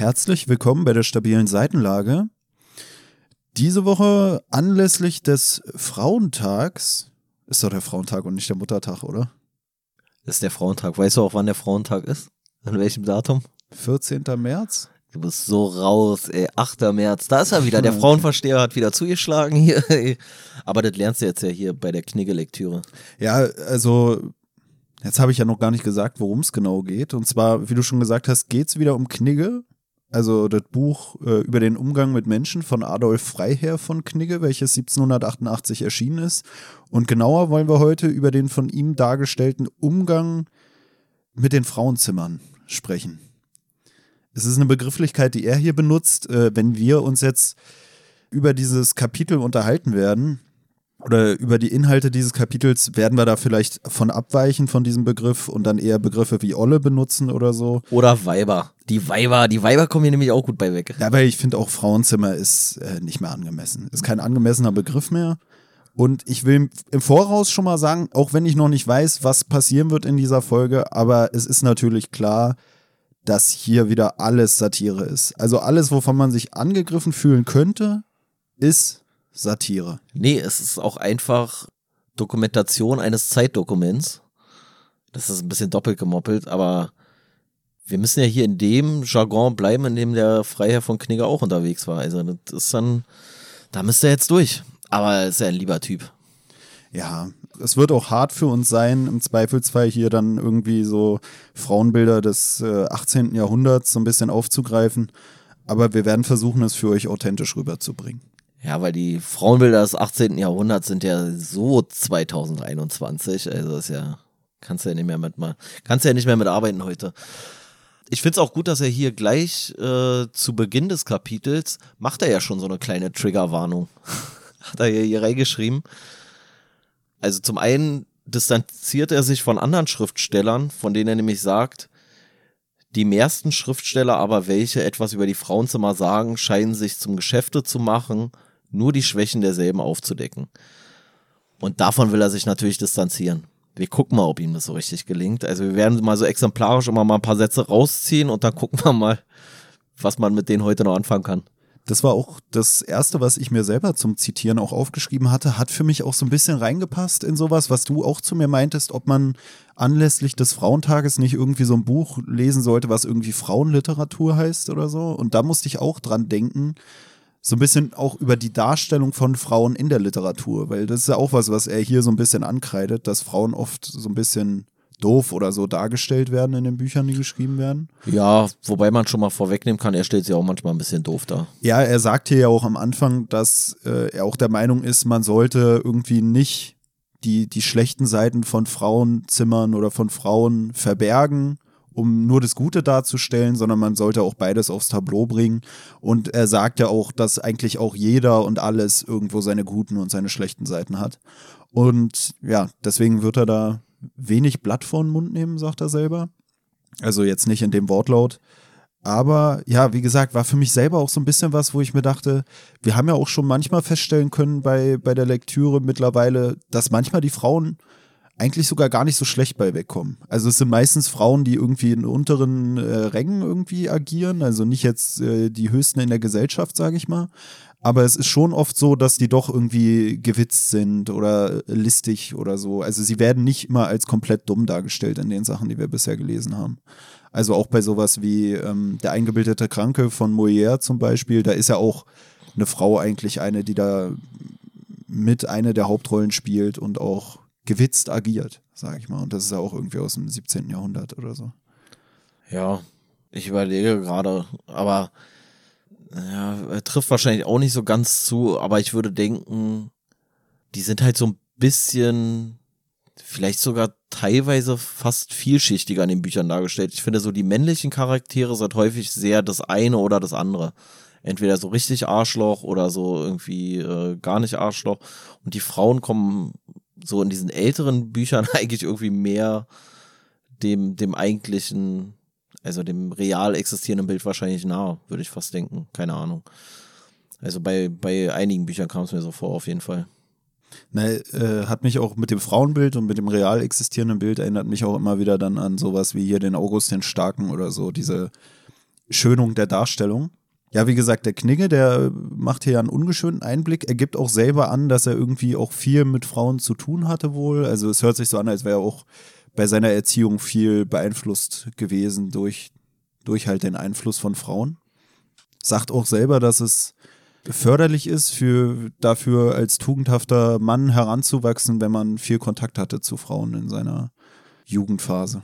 Herzlich willkommen bei der stabilen Seitenlage. Diese Woche anlässlich des Frauentags, ist doch der Frauentag und nicht der Muttertag, oder? Das ist der Frauentag. Weißt du auch, wann der Frauentag ist? An welchem Datum? 14. März? Du bist so raus, ey. 8. März. Da ist er wieder. Der Frauenversteher hat wieder zugeschlagen hier. Ey. Aber das lernst du jetzt ja hier bei der Knigge-Lektüre. Ja, also jetzt habe ich ja noch gar nicht gesagt, worum es genau geht. Und zwar, wie du schon gesagt hast, geht es wieder um Knigge. Also das Buch äh, über den Umgang mit Menschen von Adolf Freiherr von Knigge, welches 1788 erschienen ist. Und genauer wollen wir heute über den von ihm dargestellten Umgang mit den Frauenzimmern sprechen. Es ist eine Begrifflichkeit, die er hier benutzt. Äh, wenn wir uns jetzt über dieses Kapitel unterhalten werden, oder über die Inhalte dieses Kapitels werden wir da vielleicht von abweichen von diesem Begriff und dann eher Begriffe wie Olle benutzen oder so. Oder Weiber. Die Weiber, die Weiber kommen hier nämlich auch gut bei weg. Ja, weil ich finde auch Frauenzimmer ist äh, nicht mehr angemessen. Ist kein angemessener Begriff mehr. Und ich will im Voraus schon mal sagen, auch wenn ich noch nicht weiß, was passieren wird in dieser Folge, aber es ist natürlich klar, dass hier wieder alles Satire ist. Also alles, wovon man sich angegriffen fühlen könnte, ist Satire. Nee, es ist auch einfach Dokumentation eines Zeitdokuments. Das ist ein bisschen doppelt gemoppelt, aber wir müssen ja hier in dem Jargon bleiben, in dem der Freiherr von Knigge auch unterwegs war. Also das ist dann, da müsst ihr jetzt durch. Aber er ist ja ein lieber Typ. Ja, es wird auch hart für uns sein, im Zweifelsfall hier dann irgendwie so Frauenbilder des äh, 18. Jahrhunderts so ein bisschen aufzugreifen. Aber wir werden versuchen, es für euch authentisch rüberzubringen. Ja, weil die Frauenbilder des 18. Jahrhunderts sind ja so 2021. Also ist ja, kannst ja nicht mehr mit mal, kannst ja nicht mehr mitarbeiten heute. Ich finde es auch gut, dass er hier gleich äh, zu Beginn des Kapitels macht er ja schon so eine kleine Triggerwarnung. Hat er hier, hier reingeschrieben. Also zum einen distanziert er sich von anderen Schriftstellern, von denen er nämlich sagt, die meisten Schriftsteller aber, welche etwas über die Frauenzimmer sagen, scheinen sich zum Geschäfte zu machen nur die Schwächen derselben aufzudecken. Und davon will er sich natürlich distanzieren. Wir gucken mal, ob ihm das so richtig gelingt. Also wir werden mal so exemplarisch immer mal ein paar Sätze rausziehen und dann gucken wir mal, was man mit denen heute noch anfangen kann. Das war auch das Erste, was ich mir selber zum Zitieren auch aufgeschrieben hatte, hat für mich auch so ein bisschen reingepasst in sowas, was du auch zu mir meintest, ob man anlässlich des Frauentages nicht irgendwie so ein Buch lesen sollte, was irgendwie Frauenliteratur heißt oder so. Und da musste ich auch dran denken, so ein bisschen auch über die Darstellung von Frauen in der Literatur, weil das ist ja auch was, was er hier so ein bisschen ankreidet, dass Frauen oft so ein bisschen doof oder so dargestellt werden in den Büchern, die geschrieben werden. Ja, wobei man schon mal vorwegnehmen kann, er stellt sie auch manchmal ein bisschen doof dar. Ja, er sagt hier ja auch am Anfang, dass äh, er auch der Meinung ist, man sollte irgendwie nicht die, die schlechten Seiten von Frauenzimmern oder von Frauen verbergen um nur das Gute darzustellen, sondern man sollte auch beides aufs Tableau bringen. Und er sagt ja auch, dass eigentlich auch jeder und alles irgendwo seine guten und seine schlechten Seiten hat. Und ja, deswegen wird er da wenig Blatt vor den Mund nehmen, sagt er selber. Also jetzt nicht in dem Wortlaut. Aber ja, wie gesagt, war für mich selber auch so ein bisschen was, wo ich mir dachte, wir haben ja auch schon manchmal feststellen können bei, bei der Lektüre mittlerweile, dass manchmal die Frauen eigentlich sogar gar nicht so schlecht bei wegkommen. Also es sind meistens Frauen, die irgendwie in unteren äh, Rängen irgendwie agieren, also nicht jetzt äh, die höchsten in der Gesellschaft, sage ich mal. Aber es ist schon oft so, dass die doch irgendwie gewitzt sind oder listig oder so. Also sie werden nicht immer als komplett dumm dargestellt in den Sachen, die wir bisher gelesen haben. Also auch bei sowas wie ähm, der eingebildete Kranke von Molière zum Beispiel, da ist ja auch eine Frau eigentlich eine, die da mit eine der Hauptrollen spielt und auch gewitzt agiert, sage ich mal. Und das ist ja auch irgendwie aus dem 17. Jahrhundert oder so. Ja, ich überlege gerade, aber ja, trifft wahrscheinlich auch nicht so ganz zu, aber ich würde denken, die sind halt so ein bisschen, vielleicht sogar teilweise fast vielschichtiger in den Büchern dargestellt. Ich finde so, die männlichen Charaktere sind häufig sehr das eine oder das andere. Entweder so richtig Arschloch oder so irgendwie äh, gar nicht Arschloch. Und die Frauen kommen so in diesen älteren Büchern eigentlich irgendwie mehr dem, dem eigentlichen, also dem real existierenden Bild wahrscheinlich nahe, würde ich fast denken. Keine Ahnung. Also bei, bei einigen Büchern kam es mir so vor, auf jeden Fall. Na, äh, hat mich auch mit dem Frauenbild und mit dem real existierenden Bild erinnert mich auch immer wieder dann an sowas wie hier den August den Starken oder so, diese Schönung der Darstellung. Ja, wie gesagt, der Knigge, der macht hier einen ungeschönten Einblick. Er gibt auch selber an, dass er irgendwie auch viel mit Frauen zu tun hatte wohl. Also es hört sich so an, als wäre er auch bei seiner Erziehung viel beeinflusst gewesen durch, durch halt den Einfluss von Frauen. Sagt auch selber, dass es förderlich ist, für, dafür als tugendhafter Mann heranzuwachsen, wenn man viel Kontakt hatte zu Frauen in seiner Jugendphase.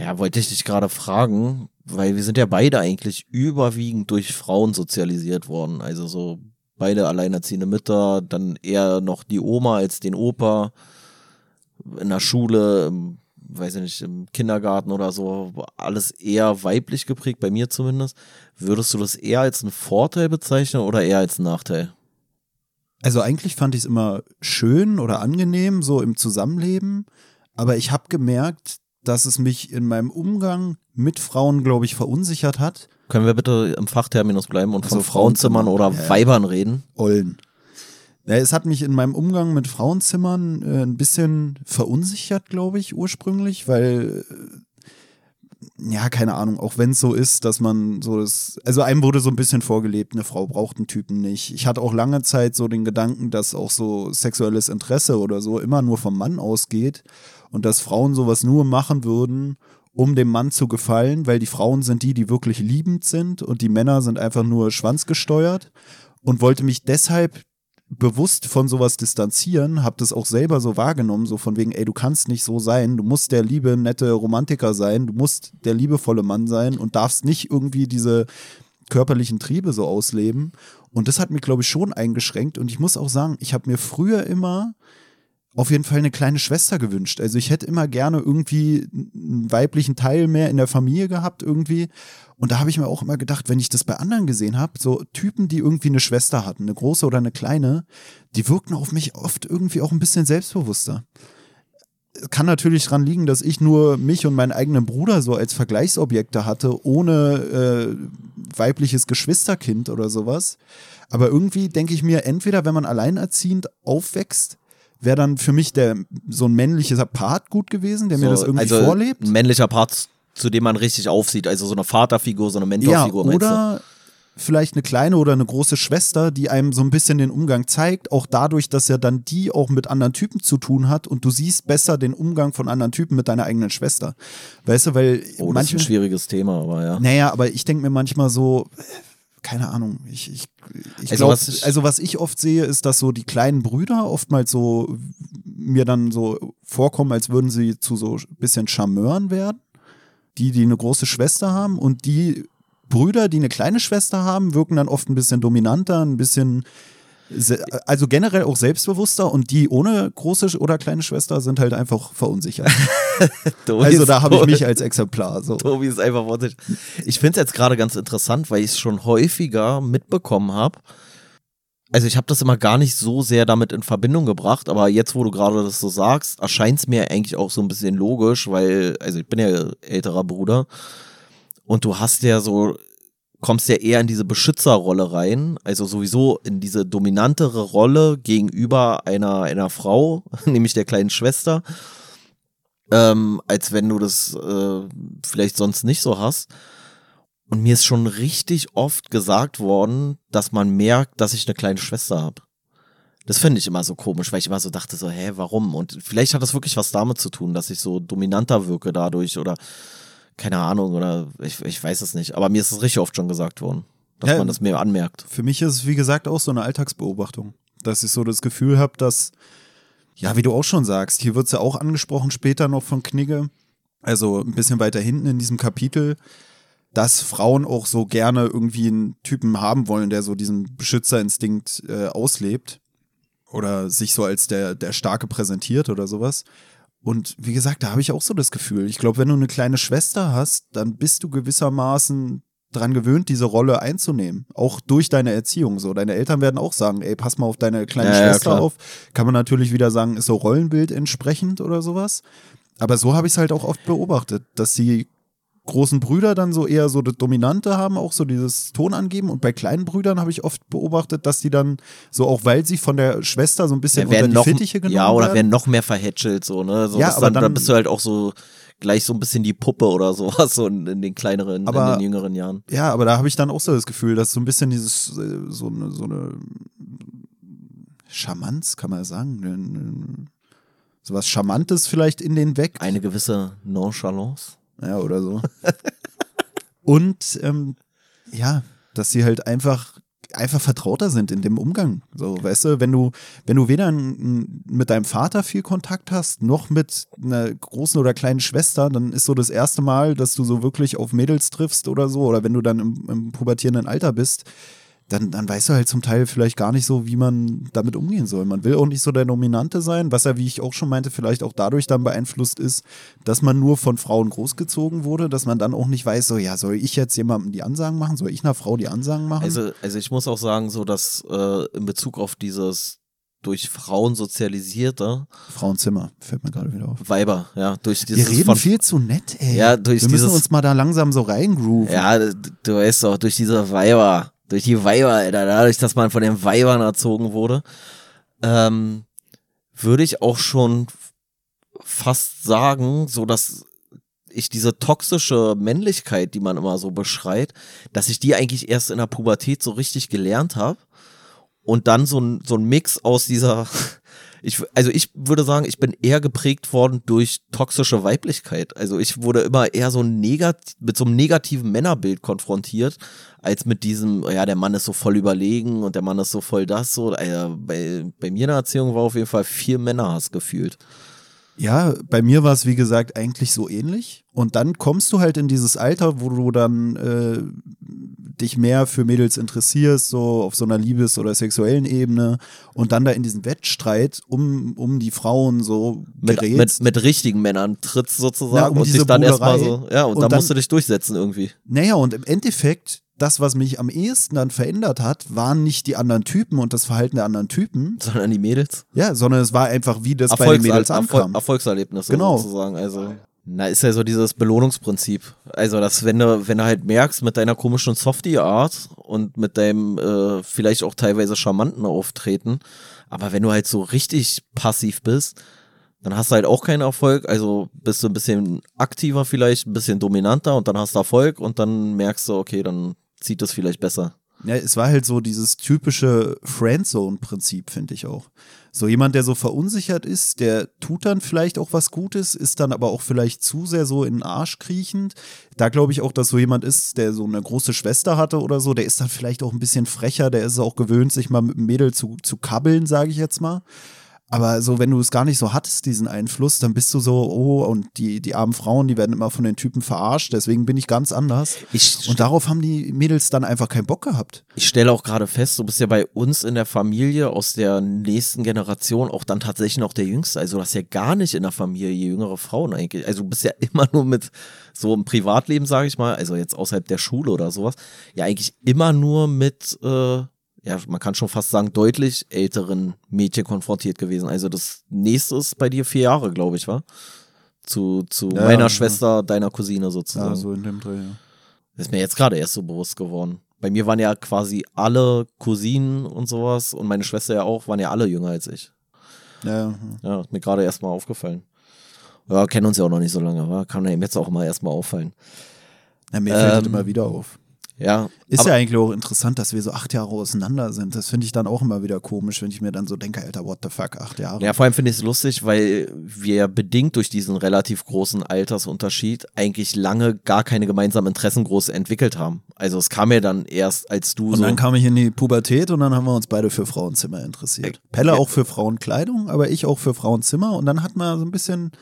Ja, wollte ich dich gerade fragen, weil wir sind ja beide eigentlich überwiegend durch Frauen sozialisiert worden. Also so beide alleinerziehende Mütter, dann eher noch die Oma als den Opa in der Schule, weiß ich nicht, im Kindergarten oder so, alles eher weiblich geprägt, bei mir zumindest. Würdest du das eher als einen Vorteil bezeichnen oder eher als einen Nachteil? Also eigentlich fand ich es immer schön oder angenehm, so im Zusammenleben. Aber ich habe gemerkt, dass es mich in meinem Umgang mit Frauen, glaube ich, verunsichert hat. Können wir bitte im Fachterminus bleiben und also von Frauenzimmern oder ja, Weibern reden? Ollen. Ja, es hat mich in meinem Umgang mit Frauenzimmern äh, ein bisschen verunsichert, glaube ich, ursprünglich, weil äh, ja, keine Ahnung, auch wenn es so ist, dass man so das, also einem wurde so ein bisschen vorgelebt, eine Frau braucht einen Typen nicht. Ich hatte auch lange Zeit so den Gedanken, dass auch so sexuelles Interesse oder so immer nur vom Mann ausgeht und dass Frauen sowas nur machen würden, um dem Mann zu gefallen, weil die Frauen sind die, die wirklich liebend sind und die Männer sind einfach nur schwanzgesteuert und wollte mich deshalb bewusst von sowas distanzieren, hab das auch selber so wahrgenommen, so von wegen, ey, du kannst nicht so sein, du musst der liebe, nette Romantiker sein, du musst der liebevolle Mann sein und darfst nicht irgendwie diese körperlichen Triebe so ausleben. Und das hat mich, glaube ich, schon eingeschränkt. Und ich muss auch sagen, ich habe mir früher immer auf jeden Fall eine kleine Schwester gewünscht. Also ich hätte immer gerne irgendwie einen weiblichen Teil mehr in der Familie gehabt irgendwie. Und da habe ich mir auch immer gedacht, wenn ich das bei anderen gesehen habe, so Typen, die irgendwie eine Schwester hatten, eine große oder eine kleine, die wirkten auf mich oft irgendwie auch ein bisschen selbstbewusster. Kann natürlich daran liegen, dass ich nur mich und meinen eigenen Bruder so als Vergleichsobjekte hatte, ohne äh, weibliches Geschwisterkind oder sowas. Aber irgendwie denke ich mir, entweder wenn man alleinerziehend aufwächst, wäre dann für mich der so ein männlicher Part gut gewesen, der so, mir das irgendwie also vorlebt. Ein männlicher Part, zu dem man richtig aufsieht, also so eine Vaterfigur, so eine Mentorfigur. Ja, oder vielleicht eine kleine oder eine große Schwester, die einem so ein bisschen den Umgang zeigt, auch dadurch, dass ja dann die auch mit anderen Typen zu tun hat und du siehst besser den Umgang von anderen Typen mit deiner eigenen Schwester. Weißt du, weil oh, das ist ein schwieriges Thema, aber ja. Naja, aber ich denke mir manchmal so, keine Ahnung, ich, ich, ich also, glaube, also was ich oft sehe, ist, dass so die kleinen Brüder oftmals so mir dann so vorkommen, als würden sie zu so ein bisschen Charmeuren werden. Die, die eine große Schwester haben und die Brüder, die eine kleine Schwester haben, wirken dann oft ein bisschen dominanter, ein bisschen also generell auch selbstbewusster und die ohne große oder kleine Schwester sind halt einfach verunsichert. also da habe ich mich als Exemplar. So. Tobi ist einfach verunsichert. Ich finde es jetzt gerade ganz interessant, weil ich es schon häufiger mitbekommen habe. Also ich habe das immer gar nicht so sehr damit in Verbindung gebracht, aber jetzt, wo du gerade das so sagst, erscheint es mir eigentlich auch so ein bisschen logisch, weil, also ich bin ja älterer Bruder und du hast ja so kommst ja eher in diese Beschützerrolle rein, also sowieso in diese dominantere Rolle gegenüber einer, einer Frau, nämlich der kleinen Schwester, ähm, als wenn du das äh, vielleicht sonst nicht so hast. Und mir ist schon richtig oft gesagt worden, dass man merkt, dass ich eine kleine Schwester habe. Das finde ich immer so komisch, weil ich immer so dachte, so, hä, warum? Und vielleicht hat das wirklich was damit zu tun, dass ich so dominanter wirke dadurch oder keine Ahnung, oder ich, ich weiß es nicht. Aber mir ist es richtig oft schon gesagt worden, dass ja, man das mir anmerkt. Für mich ist es, wie gesagt, auch so eine Alltagsbeobachtung. Dass ich so das Gefühl habe, dass, ja, wie du auch schon sagst, hier wird es ja auch angesprochen später noch von Knigge, also ein bisschen weiter hinten in diesem Kapitel, dass Frauen auch so gerne irgendwie einen Typen haben wollen, der so diesen Beschützerinstinkt äh, auslebt oder sich so als der, der Starke präsentiert oder sowas. Und wie gesagt, da habe ich auch so das Gefühl. Ich glaube, wenn du eine kleine Schwester hast, dann bist du gewissermaßen dran gewöhnt, diese Rolle einzunehmen. Auch durch deine Erziehung. So, deine Eltern werden auch sagen, ey, pass mal auf deine kleine ja, Schwester ja, auf. Kann man natürlich wieder sagen, ist so Rollenbild entsprechend oder sowas. Aber so habe ich es halt auch oft beobachtet, dass sie großen Brüder dann so eher so das Dominante haben, auch so dieses Ton angeben. Und bei kleinen Brüdern habe ich oft beobachtet, dass die dann so, auch weil sie von der Schwester so ein bisschen ja, unter die noch, Fittiche genommen Ja, oder werden. werden noch mehr verhätschelt, so, ne? So, ja, aber dann, dann, bist du halt auch so gleich so ein bisschen die Puppe oder sowas, so in, in den kleineren, Aber- in den jüngeren Jahren. Ja, aber da habe ich dann auch so das Gefühl, dass so ein bisschen dieses, äh, so eine, so eine Charmanz, kann man sagen. ne, ne, So was Charmantes vielleicht in den weg. Eine gewisse Nonchalance. Ja, oder so. Und ähm, ja, dass sie halt einfach einfach vertrauter sind in dem Umgang. So, weißt du, wenn du, wenn du weder mit deinem Vater viel Kontakt hast, noch mit einer großen oder kleinen Schwester, dann ist so das erste Mal, dass du so wirklich auf Mädels triffst oder so, oder wenn du dann im, im pubertierenden Alter bist, dann, dann weißt du halt zum Teil vielleicht gar nicht so, wie man damit umgehen soll. Man will auch nicht so der Dominante sein, was ja, wie ich auch schon meinte, vielleicht auch dadurch dann beeinflusst ist, dass man nur von Frauen großgezogen wurde, dass man dann auch nicht weiß, so, ja, soll ich jetzt jemandem die Ansagen machen? Soll ich einer Frau die Ansagen machen? Also, also ich muss auch sagen, so dass äh, in Bezug auf dieses durch Frauen sozialisierte Frauenzimmer, fällt mir gerade wieder auf. Weiber, ja, durch Wir dieses reden von viel zu nett, ey. Ja, durch Wir müssen dieses- uns mal da langsam so reingrooven. Ja, du weißt doch, durch diese Weiber, durch die Weiber, Alter, dadurch, dass man von den Weibern erzogen wurde, ähm, würde ich auch schon fast sagen, so dass ich diese toxische Männlichkeit, die man immer so beschreit, dass ich die eigentlich erst in der Pubertät so richtig gelernt habe und dann so ein, so ein Mix aus dieser, ich, also ich würde sagen, ich bin eher geprägt worden durch toxische Weiblichkeit. Also ich wurde immer eher so negat mit so einem negativen Männerbild konfrontiert, als mit diesem, ja, der Mann ist so voll überlegen und der Mann ist so voll das so. Also bei, bei mir in der Erziehung war auf jeden Fall viel Männerhass gefühlt. Ja, bei mir war es wie gesagt eigentlich so ähnlich. Und dann kommst du halt in dieses Alter, wo du dann äh, dich mehr für Mädels interessierst, so auf so einer Liebes- oder sexuellen Ebene und dann da in diesen Wettstreit um, um die Frauen so Mit, mit, mit richtigen Männern trittst sozusagen Na, um und diese dich dann erstmal so, ja, und, Und dann, dann- musst du dich durchsetzen irgendwie. Naja, und im Endeffekt, das, was mich am ehesten dann verändert hat, waren nicht die anderen Typen und das Verhalten der anderen Typen, Sondern die Mädels. ja, sondern es war einfach, wie das bei den Erfolgs Mädels ankam. Erfolgserlebnisse Genau. sozusagen. Also, na, ist ja so dieses Belohnungsprinzip. Also, dass wenn du, wenn du halt merkst, mit deiner komischen Softie-Art und mit deinem äh, vielleicht auch teilweise charmanten Auftreten, aber wenn du halt so richtig passiv bist, dann hast du halt auch keinen Erfolg. Also bist du ein bisschen aktiver vielleicht, ein bisschen dominanter und dann hast du Erfolg und dann merkst du, okay, dann zieht das vielleicht besser. Ja, es war halt so dieses typische Friendzone-Prinzip, finde ich auch. So jemand, der so verunsichert ist, der tut dann vielleicht auch was Gutes, ist dann aber auch vielleicht zu sehr so in den Arsch kriechend. Da glaube ich auch, dass so jemand ist, der so eine große Schwester hatte oder so, der ist dann vielleicht auch ein bisschen frecher, der ist auch gewöhnt, sich mal mit einem Mädel zu, zu kabbeln, sage ich jetzt mal. Aber so, wenn du es gar nicht so hattest, diesen Einfluss, dann bist du so, oh, und die, die armen Frauen, die werden immer von den Typen verarscht, deswegen bin ich ganz anders. Ich, Und darauf haben die Mädels dann einfach keinen Bock gehabt. Ich stelle auch gerade fest, du bist ja bei uns in der Familie aus der nächsten Generation auch dann tatsächlich noch der Jüngste. Also du hast ja gar nicht in der Familie jüngere Frauen eigentlich. Also du bist ja immer nur mit so im Privatleben, sage ich mal, also jetzt außerhalb der Schule oder sowas, ja eigentlich immer nur mit, äh, ja, man kann schon fast sagen, deutlich älteren Mädchen konfrontiert gewesen. Also das nächste ist bei dir vier Jahre, glaube ich, war? Zu, zu Ja, meiner ja. Schwester, deiner Cousine sozusagen. Ja, so in dem Dreh, ja. Ist mir jetzt gerade erst so bewusst geworden. Bei mir waren ja quasi alle Cousinen und sowas und meine Schwester ja auch, waren ja alle jünger als ich. Ja, ja. Ja, mir gerade erst mal aufgefallen. Ja, kennen uns ja auch noch nicht so lange, wa? kann einem jetzt auch mal erst mal auffallen. ja mir fällt das Ähm, immer wieder auf. Ja, Ist ja eigentlich auch interessant, dass wir so acht Jahre auseinander sind. Das finde ich dann auch immer wieder komisch, wenn ich mir dann so denke, Alter, what the fuck, acht Jahre. ja, vor allem finde ich es lustig, weil wir bedingt durch diesen relativ großen Altersunterschied eigentlich lange gar keine gemeinsamen Interessen groß entwickelt haben. Also es kam mir dann erst, als du und so dann kam ich in die Pubertät und dann haben wir uns beide für Frauenzimmer interessiert. Pelle auch für Frauenkleidung, aber ich auch für Frauenzimmer. Und dann hat man so ein bisschen,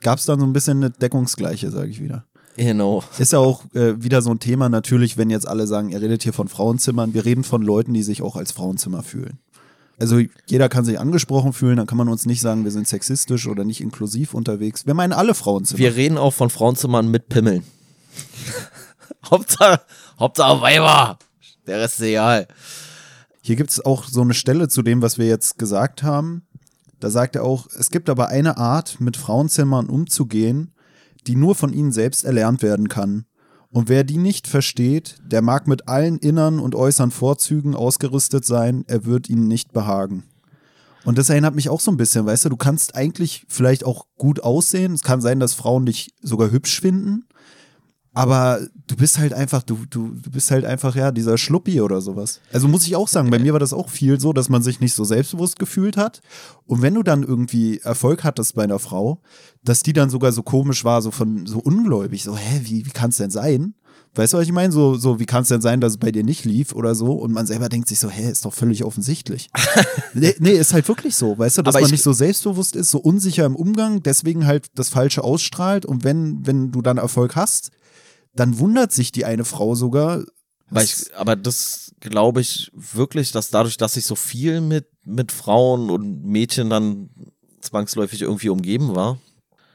gab es dann so ein bisschen eine Deckungsgleiche, sage ich wieder. Genau. Ist ja auch äh, wieder so ein Thema natürlich, wenn jetzt alle sagen, ihr redet hier von Frauenzimmern. Wir reden von Leuten, die sich auch als Frauenzimmer fühlen. Also jeder kann sich angesprochen fühlen, dann kann man uns nicht sagen, wir sind sexistisch oder nicht inklusiv unterwegs. Wir meinen alle Frauenzimmer. Wir reden auch von Frauenzimmern mit Pimmeln. Hauptsache, Hauptsache Weiber. Der Rest ist egal. Hier gibt es auch so eine Stelle zu dem, was wir jetzt gesagt haben. Da sagt er auch, es gibt aber eine Art, mit Frauenzimmern umzugehen, die nur von ihnen selbst erlernt werden kann. Und wer die nicht versteht, der mag mit allen inneren und äußeren Vorzügen ausgerüstet sein, er wird ihnen nicht behagen. Und das erinnert mich auch so ein bisschen, weißt du, du kannst eigentlich vielleicht auch gut aussehen. Es kann sein, dass Frauen dich sogar hübsch finden. Aber du bist halt einfach, du, du, du bist halt einfach, ja, dieser Schluppi oder sowas. Also muss ich auch sagen, bei mir war das auch viel so, dass man sich nicht so selbstbewusst gefühlt hat. Und wenn du dann irgendwie Erfolg hattest bei einer Frau, dass die dann sogar so komisch war, so von, so ungläubig, so, hä, wie, wie kann es denn sein? Weißt du, was ich meine? So, so wie kann es denn sein, dass es bei dir nicht lief oder so? Und man selber denkt sich so, hä, ist doch völlig offensichtlich. nee, nee, ist halt wirklich so, weißt du, dass Aber man ich- nicht so selbstbewusst ist, so unsicher im Umgang, deswegen halt das Falsche ausstrahlt. Und wenn, wenn du dann Erfolg hast, dann wundert sich die eine Frau sogar. Weil ich, aber das glaube ich wirklich, dass dadurch, dass ich so viel mit, mit Frauen und Mädchen dann zwangsläufig irgendwie umgeben war,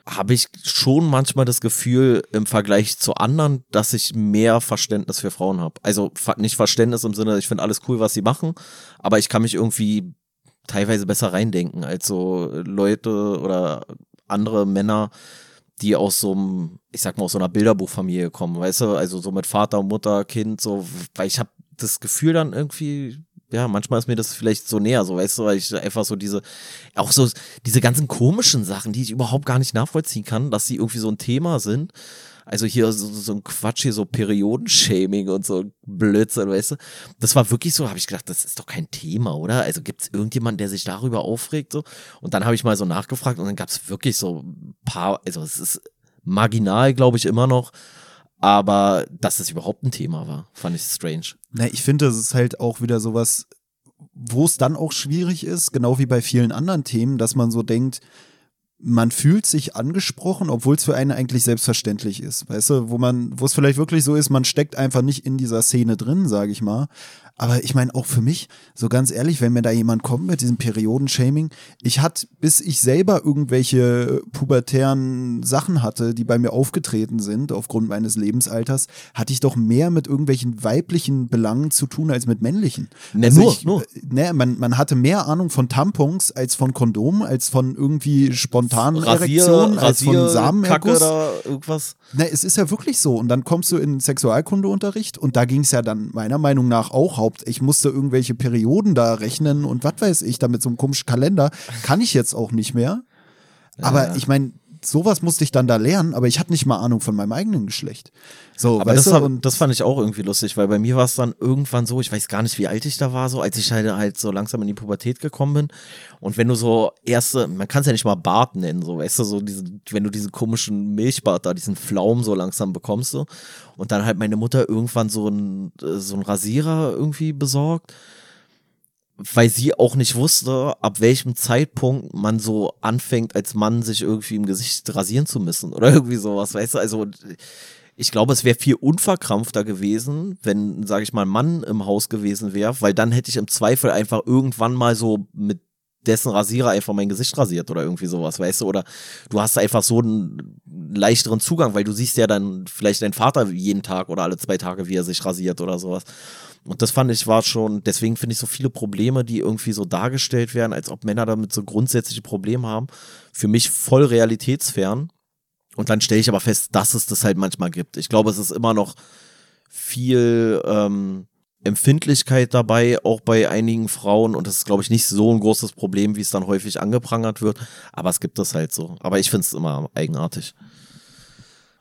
habe ich schon manchmal das Gefühl im Vergleich zu anderen, dass ich mehr Verständnis für Frauen habe. Also nicht Verständnis im Sinne, ich finde alles cool, was sie machen, aber ich kann mich irgendwie teilweise besser reindenken als so Leute oder andere Männer, die aus so einem, ich sag mal, aus so einer Bilderbuchfamilie kommen, weißt du, also so mit Vater, Mutter, Kind, so, weil ich habe das Gefühl dann irgendwie, ja, manchmal ist mir das vielleicht so näher, so, weißt du, weil ich einfach so diese, auch so diese ganzen komischen Sachen, die ich überhaupt gar nicht nachvollziehen kann, dass sie irgendwie so ein Thema sind. Also hier so, so ein Quatsch, hier so Periodenshaming und so Blödsinn, weißt du. Das war wirklich so, habe ich gedacht, das ist doch kein Thema, oder? Also gibt es irgendjemanden, der sich darüber aufregt? So? Und dann habe ich mal so nachgefragt und dann gab es wirklich so ein paar, also es ist marginal, glaube ich, immer noch. Aber dass es überhaupt ein Thema war, fand ich strange. Na, ich finde, das ist halt auch wieder sowas, wo es dann auch schwierig ist, genau wie bei vielen anderen Themen, dass man so denkt, man fühlt sich angesprochen, obwohl es für einen eigentlich selbstverständlich ist. Weißt du, wo man, wo es vielleicht wirklich so ist, man steckt einfach nicht in dieser Szene drin, sage ich mal. Aber ich meine, auch für mich, so ganz ehrlich, wenn mir da jemand kommt mit diesem Periodenshaming, ich hatte, bis ich selber irgendwelche pubertären Sachen hatte, die bei mir aufgetreten sind, aufgrund meines Lebensalters, hatte ich doch mehr mit irgendwelchen weiblichen Belangen zu tun als mit männlichen. Ne, Also nur, ich, nur. Ne, man, man hatte mehr Ahnung von Tampons als von Kondomen, als von irgendwie spontanen Erektionen, als von Kacke Samenerguss. oder irgendwas. Ne, es ist ja wirklich so. Und dann kommst du in Sexualkundeunterricht und da ging es ja dann meiner Meinung nach auch haupt. Ich musste irgendwelche Perioden da rechnen und was weiß ich, da mit so einem komischen Kalender. Kann ich jetzt auch nicht mehr. Aber ich meine, sowas musste ich dann da lernen, aber ich hatte nicht mal Ahnung von meinem eigenen Geschlecht. So, Aber das, und das fand ich auch irgendwie lustig, weil bei mir war es dann irgendwann so, ich weiß gar nicht, wie alt ich da war, so als ich halt, halt so langsam in die Pubertät gekommen bin. Und wenn du so erste, man kann es ja nicht mal Bart nennen, so, weißt du, so diese, wenn du diesen komischen Milchbart da, diesen Flaum so langsam bekommst, so. Und dann halt meine Mutter irgendwann so ein, äh, so ein Rasierer irgendwie besorgt weil sie auch nicht wusste, ab welchem Zeitpunkt man so anfängt, als Mann sich irgendwie im Gesicht rasieren zu müssen oder irgendwie sowas, weißt du? Also ich glaube, es wäre viel unverkrampfter gewesen, wenn, sage ich mal, ein Mann im Haus gewesen wäre, weil dann hätte ich im Zweifel einfach irgendwann mal so mit dessen Rasierer einfach mein Gesicht rasiert oder irgendwie sowas, weißt du? Oder du hast einfach so einen leichteren Zugang, weil du siehst ja dann vielleicht deinen Vater jeden Tag oder alle zwei Tage, wie er sich rasiert oder sowas. Und das fand ich war schon, deswegen finde ich so viele Probleme, die irgendwie so dargestellt werden, als ob Männer damit so grundsätzliche Probleme haben, für mich voll realitätsfern. Und dann stelle ich aber fest, dass es das halt manchmal gibt. Ich glaube, es ist immer noch viel ähm, Empfindlichkeit dabei, auch bei einigen Frauen. Und das ist, glaube ich, nicht so ein großes Problem, wie es dann häufig angeprangert wird. Aber es gibt das halt so. Aber ich finde es immer eigenartig.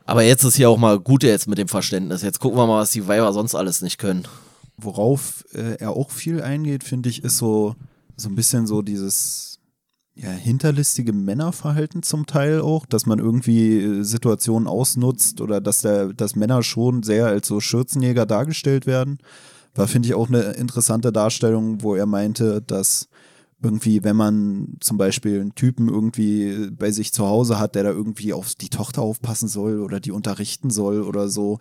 Aber jetzt ist hier auch mal gut jetzt mit dem Verständnis. Jetzt gucken wir mal, was die Weiber sonst alles nicht können. Worauf äh, er auch viel eingeht, finde ich, ist so, so ein bisschen so dieses ja, hinterlistige Männerverhalten zum Teil auch, dass man irgendwie äh, Situationen ausnutzt oder dass, der, dass Männer schon sehr als so Schürzenjäger dargestellt werden. War, finde ich, auch eine interessante Darstellung, wo er meinte, dass irgendwie, wenn man zum Beispiel einen Typen irgendwie bei sich zu Hause hat, der da irgendwie auf die Tochter aufpassen soll oder die unterrichten soll oder so,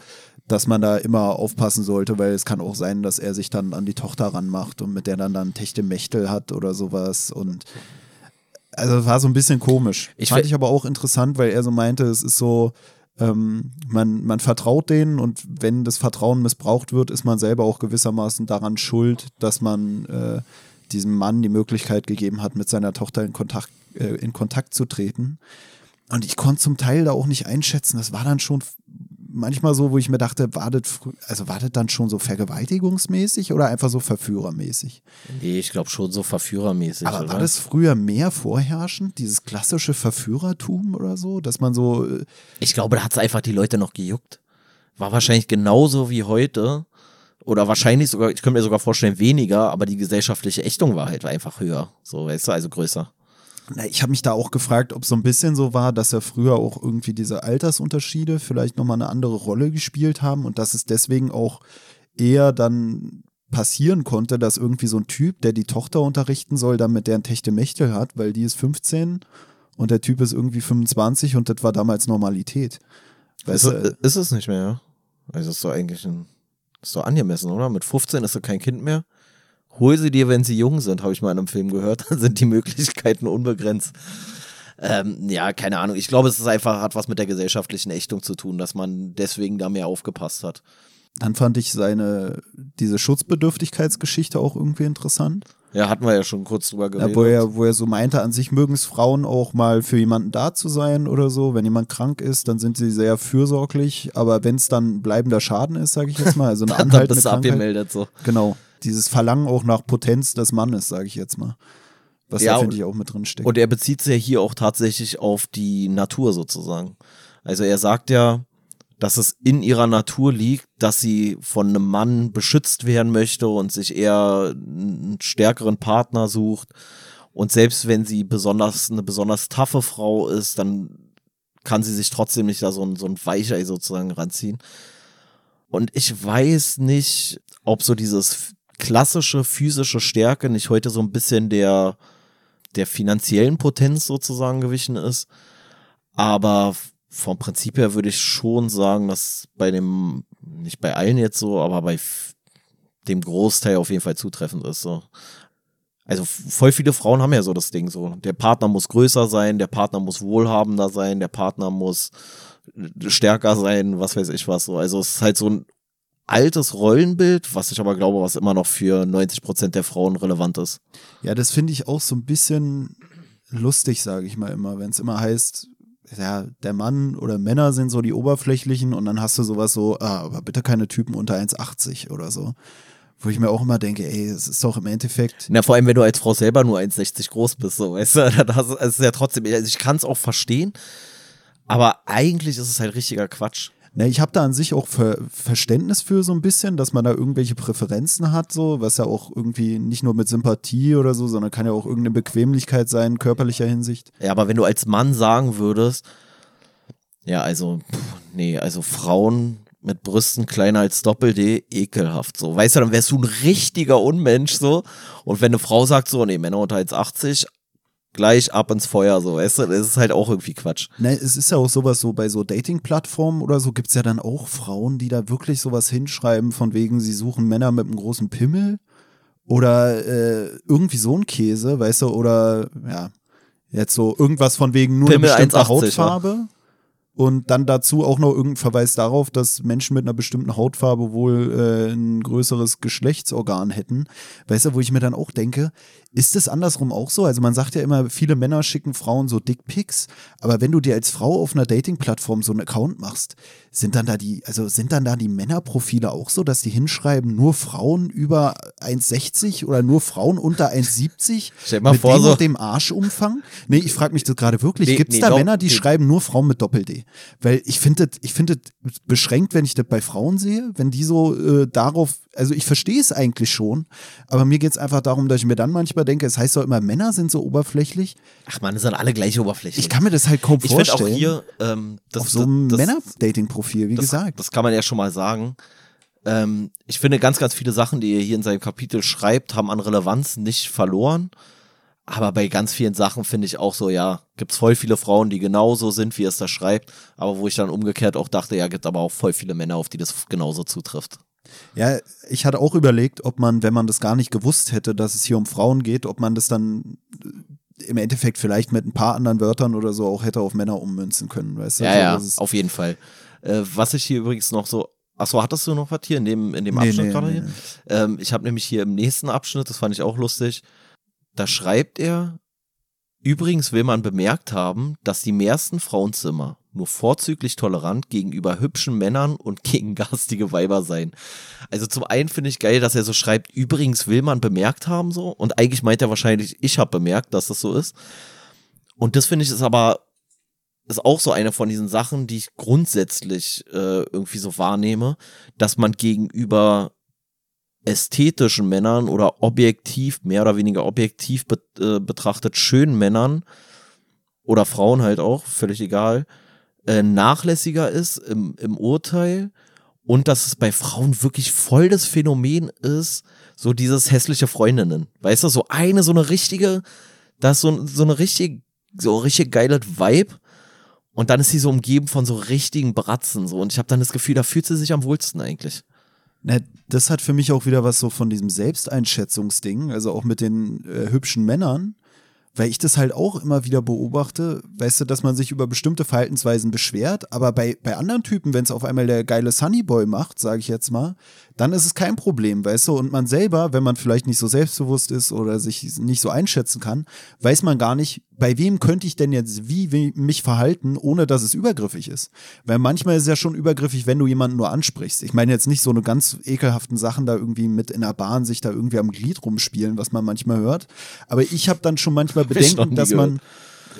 dass man da immer aufpassen sollte, weil es kann auch sein, dass er sich dann an die Tochter ranmacht und mit der dann dann Techtelmechtel hat oder sowas und also war so ein bisschen komisch. Ich Fand ich aber auch interessant, weil er so meinte, es ist so, ähm, man, man vertraut denen und wenn das Vertrauen missbraucht wird, ist man selber auch gewissermaßen daran schuld, dass man äh, diesem Mann die Möglichkeit gegeben hat, mit seiner Tochter in Kontakt, äh, in Kontakt zu treten. Und ich konnte zum Teil da auch nicht einschätzen. Das war dann schon manchmal so, wo ich mir dachte, wartet, also wartet dann schon so vergewaltigungsmäßig oder einfach so verführermäßig? Nee, ich glaube schon so verführermäßig. Aber oder? war das früher mehr vorherrschend, dieses klassische Verführertum oder so, dass man so. äh, Ich glaube, da hat es einfach die Leute noch gejuckt. War wahrscheinlich genauso wie heute. Oder wahrscheinlich sogar, ich könnte mir sogar vorstellen, weniger, aber die gesellschaftliche Ächtung war halt einfach höher. So, weißt du, also größer. Na, ich habe mich da auch gefragt, ob so ein bisschen so war, dass ja früher auch irgendwie diese Altersunterschiede vielleicht nochmal eine andere Rolle gespielt haben und dass es deswegen auch eher dann passieren konnte, dass irgendwie so ein Typ, der die Tochter unterrichten soll, dann mit der ein Techtelmechtel hat, weil die ist 15 und der Typ ist irgendwie 25 und das war damals Normalität. Weißt Ist, du, ist es nicht mehr, ja? Also ist doch eigentlich ein, ist doch angemessen, oder? Mit 15 ist du kein Kind mehr. Hol sie dir, wenn sie jung sind, habe ich mal in einem Film gehört. Dann sind die Möglichkeiten unbegrenzt. Ähm, ja, keine Ahnung. Ich glaube, es ist einfach, hat was mit der gesellschaftlichen Ächtung zu tun, dass man deswegen da mehr aufgepasst hat. dann fand ich seine, diese Schutzbedürftigkeitsgeschichte auch irgendwie interessant. Ja, hatten wir ja schon kurz drüber geredet. Ja, wo, er, wo er so meinte, an sich mögen es Frauen auch mal für jemanden da zu sein oder so. Wenn jemand krank ist, dann sind sie sehr fürsorglich. Aber wenn es dann bleibender Schaden ist, sage ich jetzt mal, also eine dann anhaltende bist du Krankheit, abgemeldet so. Genau. Dieses Verlangen auch nach Potenz des Mannes, sage ich jetzt mal. Was Ja, da, finde ich, auch mit drin steckt. Und er bezieht sich ja hier auch tatsächlich auf die Natur sozusagen. Also er sagt ja, dass es in ihrer Natur liegt, dass sie von einem Mann beschützt werden möchte und sich eher einen stärkeren Partner sucht. Und selbst wenn sie besonders eine besonders taffe Frau ist, dann kann sie sich trotzdem nicht da so ein, so ein Weichei sozusagen ranziehen. Und ich weiß nicht, ob so dieses klassische physische Stärke nicht heute so ein bisschen der, der finanziellen Potenz sozusagen gewichen ist. Aber vom Prinzip her würde ich schon sagen, dass bei dem, nicht bei allen jetzt so, aber bei dem Großteil auf jeden Fall zutreffend ist. So. Also voll viele Frauen haben ja so das Ding so. Der Partner muss größer sein, der Partner muss wohlhabender sein, der Partner muss äh, stärker sein, was weiß ich was so. Also es ist halt so ein altes Rollenbild, was ich aber glaube, was immer noch für 90 Prozent der Frauen relevant ist. Ja, das finde ich auch so ein bisschen lustig, sage ich mal immer, wenn es immer heißt, ja, der Mann oder Männer sind so die oberflächlichen und dann hast du sowas so, ah, aber bitte keine Typen unter 1,80 oder so. Wo ich mir auch immer denke, ey, es ist doch im Endeffekt, Na, vor allem, wenn du als Frau selber nur 1,60 groß bist, so, weißt du, dann hast, es ist ja trotzdem, also ich kann es auch verstehen, aber eigentlich ist es halt richtiger Quatsch. Ne, ich habe da an sich auch Ver Verständnis für so ein bisschen, dass man da irgendwelche Präferenzen hat, so, was ja auch irgendwie nicht nur mit Sympathie oder so, sondern kann ja auch irgendeine Bequemlichkeit sein, körperlicher Hinsicht. Ja, aber wenn du als Mann sagen würdest, ja, also, pff, nee, also Frauen mit Brüsten kleiner als Doppel-D, ekelhaft so. Weißt du, dann wärst du ein richtiger Unmensch so. Und wenn eine Frau sagt so, nee, Männer unter 1,80, gleich ab ins Feuer so, weißt du, das ist halt auch irgendwie Quatsch. Ne, es ist ja auch sowas so, bei so Dating-Plattformen oder so gibt es ja dann auch Frauen, die da wirklich sowas hinschreiben, von wegen, sie suchen Männer mit einem großen Pimmel oder äh, irgendwie so ein Käse, weißt du, oder ja, jetzt so irgendwas von wegen nur Pimmel eine bestimmte 1,80, Hautfarbe. Und dann dazu auch noch irgendein Verweis darauf, dass Menschen mit einer bestimmten Hautfarbe wohl äh, ein größeres Geschlechtsorgan hätten. Weißt du, wo ich mir dann auch denke, ist es andersrum auch so? Also man sagt ja immer, viele Männer schicken Frauen so Dickpics, aber wenn du dir als Frau auf einer Dating-Plattform so einen Account machst, sind dann da die, also sind dann da die Männerprofile auch so, dass die hinschreiben, nur Frauen über 1,60 oder nur Frauen unter 1,70 Stell mal mit vor, dem so- dem Arschumfang? Nee, ich frage mich das gerade wirklich. Nee, Gibt es nee, da doch, Männer, die nee. schreiben nur Frauen mit Doppel-D? Weil ich finde das, ich finde das beschränkt, wenn ich das bei Frauen sehe, wenn die so äh, darauf, also ich verstehe es eigentlich schon, aber mir geht es einfach darum, dass ich mir dann manchmal denke, es heißt doch immer, Männer sind so oberflächlich. Ach man, das sind alle gleich oberflächlich. Ich kann mir das halt kaum ich finde vorstellen. auch hier, ähm, das, auf so einem Männer-Dating-Profil, wie das, gesagt. Das kann man ja schon mal sagen. Ähm, ich finde, ganz, ganz viele Sachen, die er hier in seinem Kapitel schreibt, haben an Relevanz nicht verloren. Aber bei ganz vielen Sachen finde ich auch so, ja, gibt's voll viele Frauen, die genauso sind, wie er es da schreibt. Aber wo ich dann umgekehrt auch dachte, ja, gibt aber auch voll viele Männer, auf die das genauso zutrifft. Ja, ich hatte auch überlegt, ob man, wenn man das gar nicht gewusst hätte, dass es hier um Frauen geht, ob man das dann äh, im Endeffekt vielleicht mit ein paar anderen Wörtern oder so auch hätte auf Männer ummünzen können, weißt du? Ja, Also, ja, auf jeden Fall. Äh, was ich hier übrigens noch so. Achso, hattest du noch was hier in dem, in dem Nee, Abschnitt nee, gerade nee, hier? Ähm, ich habe nämlich hier im nächsten Abschnitt, das fand ich auch lustig, da schreibt er, Übrigens will man bemerkt haben, dass die meisten Frauenzimmer nur vorzüglich tolerant gegenüber hübschen Männern und gegen garstige Weiber seien. Also zum einen finde ich geil, dass er so schreibt, übrigens will man bemerkt haben so und eigentlich meint er wahrscheinlich, ich habe bemerkt, dass das so ist. Und das finde ich ist aber ist auch so eine von diesen Sachen, die ich grundsätzlich äh, irgendwie so wahrnehme, dass man gegenüber ästhetischen Männern oder objektiv, mehr oder weniger objektiv be äh, betrachtet schönen Männern oder Frauen halt auch, völlig egal, äh, nachlässiger ist im, im Urteil und dass es bei Frauen wirklich voll das Phänomen ist, so dieses hässliche Freundinnen. Weißt du, so eine, so eine richtige, das so, so eine richtig, so richtig geile Vibe. Und dann ist sie so umgeben von so richtigen Bratzen so. Und ich habe dann das Gefühl, da fühlt sie sich am wohlsten eigentlich. Das hat für mich auch wieder was so von diesem Selbsteinschätzungsding, also auch mit den äh, hübschen Männern, weil ich das halt auch immer wieder beobachte, weißt du, dass man sich über bestimmte Verhaltensweisen beschwert, aber bei, bei anderen Typen, wenn es auf einmal der geile Sunnyboy macht, sage ich jetzt mal, dann ist es kein Problem, weißt du, und man selber, wenn man vielleicht nicht so selbstbewusst ist oder sich nicht so einschätzen kann, weiß man gar nicht, bei wem könnte ich denn jetzt wie, wie mich verhalten, ohne dass es übergriffig ist. Weil manchmal ist es ja schon übergriffig, wenn du jemanden nur ansprichst. Ich meine jetzt nicht so eine ganz ekelhaften Sachen da irgendwie mit in der Bahn sich da irgendwie am Glied rumspielen, was man manchmal hört. Aber ich habe dann schon manchmal Bedenken, dass man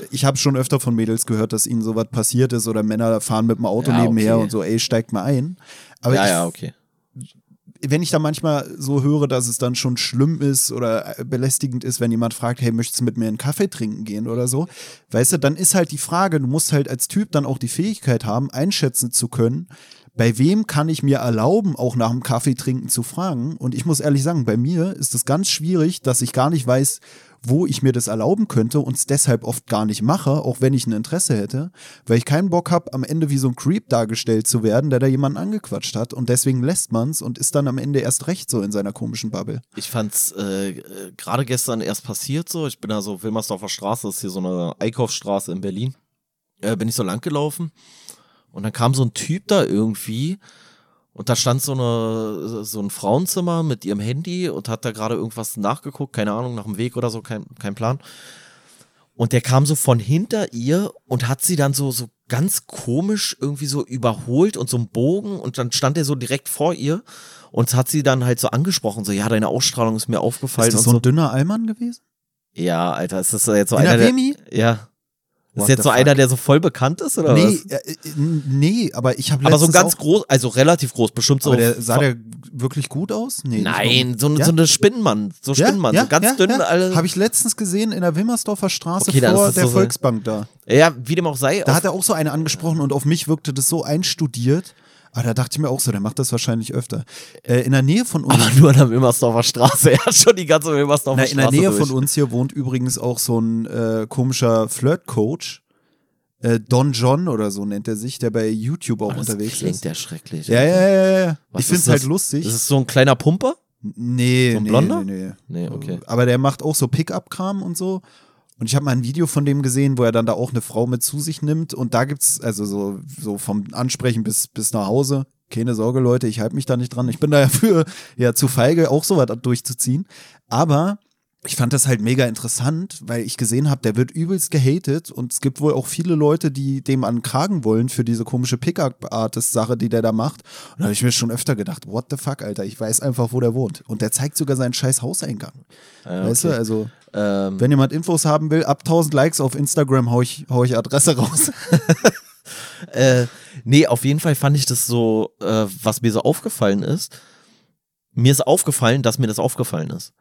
ich habe schon öfter von Mädels gehört, dass ihnen sowas passiert ist oder Männer fahren mit dem Auto Ja, nebenher okay. und so, ey, steigt mal ein. Aber ja, ich ja, okay. wenn ich da manchmal so höre, dass es dann schon schlimm ist oder äh, belästigend ist, wenn jemand fragt, hey, möchtest du mit mir einen Kaffee trinken gehen oder so, weißt du, dann ist halt die Frage, du musst halt als Typ dann auch die Fähigkeit haben, einschätzen zu können, bei wem kann ich mir erlauben, auch nach dem Kaffee trinken zu fragen? Und ich muss ehrlich sagen, bei mir ist es ganz schwierig, dass ich gar nicht weiß, wo ich mir das erlauben könnte und es deshalb oft gar nicht mache, auch wenn ich ein Interesse hätte, weil ich keinen Bock habe, am Ende wie so ein Creep dargestellt zu werden, der da jemanden angequatscht hat und deswegen lässt man's und ist dann am Ende erst recht so in seiner komischen Bubble. Ich fand's äh, gerade gestern erst passiert so. Ich bin da so Wilmersdorfer Straße, das ist hier so eine Einkaufsstraße in Berlin. Äh, bin ich so lang gelaufen und dann kam so ein Typ da irgendwie und da stand so eine so ein Frauenzimmer mit ihrem Handy und hat da gerade irgendwas nachgeguckt, keine Ahnung, nach dem Weg oder so, kein, kein Plan. Und der kam so von hinter ihr und hat sie dann so, so ganz komisch irgendwie so überholt und so einen Bogen und dann stand er so direkt vor ihr und hat sie dann halt so angesprochen, so, ja, deine Ausstrahlung ist mir aufgefallen Ist das so so. ein dünner Allmann gewesen? Ja, Alter, ist das jetzt so In einer, der der, Ja. Ist What jetzt so fuck? einer, der so voll bekannt ist, oder Nee, was? äh, äh, nee, aber ich habe Aber so ganz groß, also relativ groß, bestimmt so. aber der, sah der wirklich gut aus? Nee, Nein, so, Ja? so eine Spinnenmann, so Spinnenmann, so ganz dünn, alle. Habe ich letztens gesehen in der Wimmersdorfer Straße Okay, vor der so- Volksbank da. ja, wie dem auch sei. Da hat er auch so eine angesprochen und auf mich wirkte das so einstudiert. Aber da dachte ich mir auch so, der macht das wahrscheinlich öfter. Äh, in der Nähe von uns, aber nur an der Wilmersdorfer Straße. Er hat schon die ganze Wilmersdorfer na, Straße. in der Nähe durch. von uns hier wohnt übrigens auch so ein äh, komischer Flirt-Coach. Äh, Don John oder so nennt er sich, der bei YouTube auch Oh, das unterwegs klingt ist. ja schrecklich. Ja, ja, ja, ja. Was ich finde es halt lustig. Das ist so ein kleiner Pumper? nee, so ein nee, Blonder? nee, nee. Nee, okay. Aber der macht auch so Pickup-Kram und so. Und ich habe mal ein Video von dem gesehen, wo er dann da auch eine Frau mit zu sich nimmt. Und da gibt's also so, so vom Ansprechen bis, bis nach Hause. Keine Sorge, Leute, ich halte mich da nicht dran. Ich bin da ja für ja zu feige, auch sowas durchzuziehen. Aber ich fand das halt mega interessant, weil ich gesehen habe, der wird übelst gehatet und es gibt wohl auch viele Leute, die dem an den Kragen wollen für diese komische Pickup-Artist-Sache, die der da macht. Und da habe ich mir schon öfter gedacht, what the fuck, Alter, ich weiß einfach, wo der wohnt. Und der zeigt sogar seinen scheiß Hauseingang. Ja, Weißt du, okay. also Ähm, wenn jemand Infos haben will, ab 1000 Likes auf Instagram hau ich, hau ich Adresse raus. Äh, nee, auf jeden Fall fand ich das so, äh, was mir so aufgefallen ist. Mir ist aufgefallen, dass mir das aufgefallen ist.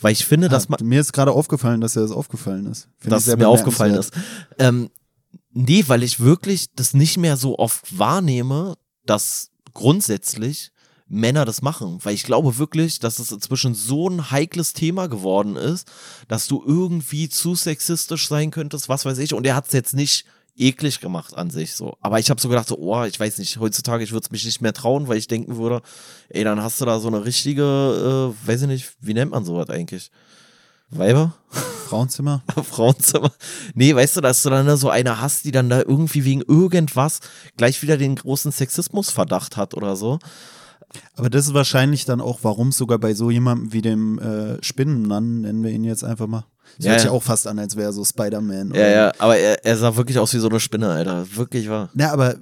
Weil ich finde, dass man, mir ist gerade aufgefallen, dass dir das aufgefallen ist. Find dass es mir aufgefallen ist. Ähm, nee, weil ich wirklich das nicht mehr so oft wahrnehme, dass grundsätzlich Männer das machen. Weil ich glaube wirklich, dass es inzwischen so ein heikles Thema geworden ist, dass du irgendwie zu sexistisch sein könntest, was weiß ich. Und er hat es jetzt nicht eklig gemacht an sich so. Aber ich habe so gedacht, so, oh, ich weiß nicht, heutzutage, ich würde es mich nicht mehr trauen, weil ich denken würde, ey, dann hast du da so eine richtige, äh, weiß ich nicht, wie nennt man sowas eigentlich? Weiber? Frauenzimmer. Frauenzimmer. Nee, weißt du, dass du dann da so eine hast, die dann da irgendwie wegen irgendwas gleich wieder den großen Sexismusverdacht hat oder so. Aber das ist wahrscheinlich dann auch, warum es sogar bei so jemandem wie dem äh, Spinnenmann, nennen wir ihn jetzt einfach mal, Das Ja, hört sich ja. auch fast an, als wäre er so Spider-Man. Ja, ja, aber er, er sah wirklich aus wie so eine Spinne, Alter. Wirklich wahr. Na, aber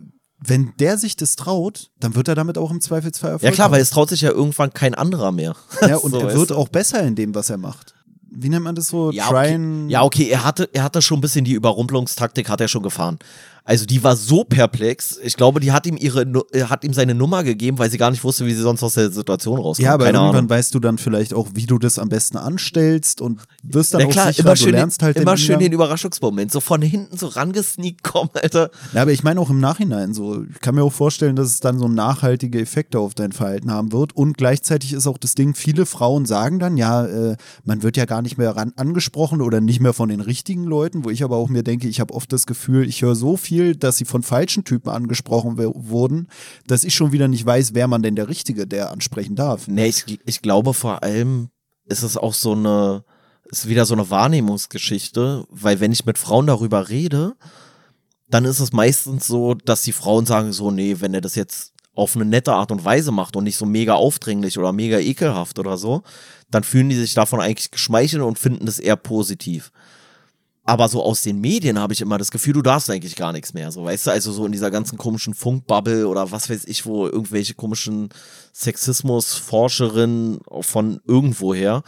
wenn der sich das traut, dann wird er damit auch im Zweifelsfall Ja Erfolg klar, weil haben. es traut sich ja irgendwann kein anderer mehr. Ja, und So, er wird auch besser in dem, was er macht. Wie nennt man das so? Ja, okay. ja, okay, er hatte, er hatte schon ein bisschen die Überrumpelungstaktik, hat er schon gefahren. Also die war so perplex. Ich glaube, die hat ihm ihre, äh, hat ihm seine Nummer gegeben, weil sie gar nicht wusste, wie sie sonst aus der Situation rauskommt. Ja, aber Keine irgendwann Ahnung. weißt du dann vielleicht auch, wie du das am besten anstellst und wirst dann Na auch klar, sicher, immer du schön, lernst den, halt immer den schön den Überraschungsmoment. So von hinten so rangesneakt kommen, Alter. Ja, aber ich meine auch im Nachhinein so. Ich kann mir auch vorstellen, dass es dann so nachhaltige Effekte auf dein Verhalten haben wird. Und gleichzeitig ist auch das Ding, viele Frauen sagen dann, ja, äh, man wird ja gar nicht mehr ran angesprochen oder nicht mehr von den richtigen Leuten, wo ich aber auch mir denke, ich habe oft das Gefühl, ich höre so viel, dass sie von falschen Typen angesprochen wurden, dass ich schon wieder nicht weiß, wer man denn der Richtige, der ansprechen darf. Nee, ich, ich glaube vor allem ist es auch so eine, ist wieder so eine Wahrnehmungsgeschichte, weil wenn ich mit Frauen darüber rede, dann ist es meistens so, dass die Frauen sagen so, nee, wenn er das jetzt auf eine nette Art und Weise macht und nicht so mega aufdringlich oder mega ekelhaft oder so, dann fühlen die sich davon eigentlich geschmeichelt und finden das eher positiv. Aber so aus den Medien habe ich immer das Gefühl, du darfst eigentlich gar nichts mehr. So, weißt du, also so in dieser ganzen komischen Funkbubble oder was weiß ich, wo irgendwelche komischen Sexismus-Forscherinnen von irgendwoher.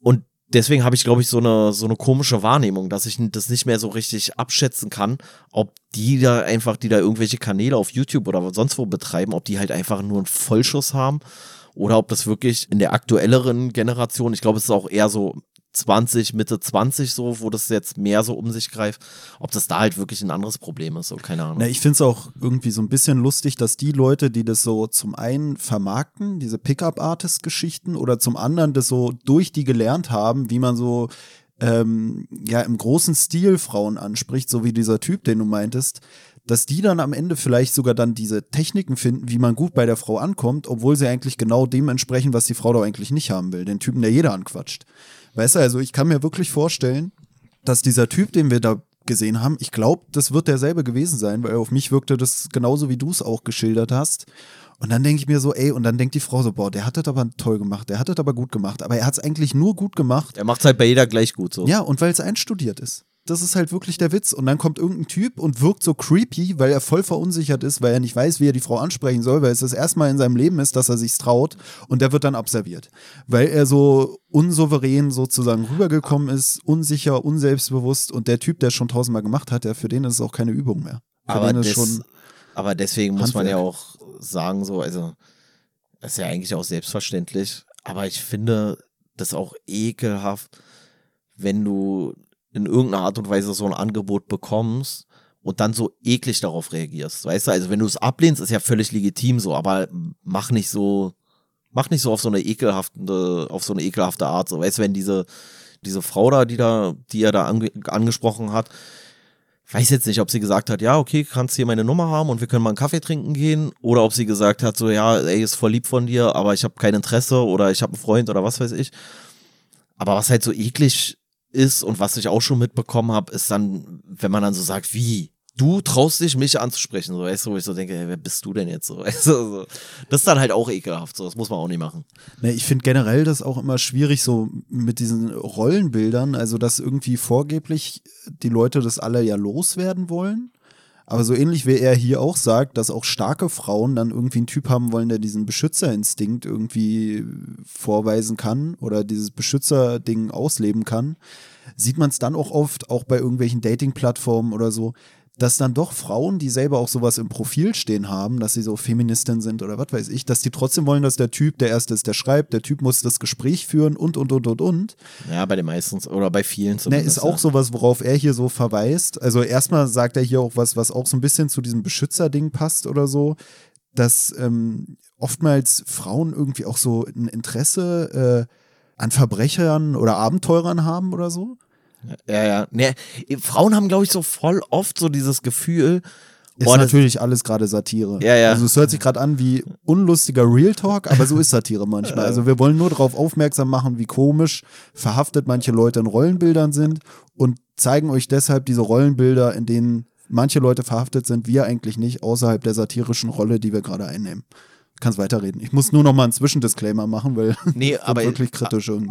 Und deswegen habe ich, glaube ich, so eine, so eine komische Wahrnehmung, dass ich das nicht mehr so richtig abschätzen kann, ob die da einfach, die da irgendwelche Kanäle auf YouTube oder sonst wo betreiben, ob die halt einfach nur einen Vollschuss haben oder ob das wirklich in der aktuelleren Generation, ich glaube, es ist auch eher so 20, Mitte 20 so, wo das jetzt mehr so um sich greift, ob das da halt wirklich ein anderes Problem ist, so keine Ahnung. Na, ich finde es auch irgendwie so ein bisschen lustig, dass die Leute, die das so zum einen vermarkten, diese Pickup-Artist-Geschichten, oder zum anderen das so durch die gelernt haben, wie man so ähm, ja im großen Stil Frauen anspricht, so wie dieser Typ, den du meintest, dass die dann am Ende vielleicht sogar dann diese Techniken finden, wie man gut bei der Frau ankommt, obwohl sie eigentlich genau dem entsprechen, was die Frau doch eigentlich nicht haben will. Den Typen, der jeder anquatscht. Weißt du, also ich kann mir wirklich vorstellen, dass dieser Typ, den wir da gesehen haben, ich glaube, das wird derselbe gewesen sein, weil auf mich wirkte das genauso, wie du es auch geschildert hast. Und dann denke ich mir so, ey, und dann denkt die Frau so, boah, der hat das aber toll gemacht, der hat das aber gut gemacht. Aber er hat es eigentlich nur gut gemacht, er macht halt bei jeder gleich gut so. ja, und weil es einstudiert ist. Das ist halt wirklich der Witz. Und dann kommt irgendein Typ und wirkt so creepy, weil er voll verunsichert ist, weil er nicht weiß, wie er die Frau ansprechen soll, weil es das erste Mal in seinem Leben ist, dass er sich's traut und der wird dann abserviert. Weil er so unsouverän sozusagen rübergekommen ist, unsicher, unselbstbewusst und der Typ, der es schon tausendmal gemacht hat, der für den ist es auch keine Übung mehr. Für aber, des, schon, aber deswegen muss man ja Handwerk. auch sagen, so, also, das ist ja eigentlich auch selbstverständlich, aber ich finde das auch ekelhaft, wenn du in irgendeiner Art und Weise so ein Angebot bekommst und dann so eklig darauf reagierst. Weißt du, also wenn du es ablehnst, ist ja völlig legitim so, aber mach nicht so, mach nicht so auf so eine ekelhafte, auf so eine ekelhafte Art. So, weißt du, wenn diese, diese Frau da, die da, die er da ange angesprochen hat, weiß jetzt nicht, ob sie gesagt hat, ja, okay, kannst hier meine Nummer haben und wir können mal einen Kaffee trinken gehen, oder ob sie gesagt hat, so, ja, ey, ist voll lieb von dir, aber ich habe kein Interesse oder ich habe einen Freund oder was weiß ich. Aber was halt so eklig ist und was ich auch schon mitbekommen habe, ist dann, wenn man dann so sagt, wie? Du traust dich, mich anzusprechen, so, weißt du, wo ich so denke, ey, wer bist du denn jetzt so, weißt du, so. Das ist dann halt auch ekelhaft, so, das muss man auch nicht machen. Ne, ich finde generell das auch immer schwierig, so mit diesen Rollenbildern, also dass irgendwie vorgeblich die Leute das alle ja loswerden wollen. Aber so ähnlich wie er hier auch sagt, dass auch starke Frauen dann irgendwie einen Typ haben wollen, der diesen Beschützerinstinkt irgendwie vorweisen kann oder dieses Beschützerding ausleben kann, sieht man es dann auch oft, auch bei irgendwelchen Dating-Plattformen oder so, dass dann doch Frauen, die selber auch sowas im Profil stehen haben, dass sie so Feministin sind oder was weiß ich, dass die trotzdem wollen, dass der Typ der Erste ist, der schreibt, der Typ muss das Gespräch führen und, und, und, und, und. Ja, bei den meisten, oder bei vielen Ne, zumindest. ist auch ja. sowas, worauf er hier so verweist. Also erstmal sagt er hier auch was, was auch so ein bisschen zu diesem Beschützerding passt oder so, dass ähm, oftmals Frauen irgendwie auch so ein Interesse äh, an Verbrechern oder Abenteurern haben oder so. Ja, ja. Nee, Frauen haben, glaube ich, so voll oft so dieses Gefühl, Ist das- natürlich alles gerade Satire. Ja, ja. Also es hört sich gerade an wie unlustiger Real Talk, aber so ist Satire manchmal. Also wir wollen nur darauf aufmerksam machen, wie komisch verhaftet manche Leute in Rollenbildern sind und zeigen euch deshalb diese Rollenbilder, in denen manche Leute verhaftet sind, wir eigentlich nicht, außerhalb der satirischen Rolle, die wir gerade einnehmen. Kannst weiterreden. Ich muss nur noch mal einen Zwischendisclaimer machen, weil Nee, aber- wirklich kritisch irgendwie.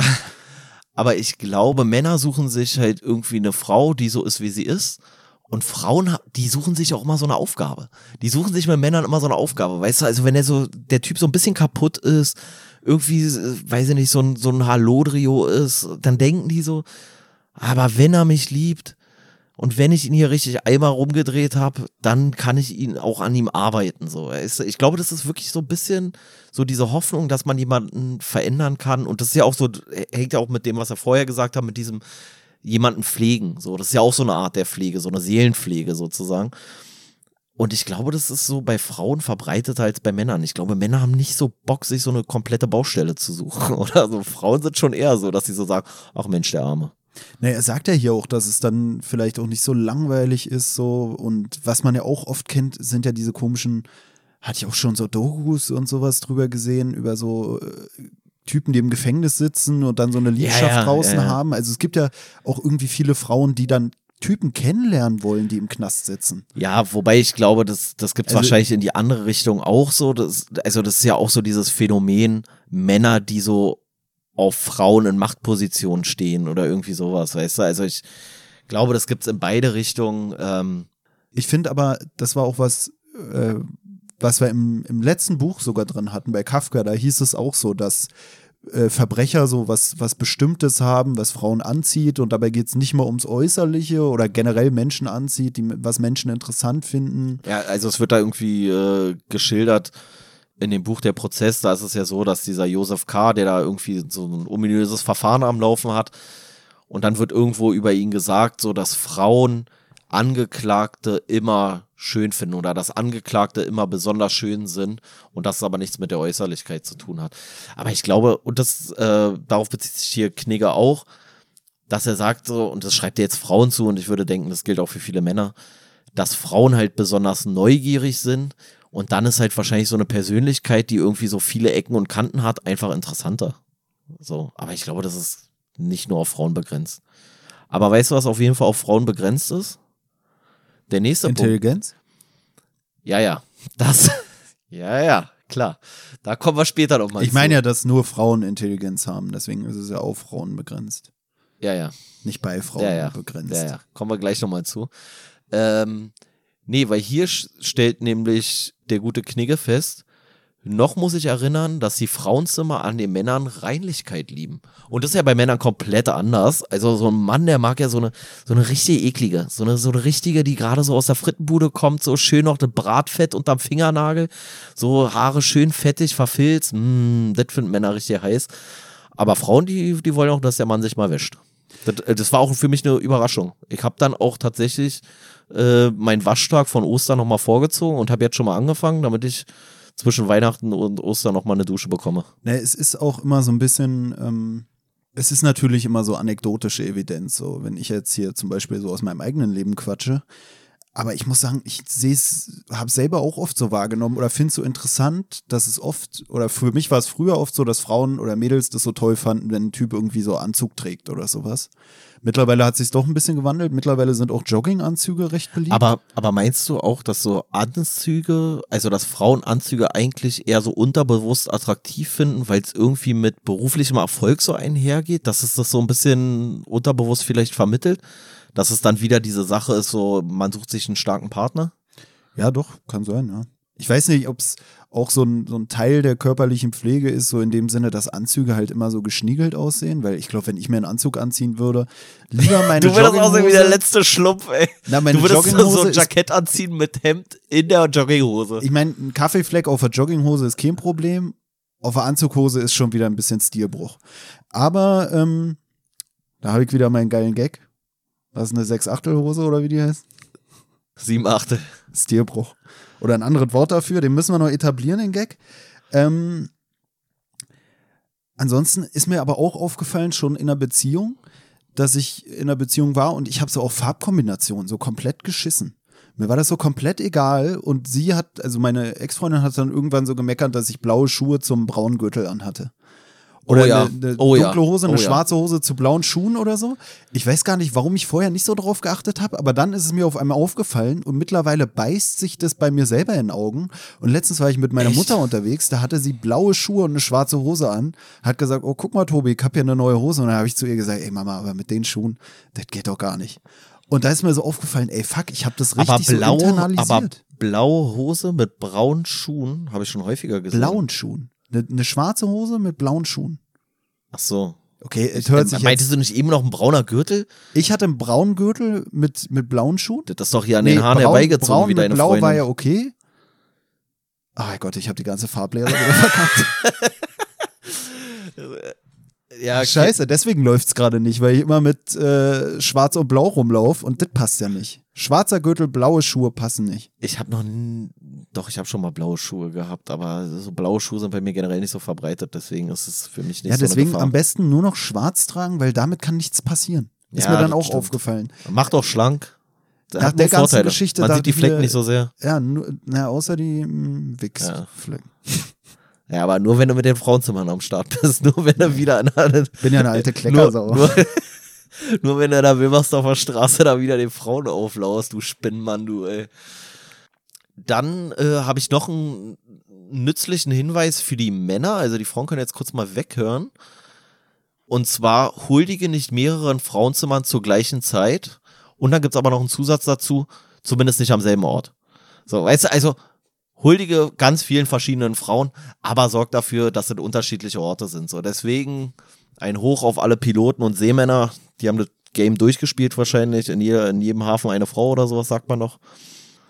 Aber ich glaube, Männer suchen sich halt irgendwie eine Frau, die so ist, wie sie ist. Und Frauen, die suchen sich auch immer so eine Aufgabe. Die suchen sich mit Männern immer so eine Aufgabe. Weißt du, also wenn der so, der Typ so ein bisschen kaputt ist, irgendwie, weiß ich nicht, so ein, so ein Halodrio ist, dann denken die so, aber wenn er mich liebt und wenn ich ihn hier richtig einmal rumgedreht habe, dann kann ich ihn auch an ihm arbeiten. So. Ich glaube, das ist wirklich so ein bisschen so diese Hoffnung, dass man jemanden verändern kann. Und das ist ja auch so, hängt ja auch mit dem, was er vorher gesagt hat, mit diesem jemanden pflegen. So, das ist ja auch so eine Art der Pflege, so eine Seelenpflege sozusagen. Und ich glaube, das ist so bei Frauen verbreiteter als bei Männern. Ich glaube, Männer haben nicht so Bock, sich so eine komplette Baustelle zu suchen. Oder so. Frauen sind schon eher so, dass sie so sagen, ach Mensch, der Arme. Naja, er sagt ja hier auch, dass es dann vielleicht auch nicht so langweilig ist, so. Und was man ja auch oft kennt, sind ja diese komischen, hatte ich auch schon so Dogus und sowas drüber gesehen, über so äh, Typen, die im Gefängnis sitzen und dann so eine Liebschaft ja, ja, draußen ja, haben. Also es gibt ja auch irgendwie viele Frauen, die dann Typen kennenlernen wollen, die im Knast sitzen. Ja, wobei ich glaube, das, das gibt es also, wahrscheinlich in die andere Richtung auch so. Das, also das ist ja auch so dieses Phänomen, Männer, die so auf Frauen in Machtpositionen stehen oder irgendwie sowas, weißt du? Also ich glaube, das gibt es in beide Richtungen. Ähm. Ich finde aber, das war auch was, äh, was wir im, im letzten Buch sogar drin hatten, bei Kafka, da hieß es auch so, dass äh, Verbrecher so was, was Bestimmtes haben, was Frauen anzieht und dabei geht es nicht mal ums Äußerliche oder generell Menschen anzieht, die, was Menschen interessant finden. Ja, also es wird da irgendwie äh, geschildert, in dem Buch Der Prozess, da ist es ja so, dass dieser Josef K., der da irgendwie so ein ominöses Verfahren am Laufen hat, und dann wird irgendwo über ihn gesagt, so dass Frauen Angeklagte immer schön finden oder dass Angeklagte immer besonders schön sind und das aber nichts mit der Äußerlichkeit zu tun hat. Aber ich glaube, und das äh, darauf bezieht sich hier Knigge auch, dass er sagt so, und das schreibt er jetzt Frauen zu, und ich würde denken, das gilt auch für viele Männer, dass Frauen halt besonders neugierig sind und dann ist halt wahrscheinlich so eine Persönlichkeit, die irgendwie so viele Ecken und Kanten hat, einfach interessanter. So, aber ich glaube, das ist nicht nur auf Frauen begrenzt. Aber weißt du, was auf jeden Fall auf Frauen begrenzt ist? Der nächste Intelligenz? Punkt. Ja, ja. Das. ja, ja, klar. Da kommen wir später nochmal. Ich meine ja, dass nur Frauen Intelligenz haben, deswegen ist es ja auf Frauen begrenzt. Ja, ja. Nicht bei Frauen ja, ja. begrenzt. Ja, ja. Kommen wir gleich nochmal zu. Ähm, Nee, weil hier stellt nämlich der gute Knigge fest, noch muss ich erinnern, dass die Frauenzimmer an den Männern Reinlichkeit lieben. Und das ist ja bei Männern komplett anders. Also so ein Mann, der mag ja so eine, so eine richtige eklige, so eine, so eine richtige, die gerade so aus der Frittenbude kommt, so schön noch das Bratfett unterm Fingernagel, so Haare schön fettig, verfilzt. Mm, das finden Männer richtig heiß. Aber Frauen, die, die wollen auch, dass der Mann sich mal wäscht. Das, das war auch für mich eine Überraschung. Ich habe dann auch tatsächlich äh, meinen Waschtag von Ostern nochmal vorgezogen und habe jetzt schon mal angefangen, damit ich zwischen Weihnachten und Ostern nochmal eine Dusche bekomme. Ne, es ist auch immer so ein bisschen, ähm, es ist natürlich immer so anekdotische Evidenz. So, wenn ich jetzt hier zum Beispiel so aus meinem eigenen Leben quatsche, aber ich muss sagen, ich sehe es, habe selber auch oft so wahrgenommen oder finde es so interessant, dass es oft, oder für mich war es früher oft so, dass Frauen oder Mädels das so toll fanden, wenn ein Typ irgendwie so Anzug trägt oder sowas. Mittlerweile hat sich doch ein bisschen gewandelt. Mittlerweile sind auch Jogginganzüge recht beliebt. Aber, aber meinst du auch, dass so Anzüge, also dass Frauen Anzüge eigentlich eher so unterbewusst attraktiv finden, weil es irgendwie mit beruflichem Erfolg so einhergeht, dass es das so ein bisschen unterbewusst vielleicht vermittelt? dass es dann wieder diese Sache ist, so man sucht sich einen starken Partner? Ja, doch, kann sein, ja. Ich weiß nicht, ob es auch so ein, so ein Teil der körperlichen Pflege ist, so in dem Sinne, dass Anzüge halt immer so geschniegelt aussehen, weil ich glaube, wenn ich mir einen Anzug anziehen würde, lieber meine Du würdest aussehen wie der letzte Schlumpf, ey. Na, meine du würdest so ein Jackett anziehen mit Hemd in der Jogginghose. Ich meine, ein Kaffeefleck auf der Jogginghose ist kein Problem, auf der Anzughose ist schon wieder ein bisschen Stilbruch. Aber ähm, da habe ich wieder meinen geilen Gag. Was ist eine 6 Achtel Hose oder wie die heißt? 7 Achtel. Stilbruch. Oder ein anderes Wort dafür, den müssen wir noch etablieren, den Gag. Ähm, ansonsten ist mir aber auch aufgefallen, schon in einer Beziehung, dass ich in einer Beziehung war und ich habe so auf Farbkombinationen so komplett geschissen. Mir war das so komplett egal und sie hat, also meine Ex-Freundin hat dann irgendwann so gemeckert, dass ich blaue Schuhe zum braunen Gürtel anhatte. Oder Oh ja. eine, eine Oh ja. dunkle Hose, eine Oh ja. schwarze Hose zu blauen Schuhen oder so. Ich weiß gar nicht, warum ich vorher nicht so drauf geachtet habe, aber dann ist es mir auf einmal aufgefallen und mittlerweile beißt sich das bei mir selber in den Augen. Und letztens war ich mit meiner Echt? Mutter unterwegs, da hatte sie blaue Schuhe und eine schwarze Hose an, hat gesagt, oh guck mal Tobi, ich hab hier eine neue Hose. Und dann habe ich zu ihr gesagt, ey Mama, aber mit den Schuhen, das geht doch gar nicht. Und da ist mir so aufgefallen, ey fuck, ich habe das richtig aber blau, so internalisiert. aber blaue Hose mit braunen Schuhen habe ich schon häufiger gesehen. blauen Schuhen. Eine, eine schwarze Hose mit blauen Schuhen. Ach so. Okay, es hört sich Meintest jetzt, du nicht eben noch ein brauner Gürtel? ich hatte einen braunen Gürtel mit, mit blauen Schuhen. Das ist doch hier an den Haaren braun, herbeigezogen, braun wie mit deine blau Freundin. war ja okay. Ach Gott, ich habe die ganze Farblehre wieder verkackt. ja, okay. Scheiße, deswegen läuft's gerade nicht, weil ich immer mit äh, Schwarz und Blau rumlauf und das passt ja nicht. Schwarzer Gürtel, blaue Schuhe passen nicht. Ich habe noch doch, ich habe schon mal blaue Schuhe gehabt, aber so blaue Schuhe sind bei mir generell nicht so verbreitet, deswegen ist es für mich nicht ja, so deswegen eine Gefahr. am besten nur noch schwarz tragen, weil damit kann nichts passieren. Ist Ja, mir dann auch stimmt. aufgefallen. Macht auch schlank. Nach Hat der ganzen Vorteile. Geschichte Man da sieht die Flecken nicht so sehr. Ja, nur, na, außer die mh, Ja. Ja, aber nur wenn du mit den Frauenzimmern am Start bist. Nur wenn du wieder an einer, Bin ja eine alte nur, Kleckersau. nur, nur wenn du da Wilmersdorfer Straße da wieder den Frauen auflaust, du Spinnmann, du ey. Dann äh, habe ich noch einen nützlichen Hinweis für die Männer. Also die Frauen können jetzt kurz mal weghören. Und zwar huldige nicht mehreren Frauenzimmern zur gleichen Zeit. Und dann gibt's aber noch einen Zusatz dazu, zumindest nicht am selben Ort. So, weißt du, also huldige ganz vielen verschiedenen Frauen, aber sorgt dafür, dass es unterschiedliche Orte sind. So, deswegen ein Hoch auf alle Piloten und Seemänner, die haben das Game durchgespielt wahrscheinlich. In, je, in jedem Hafen eine Frau oder sowas, sagt man doch.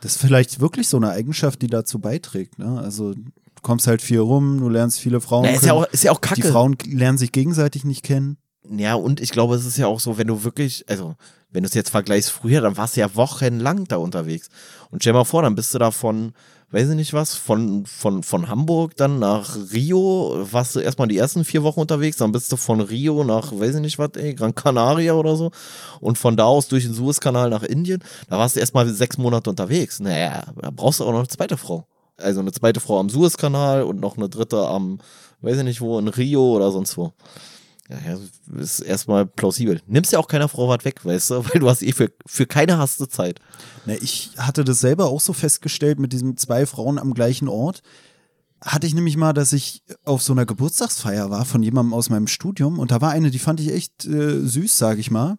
Das ist vielleicht wirklich so eine Eigenschaft, die dazu beiträgt. Ne? Also du kommst halt viel rum, du lernst viele Frauen Na, ist, ja kennen. auch, ist ja auch kacke. Die Frauen lernen sich gegenseitig nicht kennen. Ja, und ich glaube, es ist ja auch so, wenn du wirklich, also, wenn du es jetzt vergleichst früher, dann warst du ja wochenlang da unterwegs. Und stell mal vor, dann bist du da von, weiß ich nicht was, von, von, von Hamburg dann nach Rio, warst du erstmal die ersten vier Wochen unterwegs, dann bist du von Rio nach, weiß ich nicht was, ey, Gran Canaria oder so. Und von da aus durch den Suezkanal nach Indien, da warst du erstmal sechs Monate unterwegs. Naja, da brauchst du auch noch eine zweite Frau. Also eine zweite Frau am Suezkanal und noch eine dritte am, weiß ich nicht wo, in Rio oder sonst wo. Ja, ist erstmal plausibel. Nimmst ja auch keiner Frau was weg, weißt du, weil du hast eh für, für keine hast du Zeit. Na, ich hatte das selber auch so festgestellt mit diesen zwei Frauen am gleichen Ort. Hatte ich nämlich mal, dass ich auf so einer Geburtstagsfeier war von jemandem aus meinem Studium und da war eine, die fand ich echt äh, süß, sag ich mal.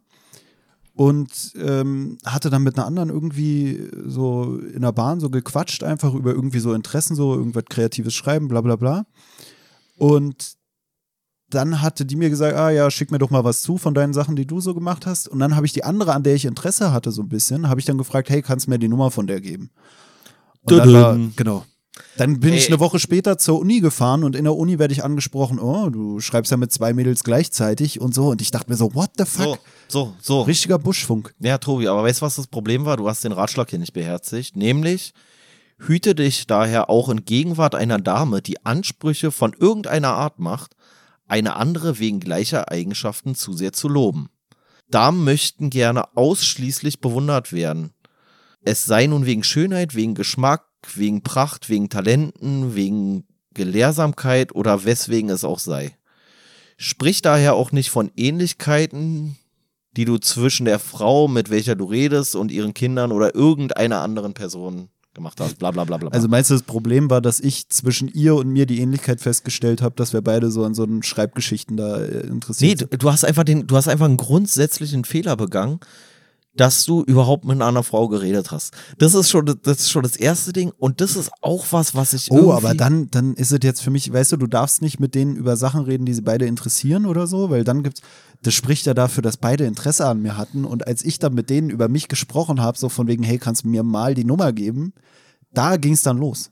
Und ähm, hatte dann mit einer anderen irgendwie so in der Bahn so gequatscht, einfach über irgendwie so Interessen, so irgendwas Kreatives schreiben, bla bla bla. Und dann hatte die mir gesagt, ah ja, schick mir doch mal was zu von deinen Sachen, die du so gemacht hast. Und dann habe ich die andere, an der ich Interesse hatte, so ein bisschen, habe ich dann gefragt, hey, kannst du mir die Nummer von der geben? Und dann war, genau. Dann bin ich Ey. eine Woche später zur Uni gefahren und in der Uni werde ich angesprochen, oh, du schreibst ja mit zwei Mädels gleichzeitig und so. Und ich dachte mir so, what the fuck? So, so, so. Richtiger Buschfunk. Ja, Tobi, aber weißt du, was das Problem war? Du hast den Ratschlag hier nicht beherzigt. Nämlich, hüte dich daher auch in Gegenwart einer Dame, die Ansprüche von irgendeiner Art macht, eine andere wegen gleicher Eigenschaften zu sehr zu loben. Damen möchten gerne ausschließlich bewundert werden. Es sei nun wegen Schönheit, wegen Geschmack, wegen Pracht, wegen Talenten, wegen Gelehrsamkeit oder weswegen es auch sei. Sprich daher auch nicht von Ähnlichkeiten, die du zwischen der Frau, mit welcher du redest, und ihren Kindern oder irgendeiner anderen Person gemacht hast. Bla bla bla bla. Also meinst du, das Problem war, dass ich zwischen ihr und mir die Ähnlichkeit festgestellt habe, dass wir beide so an so einen Schreibgeschichten da äh, nee, interessiert du, sind? du hast einfach den, du hast einfach einen grundsätzlichen Fehler begangen, dass du überhaupt mit einer Frau geredet hast. Das ist schon, das ist schon das erste Ding und das ist auch was, was ich Oh, aber dann, dann ist es jetzt für mich, weißt du, du darfst nicht mit denen über Sachen reden, die sie beide interessieren oder so, weil dann gibt's, das spricht ja dafür, dass beide Interesse an mir hatten. Und als ich dann mit denen über mich gesprochen habe, so von wegen, hey, kannst du mir mal die Nummer geben, da ging's dann los.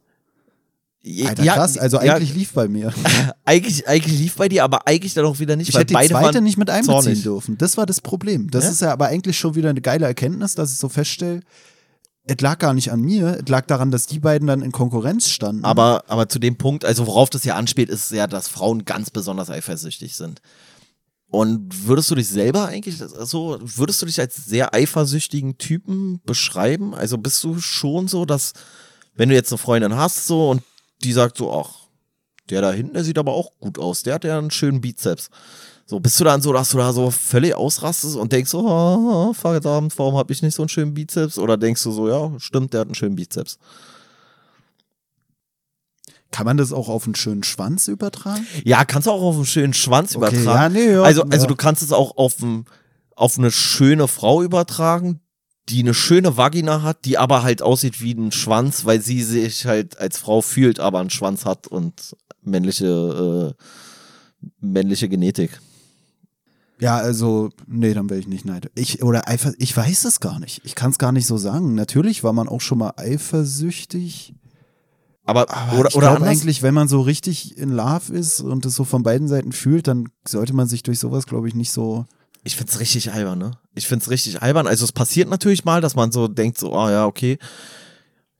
Alter, ja, krass, also ja, eigentlich lief bei mir. eigentlich, eigentlich lief bei dir, aber eigentlich dann auch wieder nicht, Ich weil hätte die beide zweite nicht mit einbeziehen zornig. dürfen. Das war das Problem. Das Ja? ist ja aber eigentlich schon wieder eine geile Erkenntnis, dass ich so feststelle, es lag gar nicht an mir, es lag daran, dass die beiden dann in Konkurrenz standen. Aber, aber zu dem Punkt, also worauf das ja anspielt, ist ja, dass Frauen ganz besonders eifersüchtig sind. Und würdest du dich selber eigentlich so, würdest du dich als sehr eifersüchtigen Typen beschreiben? Also bist du schon so, dass, wenn du jetzt eine Freundin hast, so, und die sagt so, ach, der da hinten, der sieht aber auch gut aus. Der hat ja einen schönen Bizeps. So, bist du dann so, dass du da so völlig ausrastest und denkst, so, oh, verdammt, warum habe ich nicht so einen schönen Bizeps? Oder denkst du so, ja, stimmt, der hat einen schönen Bizeps. Kann man das auch auf einen schönen Schwanz übertragen? Ja, kannst du auch auf einen schönen Schwanz Okay, übertragen. ja, nee, ja, also, also ja. du kannst es auch auf, ein, auf eine schöne Frau übertragen, die eine schöne Vagina hat, die aber halt aussieht wie ein Schwanz, weil sie sich halt als Frau fühlt, aber einen Schwanz hat und männliche, äh, männliche Genetik. Ja, also, nee, dann wäre ich nicht neidisch. Ich, oder eifer, ich weiß es gar nicht. Ich kann es gar nicht so sagen. Natürlich war man auch schon mal eifersüchtig. Aber, Aber oder, ich oder anders? eigentlich, wenn man so richtig in Love ist und es so von beiden Seiten fühlt, dann sollte man sich durch sowas, glaube ich, nicht so. Ich find's richtig albern, ne? Ich find's richtig albern. Also es passiert natürlich mal, dass man so denkt, so, ah ja, okay,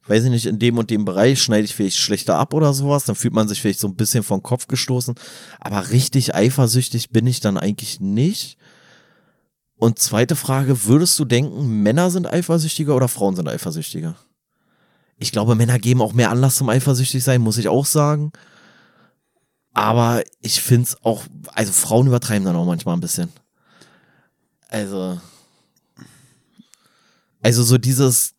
weiß ich nicht, in dem und dem Bereich schneide ich vielleicht schlechter ab oder sowas, dann fühlt man sich vielleicht so ein bisschen vom Kopf gestoßen. Aber richtig eifersüchtig bin ich dann eigentlich nicht. Und zweite Frage, würdest du denken, Männer sind eifersüchtiger oder Frauen sind eifersüchtiger? Ich glaube, Männer geben auch mehr Anlass zum eifersüchtig sein, muss ich auch sagen. Aber ich find's auch, also Frauen übertreiben dann auch manchmal ein bisschen. Also. Also so dieses,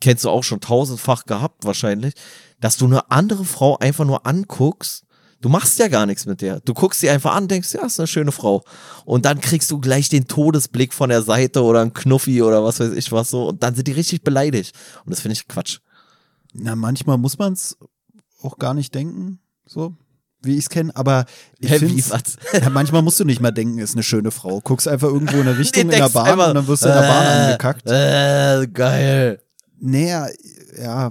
kennst du auch schon tausendfach gehabt wahrscheinlich, dass du eine andere Frau einfach nur anguckst. Du machst ja gar nichts mit der. Du guckst sie einfach an, denkst, ja, ist eine schöne Frau. Und dann kriegst du gleich den Todesblick von der Seite oder ein Knuffi oder was weiß ich was so. Und dann sind die richtig beleidigt. Und das finde ich Quatsch. Na, manchmal muss man es auch gar nicht denken, so wie ich es kenne. Aber ich finde, wie, ja, manchmal musst du nicht mal denken, ist eine schöne Frau. Guckst einfach irgendwo in eine Richtung in der Bahn einfach, und dann wirst du in der Bahn äh, angekackt. Äh, geil. Naja, ja,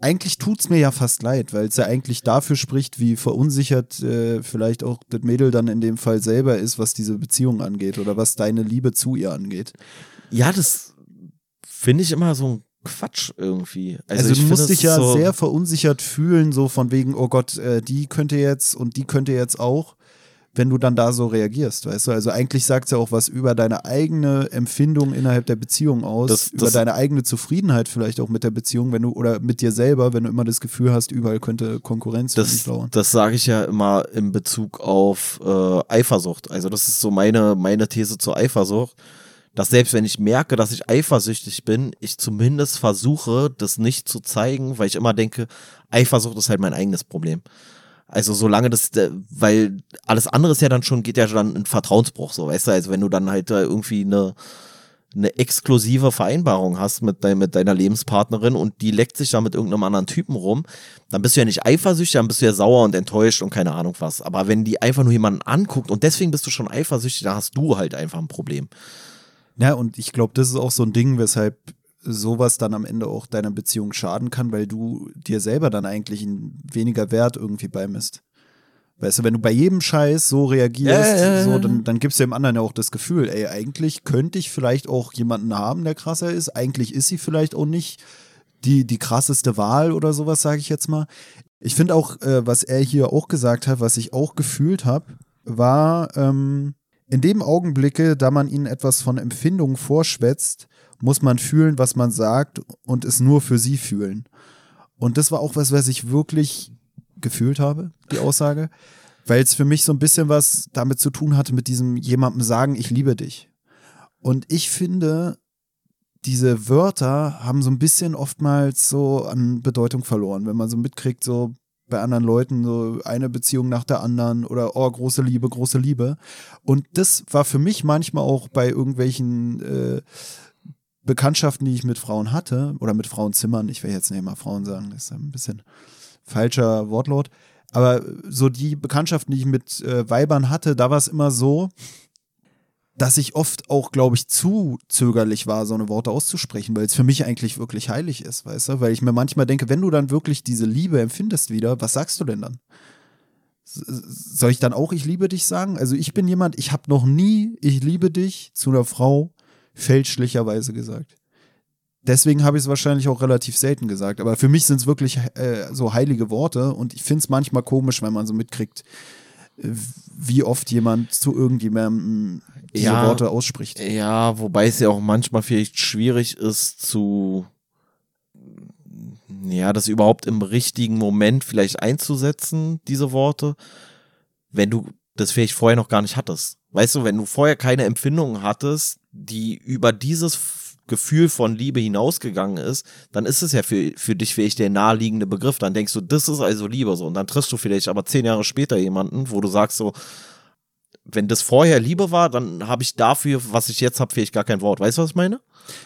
eigentlich tut's mir ja fast leid, weil es ja eigentlich dafür spricht, wie verunsichert äh, vielleicht auch das Mädel dann in dem Fall selber ist, was diese Beziehung angeht oder was deine Liebe zu ihr angeht. Ja, das finde ich immer so ein Quatsch irgendwie. Also, ich du musst dich ja so, sehr verunsichert fühlen, so von wegen, oh Gott, äh, die könnte jetzt und die könnte jetzt auch, wenn du dann da so reagierst, weißt du? Also eigentlich sagt es ja auch was über deine eigene Empfindung innerhalb der Beziehung aus, Das- über das- deine eigene Zufriedenheit vielleicht auch mit der Beziehung, wenn du oder mit dir selber, wenn du immer das Gefühl hast, überall könnte Konkurrenz Das, lauern. das sage ich ja immer in Bezug auf äh, Eifersucht. Also das ist so meine, meine These zur Eifersucht, dass selbst wenn ich merke, dass ich eifersüchtig bin, ich zumindest versuche, das nicht zu zeigen, weil ich immer denke, Eifersucht ist halt mein eigenes Problem. Also solange das, äh, weil alles andere ist ja dann schon, geht ja dann in Vertrauensbruch, so, weißt du, also wenn du dann halt irgendwie eine, eine exklusive Vereinbarung hast mit, dein, mit deiner Lebenspartnerin und die leckt sich da mit irgendeinem anderen Typen rum, dann bist du ja nicht eifersüchtig, dann bist du ja sauer und enttäuscht und keine Ahnung was. Aber wenn die einfach nur jemanden anguckt und deswegen bist du schon eifersüchtig, dann hast du halt einfach ein Problem. Ja, und ich glaube, das ist auch so ein Ding, weshalb sowas dann am Ende auch deiner Beziehung schaden kann, weil du dir selber dann eigentlich einen weniger Wert irgendwie beimisst. Weißt du, wenn du bei jedem Scheiß so reagierst, ja, so, dann, dann gibst du dem anderen ja auch das Gefühl, ey, eigentlich könnte ich vielleicht auch jemanden haben, der krasser ist. Eigentlich ist sie vielleicht auch nicht die, die krasseste Wahl oder sowas, sage ich jetzt mal. Ich finde auch, äh, was er hier auch gesagt hat, was ich auch gefühlt habe, war, ähm, in dem Augenblicke, da man ihnen etwas von Empfindungen vorschwätzt, muss man fühlen, was man sagt und es nur für sie fühlen. Und das war auch was, was ich wirklich gefühlt habe, die Aussage, weil es für mich so ein bisschen was damit zu tun hatte, mit diesem jemandem sagen, ich liebe dich. Und ich finde, diese Wörter haben so ein bisschen oftmals so an Bedeutung verloren, wenn man so mitkriegt, so bei anderen Leuten so eine Beziehung nach der anderen oder oh, große Liebe, große Liebe. Und das war für mich manchmal auch bei irgendwelchen äh, Bekanntschaften, die ich mit Frauen hatte oder mit Frauenzimmern, ich will jetzt nicht mal Frauen sagen, das ist ein bisschen falscher Wortlaut, aber so die Bekanntschaften, die ich mit äh, Weibern hatte, da war es immer so, dass ich oft auch, glaube ich, zu zögerlich war, so eine Worte auszusprechen, weil es für mich eigentlich wirklich heilig ist, weißt du? Weil ich mir manchmal denke, wenn du dann wirklich diese Liebe empfindest wieder, was sagst du denn dann? Soll ich dann auch ich liebe dich sagen? Also ich bin jemand, ich habe noch nie ich liebe dich zu einer Frau fälschlicherweise gesagt. Deswegen habe ich es wahrscheinlich auch relativ selten gesagt. Aber für mich sind es wirklich äh, so heilige Worte und ich finde es manchmal komisch, wenn man so mitkriegt, wie oft jemand zu irgendjemandem diese Ja. Worte ausspricht. Ja, wobei es ja auch manchmal vielleicht schwierig ist zu ja, das überhaupt im richtigen Moment vielleicht einzusetzen, diese Worte, wenn du das vielleicht vorher noch gar nicht hattest. Weißt du, wenn du vorher keine Empfindungen hattest, die über dieses Gefühl von Liebe hinausgegangen ist, dann ist es ja für, für dich vielleicht der naheliegende Begriff. Dann denkst du, das ist also Liebe so. Und dann triffst du vielleicht aber zehn Jahre später jemanden, wo du sagst so, wenn das vorher Liebe war, dann habe ich dafür, was ich jetzt habe, vielleicht gar kein Wort. Weißt du, was ich meine?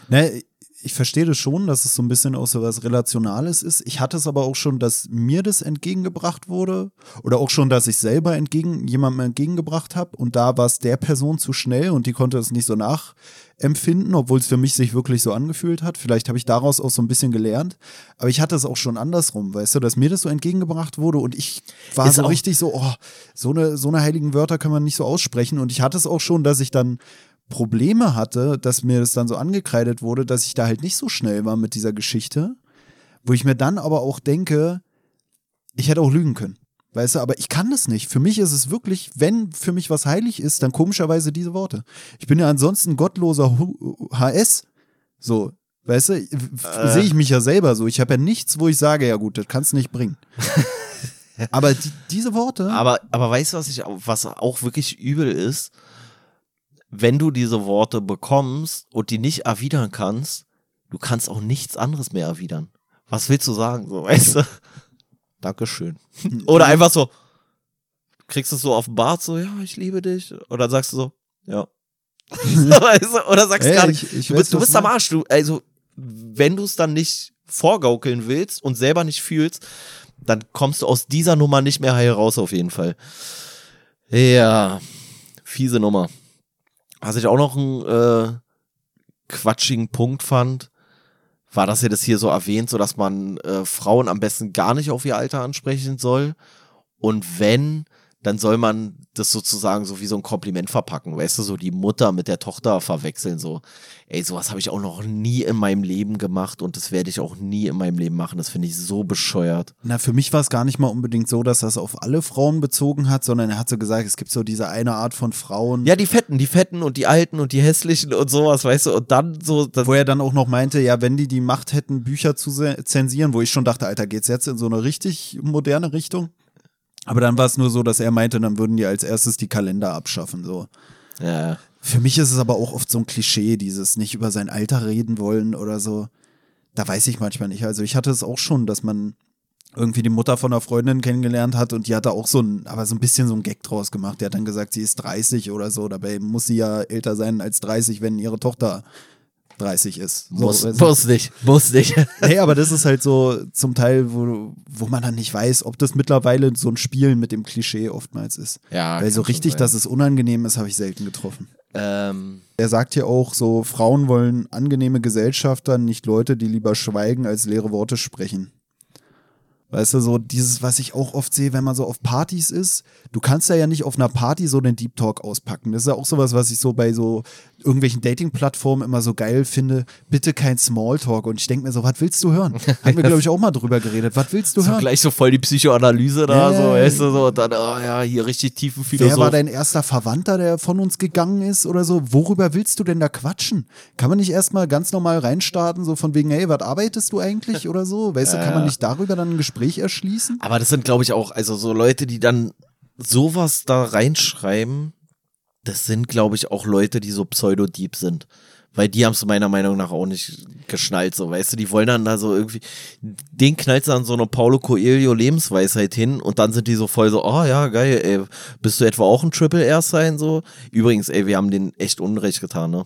Ne, ich verstehe das schon, dass es so ein bisschen auch so was Relationales ist. Ich hatte es aber auch schon, dass mir das entgegengebracht wurde oder auch schon, dass ich selber entgegen jemandem entgegengebracht habe und da war es der Person zu schnell und die konnte es nicht so nachempfinden, obwohl es für mich sich wirklich so angefühlt hat. Vielleicht habe ich daraus auch so ein bisschen gelernt, aber ich hatte es auch schon andersrum, weißt du, dass mir das so entgegengebracht wurde und ich war Ist so richtig so, oh, so eine so eine heiligen Wörter kann man nicht so aussprechen und ich hatte es auch schon, dass ich dann Probleme hatte, dass mir das dann so angekreidet wurde, dass ich da halt nicht so schnell war mit dieser Geschichte, wo ich mir dann aber auch denke, ich hätte auch lügen können. Weißt du, aber ich kann das nicht. Für mich ist es wirklich, wenn für mich was heilig ist, dann komischerweise diese Worte. Ich bin ja ansonsten gottloser HS. So, weißt du, f- sehe ich mich ja selber so. Ich habe ja nichts, wo ich sage, ja gut, das kannst du nicht bringen. aber die, diese Worte, Aber, aber weißt du, was ich was auch wirklich übel ist? Wenn du diese Worte bekommst und die nicht erwidern kannst, du kannst auch nichts anderes mehr erwidern. Was willst du sagen? So, weißt du? Dankeschön. Oder einfach so, kriegst du es so auf den Bart, so, ja, ich liebe dich. Oder sagst du so, ja. du? Oder sagst Ey, gar nicht. ich- ich du weiß, bist, du was bist du am Arsch. Du, also, wenn du es dann nicht vorgaukeln willst und selber nicht fühlst, dann kommst du aus dieser Nummer nicht mehr heil raus, auf jeden Fall. Ja, fiese Nummer. Was ich auch noch einen äh, quatschigen Punkt fand, war, dass er das hier so erwähnt, so dass man äh, Frauen am besten gar nicht auf ihr Alter ansprechen soll. Und wenn, dann soll man das sozusagen so wie so ein Kompliment verpacken, weißt du, so die Mutter mit der Tochter verwechseln, so, ey, sowas habe ich auch noch nie in meinem Leben gemacht und das werde ich auch nie in meinem Leben machen. Das finde ich so bescheuert. Na, für mich war es gar nicht mal unbedingt so, dass das auf alle Frauen bezogen hat, sondern er hat so gesagt, es gibt so diese eine Art von Frauen, Ja, die Fetten, die Fetten und die Alten und die Hässlichen und sowas, weißt du, und dann so, wo er dann auch noch meinte, ja, wenn die die Macht hätten, Bücher zu zensieren, wo ich schon dachte, Alter, geht's jetzt in so eine richtig moderne Richtung? Aber dann war es nur so, dass er meinte, dann würden die als erstes die Kalender abschaffen, so. ja, Für mich ist es aber auch oft so ein Klischee, dieses nicht über sein Alter reden wollen oder so. Da weiß ich manchmal nicht. Also ich hatte es auch schon, dass man irgendwie die Mutter von einer Freundin kennengelernt hat und die hatte auch so ein, aber so ein bisschen so ein Gag draus gemacht. Die hat dann gesagt, sie ist 30 oder so. Dabei muss sie ja älter sein als 30, wenn ihre Tochter 30 ist. So, muss, du? muss nicht, muss nicht. Nee, aber das ist halt so zum Teil, wo, wo man dann nicht weiß, ob das mittlerweile so ein Spielen mit dem Klischee oftmals ist. Ja, Weil so richtig, dass es unangenehm ist, habe ich selten getroffen. ähm, Er sagt hier auch so, Frauen wollen angenehme Gesellschafter, nicht Leute, die lieber schweigen, als leere Worte sprechen. Weißt du, so dieses, was ich auch oft sehe, wenn man so auf Partys ist, du kannst ja ja nicht auf einer Party so den Deep Talk auspacken. Das ist ja auch sowas, was ich so bei so irgendwelchen Dating-Plattformen immer so geil finde. Bitte kein Smalltalk. Und ich denke mir so, was willst du hören? Haben wir, glaube ich, auch mal drüber geredet. Was willst du so hören? gleich so voll die Psychoanalyse da, Ja, so, ja, weißt du, so, und dann, oh ja, hier richtig tiefen Wer Philosoph. war dein erster Verwandter, der von uns gegangen ist oder so? Worüber willst du denn da quatschen? Kann man nicht erstmal ganz normal reinstarten, so von wegen, hey, was arbeitest du eigentlich oder so? Weißt du, kann man nicht darüber dann ein Gespräch erschließen? Aber das sind, glaube ich, auch, also so Leute, die dann sowas da reinschreiben, das sind, glaube ich, auch Leute, die so pseudo-deep sind. Weil die haben es meiner Meinung nach auch nicht geschnallt, so, weißt du, die wollen dann da so irgendwie, den knallt dann so eine Paulo Coelho Lebensweisheit hin und dann sind die so voll so, oh ja, geil, ey, bist du etwa auch ein Triple R sein, so? Übrigens, ey, wir haben den echt Unrecht getan, ne?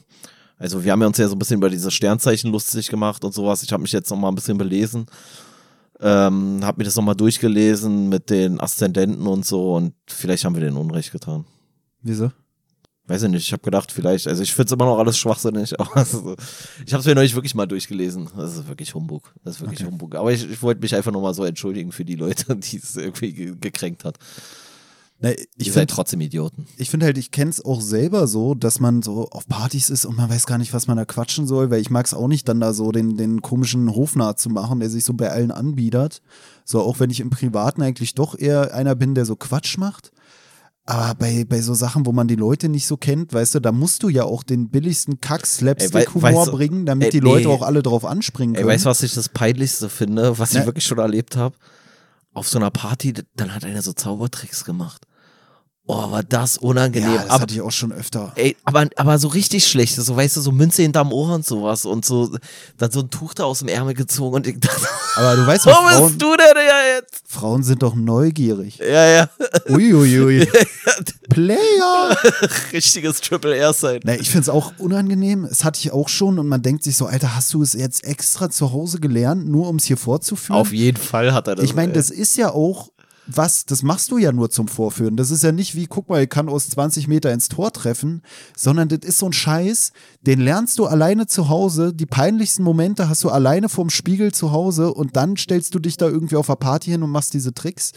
Also wir haben ja uns ja so ein bisschen über diese Sternzeichen lustig gemacht und sowas. Ich habe mich jetzt noch mal ein bisschen belesen ähm, hab mir das nochmal durchgelesen mit den Aszendenten und so und vielleicht haben wir den Unrecht getan. Wieso? Weiß ich nicht, ich habe gedacht, vielleicht, also ich finde es immer noch alles schwachsinnig, aber so, ich habe es mir neulich wirklich mal durchgelesen. Das ist wirklich Humbug. Das ist wirklich Okay. Humbug. Aber ich, ich wollte mich einfach nochmal so entschuldigen für die Leute, die es irgendwie ge gekränkt hat. Ihr ich seid finde trotzdem Idioten. ich find halt, ich kenne es auch selber so, dass man so auf Partys ist und man weiß gar nicht, was man da quatschen soll, weil ich mag es auch nicht, dann da so den, den komischen Hofnarr zu machen, der sich so bei allen anbietet. So, auch wenn ich im Privaten eigentlich doch eher einer bin, der so Quatsch macht. Aber bei, bei so Sachen, wo man die Leute nicht so kennt, weißt du, da musst du ja auch den billigsten Kack-Slapstick-Humor bringen, damit ey, die Leute nee. auch alle drauf anspringen Ey, können. weißt du, was ich das Peinlichste finde, was Ne. ich wirklich schon erlebt habe? Auf so einer Party, dann hat einer so Zaubertricks gemacht. Oh, war das unangenehm. ja, das aber, hatte ich auch schon öfter. ey, aber, aber so richtig schlecht, so weißt du, so Münze hinterm Ohr und sowas und so, dann so ein Tuch da aus dem Ärmel gezogen und ich dachte, Aber du weißt, wo was Frauen, bist du denn ja jetzt? Frauen sind doch neugierig. Ja, ja, Uiuiui. Player! richtiges Triple R sein. Na, ich finde es auch unangenehm. Das hatte ich auch schon und man denkt sich so, Alter, hast du es jetzt extra zu Hause gelernt, nur um es hier vorzuführen? Auf jeden Fall hat er das. ich meine, ey. das ist ja auch was, das machst du ja nur zum Vorführen. Das ist ja nicht wie, guck mal, ich kann aus 20 Meter ins Tor treffen, sondern das ist so ein Scheiß, den lernst du alleine zu Hause. Die peinlichsten Momente hast du alleine vorm Spiegel zu Hause und dann stellst du dich da irgendwie auf einer Party hin und machst diese Tricks.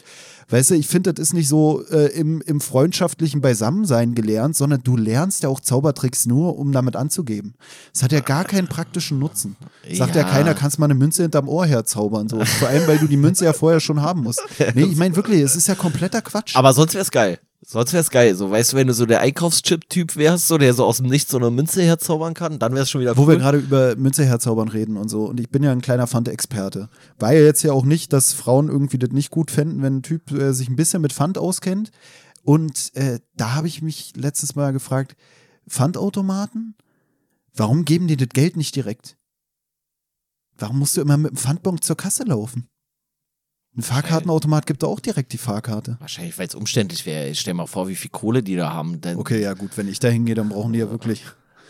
Weißt du, ich finde, das ist nicht so äh, im, im freundschaftlichen Beisammensein gelernt, sondern du lernst ja auch Zaubertricks nur, um damit anzugeben. Es hat ja gar keinen praktischen Nutzen. Sagt ja, Ja. keiner, kannst mal eine Münze hinterm Ohr herzaubern. So. Vor allem, weil du die Münze ja vorher schon haben musst. Nee, ich meine wirklich, es ist ja kompletter Quatsch. Aber sonst wär's geil. Sonst wär's geil. So, weißt du, wenn du so der Einkaufschip-Typ wärst, so der so aus dem Nichts so eine Münze herzaubern kann, dann wär's schon wieder Wo cool. wir gerade über Münze herzaubern reden und so. Und ich bin ja ein kleiner Pfand-Experte. War ja jetzt ja auch nicht, dass Frauen irgendwie das nicht gut fänden, wenn ein Typ äh, sich ein bisschen mit Pfand auskennt. Und äh, da habe ich mich letztes Mal gefragt, Pfandautomaten? Warum geben die das Geld nicht direkt? Warum musst du immer mit dem Pfandbon zur Kasse laufen? Ein Fahrkartenautomat gibt da auch direkt die Fahrkarte. Wahrscheinlich, weil es umständlich wäre. Ich stell mal vor, wie viel Kohle die da haben. Denn, Okay, ja gut, wenn ich da hingehe, dann brauchen die ja wirklich.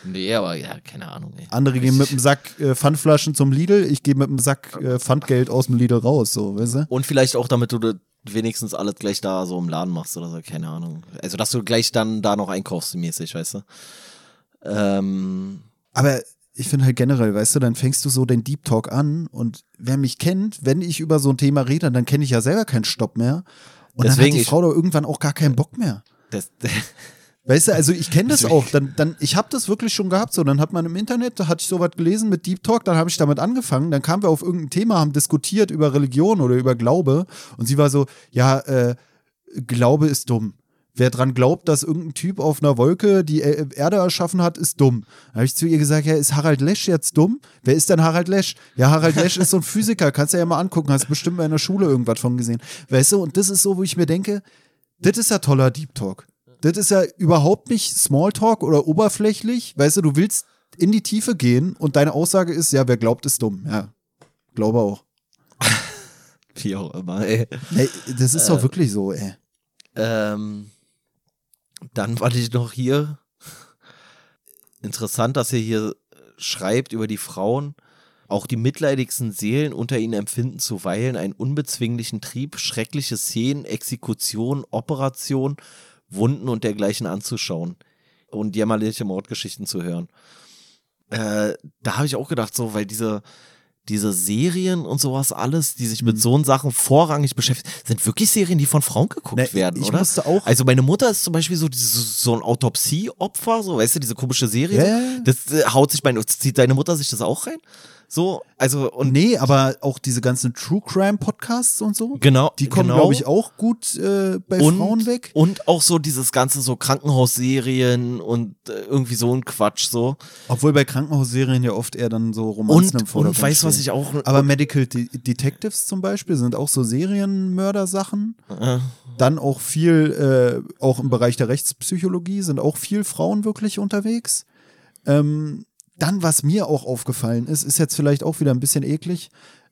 Nee, aber ja, keine Ahnung. Ey. Andere gehen mit dem Sack äh, Pfandflaschen zum Lidl, ich gehe mit dem Sack äh, Pfandgeld aus dem Lidl raus, so, weißt du? Und vielleicht auch, damit du wenigstens alles gleich da so im Laden machst oder so, keine Ahnung. Also, dass du gleich dann da noch einkaufst, mäßig, weißt du? Ähm, Aber ich finde halt generell, weißt du, dann fängst du so den Deep Talk an und wer mich kennt, wenn ich über so ein Thema rede, dann kenne ich ja selber keinen Stopp mehr. Und dann Deswegen hat die ich- Frau doch irgendwann auch gar keinen Bock mehr. das, Weißt du, also ich kenne das auch. Dann, dann, ich habe das wirklich schon gehabt. So, dann hat man im Internet, da hatte ich sowas gelesen mit Deep Talk, dann habe ich damit angefangen. Dann kamen wir auf irgendein Thema, haben diskutiert über Religion oder über Glaube. Und sie war so, ja, äh, Glaube ist dumm. Wer dran glaubt, dass irgendein Typ auf einer Wolke die äh, Erde erschaffen hat, ist dumm. Da habe ich zu ihr gesagt, ja, ist Harald Lesch jetzt dumm? Wer ist denn Harald Lesch? Ja, Harald Lesch ist so ein Physiker, kannst du ja mal angucken, hast bestimmt in der Schule irgendwas von gesehen. Weißt du, und das ist so, wo ich mir denke, das ist ja toller Deep Talk. Das ist ja überhaupt nicht Smalltalk oder oberflächlich. Weißt du, du willst in die Tiefe gehen und deine Aussage ist, ja, wer glaubt, ist dumm. Ja, glaube auch. wie auch immer, ey. Ey, das ist doch wirklich so, ey. Ähm, dann war ich noch hier. Interessant, dass ihr hier schreibt über die Frauen. Auch die mitleidigsten Seelen unter ihnen empfinden zuweilen einen unbezwinglichen Trieb, schreckliche Szenen, Exekution, Operation, Wunden und dergleichen anzuschauen und jämmerliche Mordgeschichten zu hören. Äh, da habe ich auch gedacht, so, weil diese, diese Serien und sowas alles, die sich mit so Sachen vorrangig beschäftigen, sind wirklich Serien, die von Frauen geguckt Ne, werden, ich oder? musste auch- Also meine Mutter ist zum Beispiel so, so ein Autopsieopfer, so, weißt du, diese komische Serie. Ja, ja. Das äh, haut sich meine, zieht deine Mutter sich das auch rein? So, also, und Nee, aber auch diese ganzen True Crime Podcasts und so, genau. die kommen, genau. glaube ich, auch gut äh, bei und, Frauen weg. Und auch so dieses ganze so Krankenhausserien und äh, irgendwie so ein Quatsch so. Obwohl bei Krankenhausserien ja oft eher dann so Romanzen im Und, Vordergrund und weißt du, was ich auch. Aber Medical De Detectives zum Beispiel sind auch so Serienmördersachen. äh, Dann auch viel, äh, auch im Bereich der Rechtspsychologie sind auch viel Frauen wirklich unterwegs. Ähm, dann, was mir auch aufgefallen ist, ist jetzt vielleicht auch wieder ein bisschen eklig,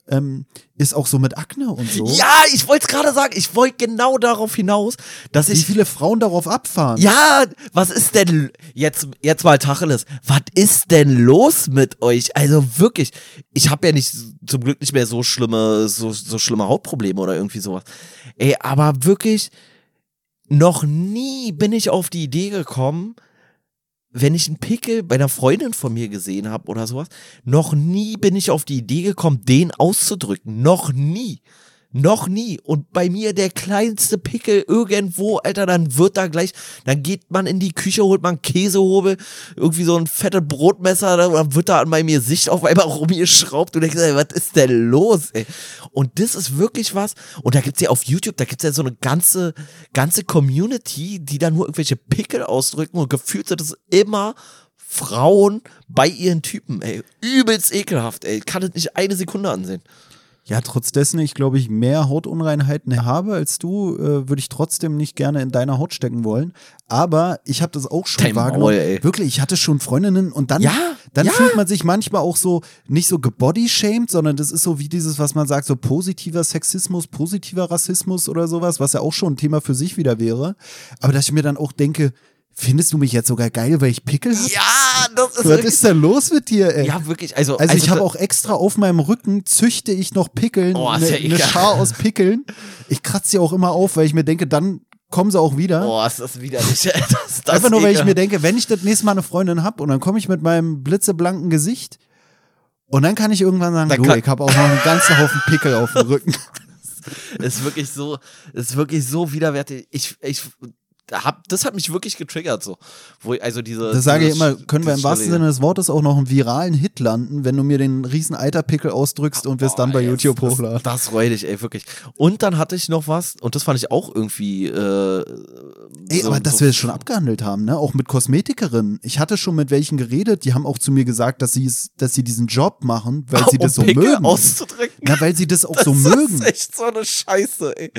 ähm, ist auch so mit Akne und so. Ja, ich wollte es gerade sagen. Ich wollte genau darauf hinaus, dass Wie ich. viele Frauen darauf abfahren. Ja, was ist denn jetzt jetzt mal Tacheles? Was ist denn los mit euch? Also wirklich, ich habe ja nicht zum Glück nicht mehr so schlimme so so schlimme Hautprobleme oder irgendwie sowas. Ey, aber wirklich noch nie bin ich auf die Idee gekommen, wenn ich einen Pickel bei einer Freundin von mir gesehen habe oder sowas, noch nie bin ich auf die Idee gekommen, den auszudrücken. Noch nie. Noch nie. Und bei mir der kleinste Pickel irgendwo, Alter, dann wird da gleich, dann geht man in die Küche, holt man Käsehobel, irgendwie so ein fettes Brotmesser, dann wird da an meinem Gesicht auf einmal rumgeschraubt und denkst, ey, was ist denn los, ey? Und das ist wirklich was. Und da gibt's ja auf YouTube, da gibt's ja so eine ganze, ganze Community, die da nur irgendwelche Pickel ausdrücken und gefühlt sind es immer Frauen bei ihren Typen, ey. Übelst ekelhaft, ey. Kann es nicht eine Sekunde ansehen. Ja, trotz dessen ich, glaube ich, mehr Hautunreinheiten habe als du, äh, würde ich trotzdem nicht gerne in deiner Haut stecken wollen. Aber ich habe das auch schon Dein wahrgenommen. Maul. Wirklich, ich hatte schon Freundinnen und dann, Ja, dann ja. fühlt man sich manchmal auch so, nicht so gebodyshamed, sondern das ist so wie dieses, was man sagt, so positiver Sexismus, positiver Rassismus oder sowas, was ja auch schon ein Thema für sich wieder wäre. Aber dass ich mir dann auch denke, findest du mich jetzt sogar geil, weil ich Pickel habe? Ja, das ist Was ist denn los mit dir, ey? ja, wirklich, also, Also, ich habe auch extra auf meinem Rücken züchte ich noch Pickeln, Oh, eine ist ja ne ekelhaft. Schar aus Pickeln. Ich kratze sie auch immer auf, weil ich mir denke, dann kommen sie auch wieder. Boah, ist das widerlich. Das, das Einfach nur, weil ich mir denke, wenn ich das nächste Mal eine Freundin hab und dann komme ich mit meinem blitzeblanken Gesicht und dann kann ich irgendwann sagen, du, ich habe auch noch einen ganzen Haufen Pickel auf dem Rücken. ist wirklich so, ist wirklich so widerwärtig. Ich, ich hab, das hat mich wirklich getriggert, so. Wo, also diese. Das sage ich immer, können wir im wahrsten Sinne des Wortes auch noch einen viralen Hit landen, wenn du mir den riesen Eiterpickel ausdrückst und wir es dann bei Oh, YouTube das, hochladen. Das, das freut dich, ey, wirklich. Und dann hatte ich noch was, und das fand ich auch irgendwie. Äh, Ey, so- aber dass so- wir es schon abgehandelt haben, ne? Auch mit Kosmetikerinnen. Ich hatte schon mit welchen geredet, die haben auch zu mir gesagt, dass sie dass sie diesen Job machen, weil sie um das so Pickel mögen. auszudrücken. Na, weil sie das auch so das mögen. ist echt so eine Scheiße, ey.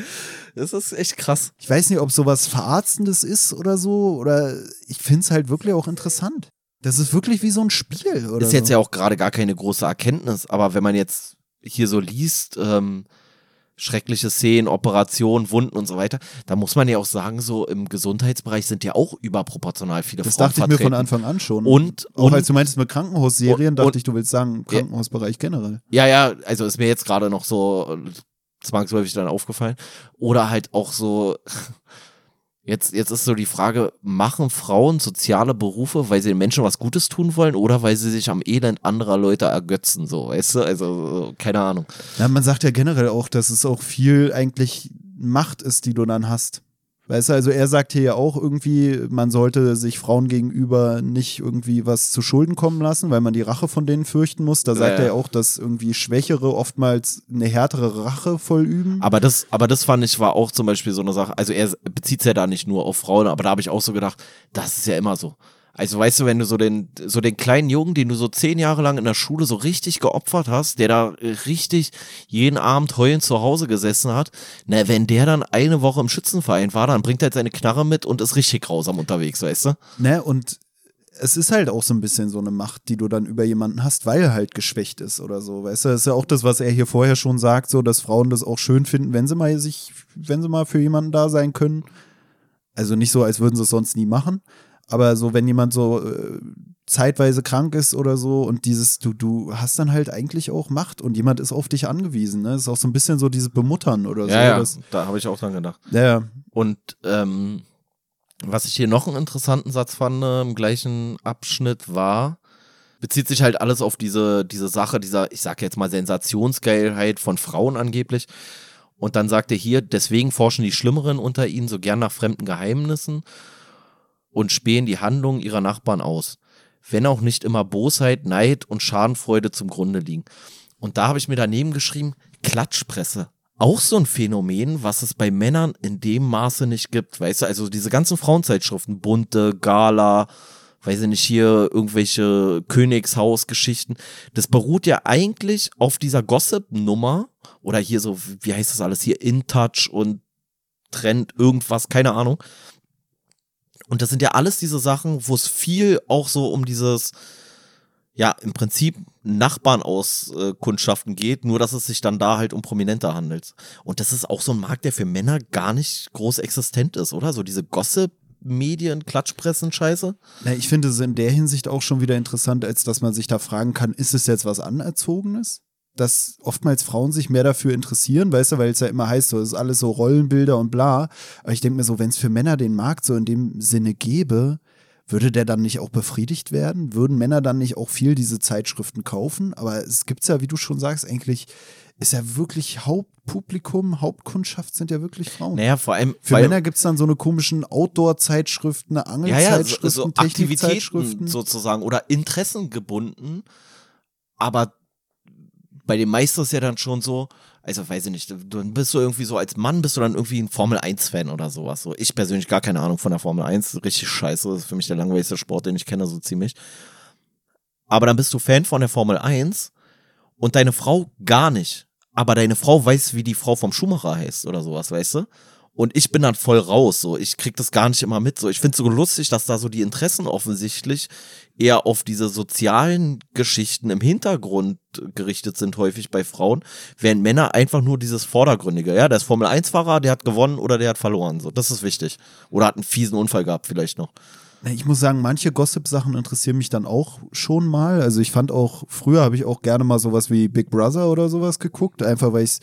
Das ist echt krass. Ich weiß nicht, ob sowas Verarztendes ist oder so, oder ich finde es halt wirklich auch interessant. Das ist wirklich wie so ein Spiel, oder? ist jetzt so. ja auch gerade gar keine große Erkenntnis, aber wenn man jetzt hier so liest, ähm, schreckliche Szenen, Operationen, Wunden und so weiter, da muss man ja auch sagen, so im Gesundheitsbereich sind ja auch überproportional viele Das Frauen dachte ich mir von vertreten. Anfang an schon. Und, auch und als du meintest mit Krankenhausserien, und- dachte ich, du willst sagen, Krankenhausbereich generell. Ja, ja, also ist mir jetzt gerade noch so zwangsläufig dann aufgefallen. Oder halt auch so, jetzt, jetzt ist so die Frage, machen Frauen soziale Berufe, weil sie den Menschen was Gutes tun wollen oder weil sie sich am Elend anderer Leute ergötzen, so, weißt du? Also, so, keine Ahnung. Ja, man sagt ja generell auch, dass es auch viel eigentlich Macht ist, die du dann hast. Weißt du, also er sagt hier ja auch irgendwie, man sollte sich Frauen gegenüber nicht irgendwie was zu Schulden kommen lassen, weil man die Rache von denen fürchten muss. Da sagt er ja auch, dass irgendwie Schwächere oftmals eine härtere Rache vollüben. Aber das, aber das fand ich war auch zum Beispiel so eine Sache. Also er bezieht es ja da nicht nur auf Frauen, aber da habe ich auch so gedacht, das ist ja immer so. Also weißt du, wenn du so den, so den kleinen Jungen, den du so zehn Jahre lang in der Schule so richtig geopfert hast, der da richtig jeden Abend heulend zu Hause gesessen hat, na, wenn der dann eine Woche im Schützenverein war, dann bringt er halt seine Knarre mit und ist richtig grausam unterwegs, weißt du? Ne, und es ist halt auch so ein bisschen so eine Macht, die du dann über jemanden hast, weil er halt geschwächt ist oder so. Weißt du, das ist ja auch das, was er hier vorher schon sagt, so, dass Frauen das auch schön finden, wenn sie mal sich, wenn sie mal für jemanden da sein können. Also nicht so, als würden sie es sonst nie machen. Aber so, wenn jemand so äh, zeitweise krank ist oder so und dieses, du, du hast dann halt eigentlich auch Macht und jemand ist auf dich angewiesen. Ne? Das ist auch so ein bisschen so dieses Bemuttern oder so. Das, da habe ich auch dran gedacht. ja, ja. Und ähm, was ich hier noch einen interessanten Satz fand äh, im gleichen Abschnitt war, bezieht sich halt alles auf diese, diese Sache, dieser, ich sag jetzt mal, Sensationsgeilheit von Frauen angeblich. Und dann sagt er hier, deswegen forschen die Schlimmeren unter ihnen so gern nach fremden Geheimnissen und spähen die Handlungen ihrer Nachbarn aus. Wenn auch nicht immer Bosheit, Neid und Schadenfreude zum Grunde liegen. Und da habe ich mir daneben geschrieben, Klatschpresse. Auch so ein Phänomen, was es bei Männern in dem Maße nicht gibt. Weißt du, also diese ganzen Frauenzeitschriften, bunte, Gala, weiß ich nicht, hier irgendwelche Königshausgeschichten. Das beruht ja eigentlich auf dieser Gossip-Nummer oder hier so, wie heißt das alles hier, InTouch und Trend, irgendwas, keine Ahnung. Und das sind ja alles diese Sachen, wo es viel auch so um dieses, ja, im Prinzip Nachbarn-Auskundschaften geht, nur dass es sich dann da halt um Prominente handelt. Und das ist auch so ein Markt, der für Männer gar nicht groß existent ist, oder? So diese Gossip-Medien, Klatschpressen, Scheiße. Na, ich finde es in der Hinsicht auch schon wieder interessant, als dass man sich da fragen kann, ist es jetzt was Anerzogenes? Dass oftmals Frauen sich mehr dafür interessieren, weißt du, weil es ja immer heißt, so, ist alles so Rollenbilder und bla. Aber ich denke mir so, wenn es für Männer den Markt so in dem Sinne gäbe, würde der dann nicht auch befriedigt werden? Würden Männer dann nicht auch viel diese Zeitschriften kaufen? Aber es gibt ja, wie du schon sagst, eigentlich ist ja wirklich Hauptpublikum, Hauptkundschaft sind ja wirklich Frauen. Naja, vor allem. Für Männer gibt es dann so eine komischen Outdoor-Zeitschriften, eine ja, ja, so, Angelzeitschriften, so Technikzeitschriften. Aktivitäten sozusagen oder Interessen gebunden. Aber bei den meisten ist ja dann schon so, also weiß ich nicht, du bist so irgendwie so als Mann bist du dann irgendwie ein Formel 1 Fan oder sowas. So ich persönlich gar keine Ahnung von der Formel 1, richtig scheiße, das ist für mich der langweiligste Sport, den ich kenne so ziemlich. Aber dann bist du Fan von der Formel 1 und deine Frau gar nicht. Aber deine Frau weiß, wie die Frau vom Schumacher heißt oder sowas, weißt du? Und ich bin dann voll raus, so. Ich krieg das gar nicht immer mit, so. Ich find's so lustig, dass da so die Interessen offensichtlich eher auf diese sozialen Geschichten im Hintergrund gerichtet sind, häufig bei Frauen, während Männer einfach nur dieses Vordergründige, ja, der ist Formel-1-Fahrer, der hat gewonnen oder der hat verloren, so. Das ist wichtig. Oder hat einen fiesen Unfall gehabt, vielleicht noch. Ich muss sagen, manche Gossip-Sachen interessieren mich dann auch schon mal. Also ich fand auch, früher habe ich auch gerne mal sowas wie Big Brother oder sowas geguckt, einfach weil ich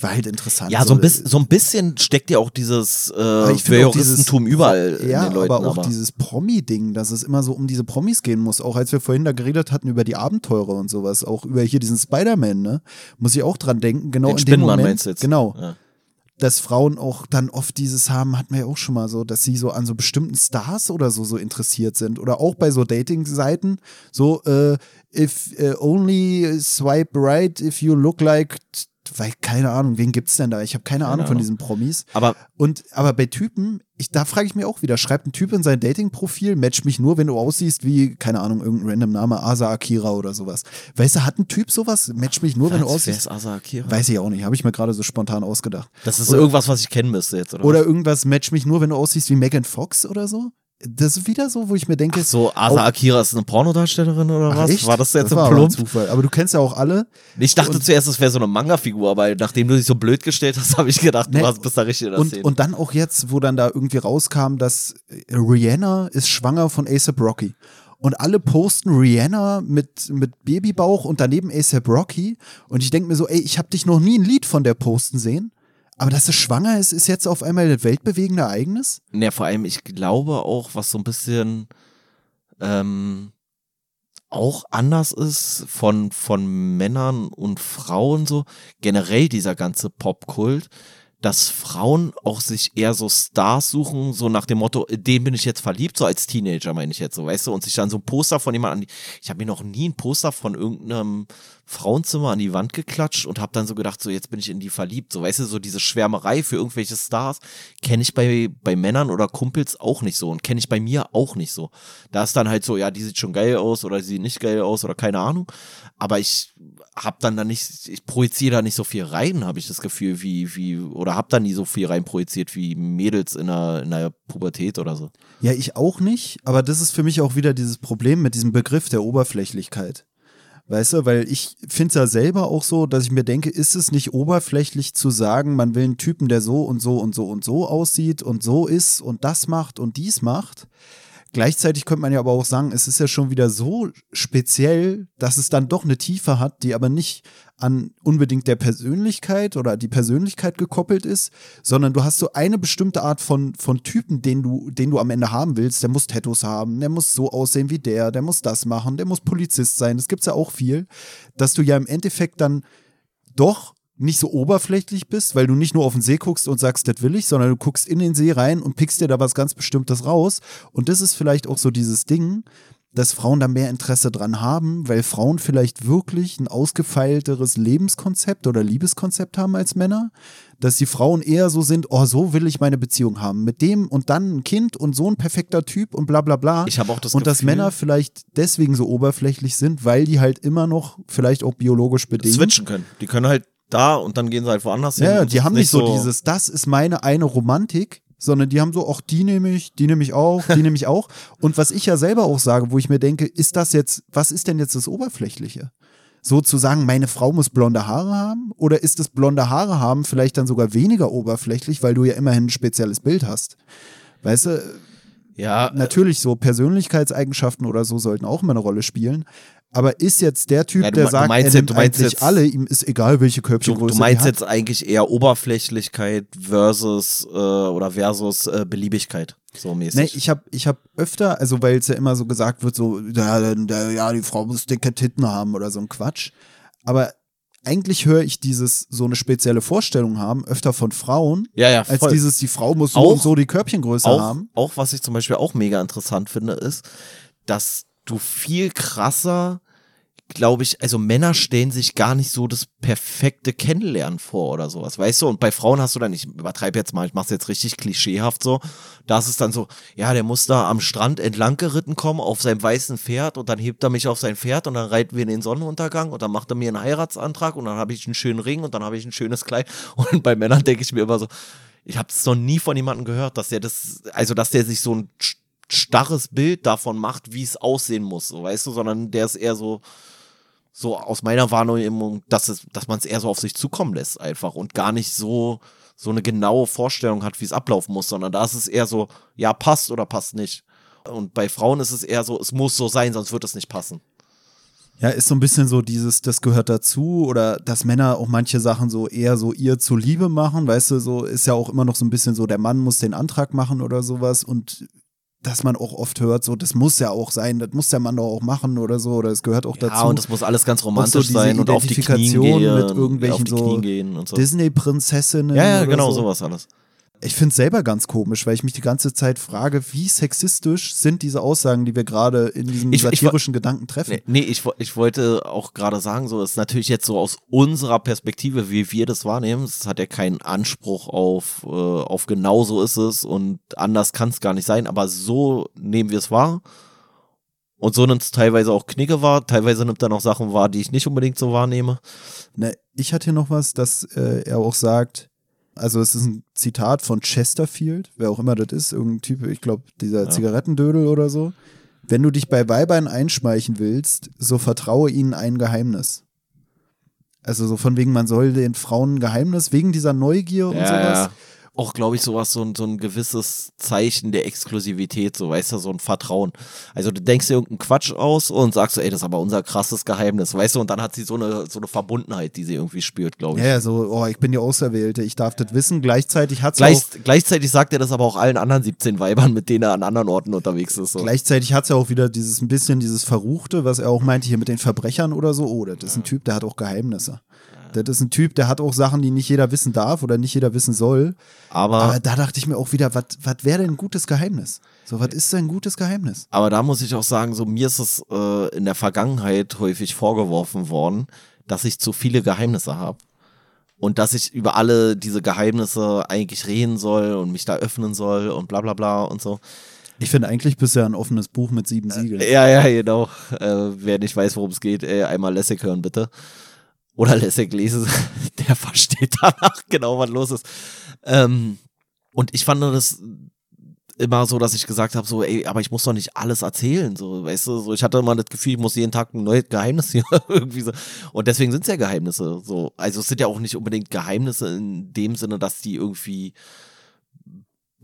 war halt interessant. Ja, so ein, bisschen, so ein bisschen steckt ja auch dieses äh, Juristentum überall ja, in den Leuten. aber auch dieses Promi-Ding, dass es immer so um diese Promis gehen muss. Auch als wir vorhin da geredet hatten über die Abenteurer und sowas, auch über hier diesen Spider-Man, ne? Muss ich auch dran denken, genau Den in dem Moment. meinst du jetzt? Genau. Ja. Dass Frauen auch dann oft dieses haben, hatten wir ja auch schon mal so, dass sie so an so bestimmten Stars oder so so interessiert sind. Oder auch bei so Dating-Seiten, so, äh, if uh, only swipe right if you look like weil keine Ahnung, wen gibt's denn da? Ich habe keine, Ahnung von diesen Promis. Aber Und aber bei Typen, ich, da frage ich mich auch wieder, schreibt ein Typ in sein Dating-Profil, match mich nur, wenn du aussiehst wie, keine Ahnung, irgendein random Name, Asa Akira oder sowas. Weißt du, hat ein Typ sowas? Match mich nur, wenn du wer aussiehst. ist Asa Akira? Weiß ich auch nicht, habe ich mir gerade so spontan ausgedacht. Das ist Oder- irgendwas, was ich kennen müsste jetzt, oder? Oder was? irgendwas, match mich nur, wenn du aussiehst wie Megan Fox oder so. Das ist wieder so, wo ich mir denke, Ach so, Asa Auch- Akira ist eine Pornodarstellerin oder Ach, was? echt? War das jetzt war ein Plump? Zufall. Aber du kennst ja auch alle. Ich dachte Und- zuerst, das wäre so eine Manga-Figur, aber nachdem du dich so blöd gestellt hast, habe ich gedacht, du Ne, hast, bist da richtig in der Und, Szene. und dann auch jetzt, wo dann da irgendwie rauskam, dass Rihanna ist schwanger von ASAP Rocky. Und alle posten Rihanna mit, mit Babybauch und daneben ASAP Rocky. Und ich denke mir so, ey, ich habe dich noch nie ein Lied von der posten sehen. Aber dass sie schwanger ist, ist jetzt auf einmal das weltbewegende Ereignis? Ne, vor allem, ich glaube auch, was so ein bisschen ähm, auch anders ist von, von Männern und Frauen so, generell dieser ganze Popkult, dass Frauen auch sich eher so Stars suchen, so nach dem Motto, den bin ich jetzt verliebt, so als Teenager meine ich jetzt so, weißt du, und sich dann so ein Poster von jemandem an die, ich habe mir noch nie ein Poster von irgendeinem Frauenzimmer an die Wand geklatscht und habe dann so gedacht, so jetzt bin ich in die verliebt, so weißt du, so diese Schwärmerei für irgendwelche Stars kenne ich bei, bei Männern oder Kumpels auch nicht so und kenne ich bei mir auch nicht so. Da ist dann halt so, ja, die sieht schon geil aus oder die sieht nicht geil aus oder keine Ahnung, aber ich hab dann da nicht, ich projiziere da nicht so viel rein, habe ich das Gefühl, wie, wie, oder hab da nie so viel rein projiziert wie Mädels in der, in der Pubertät oder so. Ja, ich auch nicht. Aber das ist für mich auch wieder dieses Problem mit diesem Begriff der Oberflächlichkeit. Weißt du, weil ich finde es ja selber auch so, dass ich mir denke, ist es nicht oberflächlich zu sagen, man will einen Typen, der so und so und so und so aussieht und so ist und das macht und dies macht. Gleichzeitig könnte man ja aber auch sagen, es ist ja schon wieder so speziell, dass es dann doch eine Tiefe hat, die aber nicht an unbedingt der Persönlichkeit oder die Persönlichkeit gekoppelt ist, sondern du hast so eine bestimmte Art von, von Typen, den du, den du am Ende haben willst. Der muss Tattoos haben, der muss so aussehen wie der, der muss das machen, der muss Polizist sein. Das gibt's ja auch viel, dass du ja im Endeffekt dann doch nicht so oberflächlich bist, weil du nicht nur auf den See guckst und sagst, das will ich, sondern du guckst in den See rein und pickst dir da was ganz Bestimmtes raus. Und das ist vielleicht auch so dieses Ding, dass Frauen da mehr Interesse dran haben, weil Frauen vielleicht wirklich ein ausgefeilteres Lebenskonzept oder Liebeskonzept haben als Männer, dass die Frauen eher so sind, oh, so will ich meine Beziehung haben, mit dem und dann ein Kind und so ein perfekter Typ und bla bla bla. Ich habe auch das und dass Gefühl, Männer vielleicht deswegen so oberflächlich sind, weil die halt immer noch vielleicht auch biologisch bedingt switchen können. Die können halt da und dann gehen sie halt woanders hin. ja, die haben nicht so, dieses, das ist meine eine Romantik, sondern die haben so, auch die nehme ich, die nehme ich auch, die nehme ich auch. Und was ich ja selber auch sage, wo ich mir denke, ist das jetzt, was ist denn jetzt das Oberflächliche? So zu sagen, meine Frau muss blonde Haare haben? Oder ist das blonde Haare haben vielleicht dann sogar weniger oberflächlich, weil du ja immerhin ein spezielles Bild hast? Weißt du, Ja, Natürlich, so Persönlichkeitseigenschaften oder so sollten auch immer eine Rolle spielen. Aber ist jetzt der Typ, Ja, du der du sagt, meinst er nimmt du meinst eigentlich jetzt- alle, ihm ist egal, welche Du, Körbchengröße du meinst die hat. jetzt eigentlich eher Oberflächlichkeit versus äh, oder versus äh, Beliebigkeit, so mäßig. Nee, ich habe ich hab öfter, also weil es ja immer so gesagt wird, so, ja, der, ja, die Frau muss dicke Titten haben oder so ein Quatsch. Aber eigentlich höre ich dieses, so eine spezielle Vorstellung haben, öfter von Frauen, ja, ja, als dieses, die Frau muss so Auch- und so die Körbchengröße auch, haben. auch was ich zum Beispiel auch mega interessant finde, ist, dass du viel krasser, glaube ich, also Männer stellen sich gar nicht so das perfekte Kennenlernen vor oder sowas, weißt du? Und bei Frauen hast du dann, ich übertreibe jetzt mal, ich mach's jetzt richtig klischeehaft so, da ist es dann so, ja, der muss da am Strand entlang geritten kommen auf seinem weißen Pferd und dann hebt er mich auf sein Pferd und dann reiten wir in den Sonnenuntergang und dann macht er mir einen Heiratsantrag und dann habe ich einen schönen Ring und dann habe ich ein schönes Kleid und bei Männern denke ich mir immer so, ich habe es noch nie von jemandem gehört, dass der das, also dass der sich so ein st- starres Bild davon macht, wie es aussehen muss, so, weißt du, sondern der ist eher so, so aus meiner Wahrnehmung, dass dass man es eher so auf sich zukommen lässt einfach und gar nicht so so eine genaue Vorstellung hat, wie es ablaufen muss, sondern da ist es eher so, ja passt oder passt nicht. Und bei Frauen ist es eher so, es muss so sein, sonst wird es nicht passen. Ja, ist so ein bisschen so dieses, das gehört dazu oder dass Männer auch manche Sachen so eher so ihr zuliebe machen, weißt du, so ist ja auch immer noch so ein bisschen so, der Mann muss den Antrag machen oder sowas und dass man auch oft hört, so, das muss ja auch sein, das muss der Mann doch auch machen oder so, oder es gehört auch Ja, dazu. und das muss alles ganz so romantisch diese sein und auf die Knie gehen, mit irgendwelchen so Knie gehen und so. Disney-Prinzessinnen. Ja, ja, genau, so. sowas alles. Ich finde es selber ganz komisch, weil ich mich die ganze Zeit frage, wie sexistisch sind diese Aussagen, die wir gerade in diesem Ich- ich- satirischen Gedanken treffen. Nee, nee ich, ich wollte auch gerade sagen, so ist natürlich jetzt so aus unserer Perspektive, wie wir das wahrnehmen. Es hat ja keinen Anspruch auf, äh, auf genau so ist es und anders kann es gar nicht sein, aber so nehmen wir es wahr. Und so nimmt es teilweise auch Knicke wahr, teilweise nimmt er noch Sachen wahr, die ich nicht unbedingt so wahrnehme. Ne, ich hatte hier noch was, dass äh, er auch sagt, also es ist ein Zitat von Chesterfield, wer auch immer das ist, irgendein Typ, ich glaube, dieser Zigarettendödel oder so. Wenn du dich bei Weibern einschmeichen willst, so vertraue ihnen ein Geheimnis. Also so von wegen, man soll den Frauen ein Geheimnis, wegen dieser Neugier und sowas. Auch, glaube ich, sowas, so ein, so ein gewisses Zeichen der Exklusivität, so, weißt du, so ein Vertrauen. Also du denkst dir irgendeinen Quatsch aus und sagst so, ey, das ist aber unser krasses Geheimnis, weißt du, und dann hat sie so eine, so eine Verbundenheit, die sie irgendwie spürt, glaube ich. Ja, ja, so, oh, ich bin die Auserwählte, ich darf das wissen. Gleichzeitig hat Gleich, es auch, gleichzeitig sagt er das aber auch allen anderen 17 Weibern, mit denen er an anderen Orten unterwegs ist. So. gleichzeitig hat's ja auch wieder dieses ein bisschen dieses Verruchte, was er auch meinte hier mit den Verbrechern oder so. Oh, das ist ein Typ, der hat auch Geheimnisse. Das ist ein Typ, der hat auch Sachen, die nicht jeder wissen darf oder nicht jeder wissen soll. aber, Aber da dachte ich mir auch wieder, was wäre denn ein gutes Geheimnis? So, was ist denn ein gutes Geheimnis? aber da muss ich auch sagen, so mir ist es äh, in der Vergangenheit häufig vorgeworfen worden, dass ich zu viele Geheimnisse habe. Und dass ich über alle diese Geheimnisse eigentlich reden soll und mich da öffnen soll und bla bla bla und so. Ich finde eigentlich ja ein offenes Buch mit sieben Siegeln. Ja, ja, genau. Äh, wer nicht weiß, worum es geht, äh, einmal Lessig hören, bitte. Oder Lessig lesen, der versteht danach genau, was los ist. Ähm, und ich fand das immer so, dass ich gesagt habe, so, ey, aber ich muss doch nicht alles erzählen, so, weißt du, so, ich hatte immer das Gefühl, ich muss jeden Tag ein neues Geheimnis hier irgendwie so. Und deswegen sind es ja Geheimnisse, so. Also es sind ja auch nicht unbedingt Geheimnisse in dem Sinne, dass die irgendwie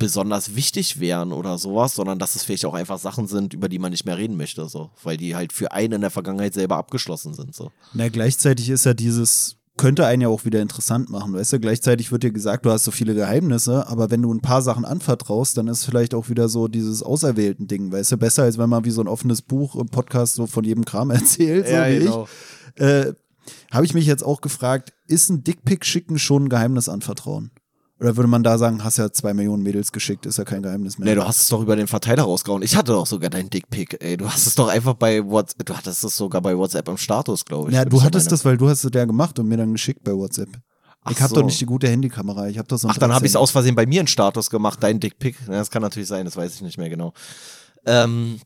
besonders wichtig wären oder sowas, sondern dass es vielleicht auch einfach Sachen sind, über die man nicht mehr reden möchte, so, weil die halt für einen in der Vergangenheit selber abgeschlossen sind, so. Na, gleichzeitig ist ja dieses, könnte einen ja auch wieder interessant machen, weißt du? Gleichzeitig wird dir gesagt, du hast so viele Geheimnisse, aber wenn du ein paar Sachen anvertraust, dann ist vielleicht auch wieder so dieses auserwählten Ding, weißt du? Besser, als wenn man wie so ein offenes Buch im Podcast so von jedem Kram erzählt, so wie ich. Äh, Habe ich mich jetzt auch gefragt, ist ein Dickpick schicken schon ein Geheimnis anvertrauen? Oder würde man da sagen, hast ja zwei Millionen Mädels geschickt, ist ja kein Geheimnis mehr? Nee, du hast es doch über den Verteiler rausgehauen. Ich hatte doch sogar deinen Dickpick, ey. Du hast es doch einfach bei WhatsApp, du hattest es sogar bei WhatsApp im Status, glaube ich. ja, du hattest das, weil du hast es ja gemacht und mir dann geschickt bei WhatsApp. Ach ich habe so. doch nicht die gute Handykamera, ich habe doch so Ach, dann habe ich es 13. aus Versehen bei mir in Status gemacht, dein Dickpick. Ja, das kann natürlich sein, das weiß ich nicht mehr genau. Ähm,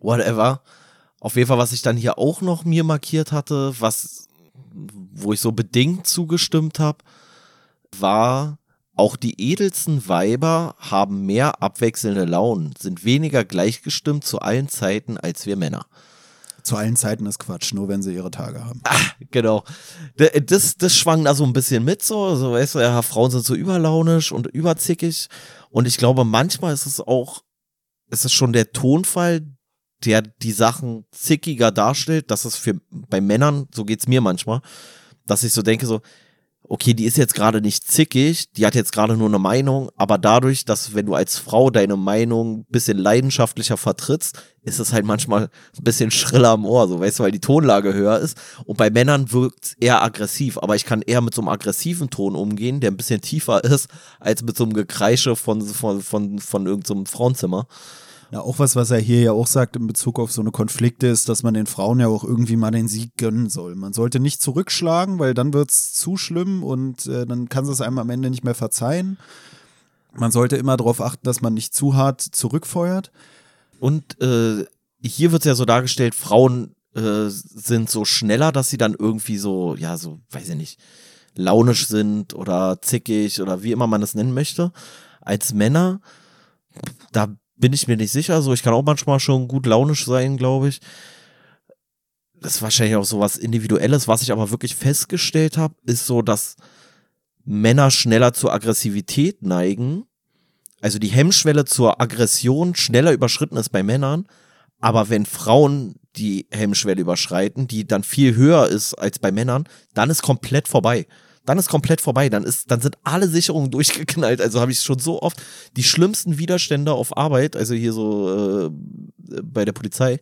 whatever. Auf jeden Fall, was ich dann hier auch noch mir markiert hatte, was, wo ich so bedingt zugestimmt habe, war, auch die edelsten Weiber haben mehr abwechselnde Launen, sind weniger gleichgestimmt zu allen Zeiten als wir Männer. Zu allen Zeiten ist Quatsch, nur wenn sie ihre Tage haben. Genau. D- Das, das schwang da so ein bisschen mit, so, so weißt du, ja, Frauen sind so überlaunisch und überzickig. Und ich glaube, manchmal ist es auch es ist schon der Tonfall, der die Sachen zickiger darstellt. Das ist für bei Männern, so geht's mir manchmal, dass ich so denke, so, okay, die ist jetzt gerade nicht zickig, die hat jetzt gerade nur eine Meinung, aber dadurch, dass wenn du als Frau deine Meinung ein bisschen leidenschaftlicher vertrittst, ist es halt manchmal ein bisschen schriller am Ohr, so weißt du, weil die Tonlage höher ist. Und bei Männern wirkt eher aggressiv, aber ich kann eher mit so einem aggressiven Ton umgehen, der ein bisschen tiefer ist, als mit so einem Gekreische von, von, von, von irgendeinem so Frauenzimmer. Ja, auch was, was er hier ja auch sagt in Bezug auf so eine Konflikte ist, dass man den Frauen ja auch irgendwie mal den Sieg gönnen soll. Man sollte nicht zurückschlagen, weil dann wird es zu schlimm und äh, dann kann es einem am Ende nicht mehr verzeihen. Man sollte immer darauf achten, dass man nicht zu hart zurückfeuert. Und äh, hier wird es ja so dargestellt, Frauen äh, sind so schneller, dass sie dann irgendwie so, ja, so, weiß ich nicht, launisch sind oder zickig oder wie immer man es nennen möchte, als Männer. Da bin ich mir nicht sicher. So, ich kann auch manchmal schon gut launisch sein, glaube ich. Das ist wahrscheinlich auch so was Individuelles. Was ich aber wirklich festgestellt habe, ist so, dass Männer schneller zur Aggressivität neigen. Also die Hemmschwelle zur Aggression schneller überschritten ist bei Männern. Aber wenn Frauen die Hemmschwelle überschreiten, die dann viel höher ist als bei Männern, dann ist komplett vorbei dann ist komplett vorbei. Dann ist, dann sind alle Sicherungen durchgeknallt. Also habe ich schon so oft die schlimmsten Widerstände auf Arbeit, also hier so äh, bei der Polizei,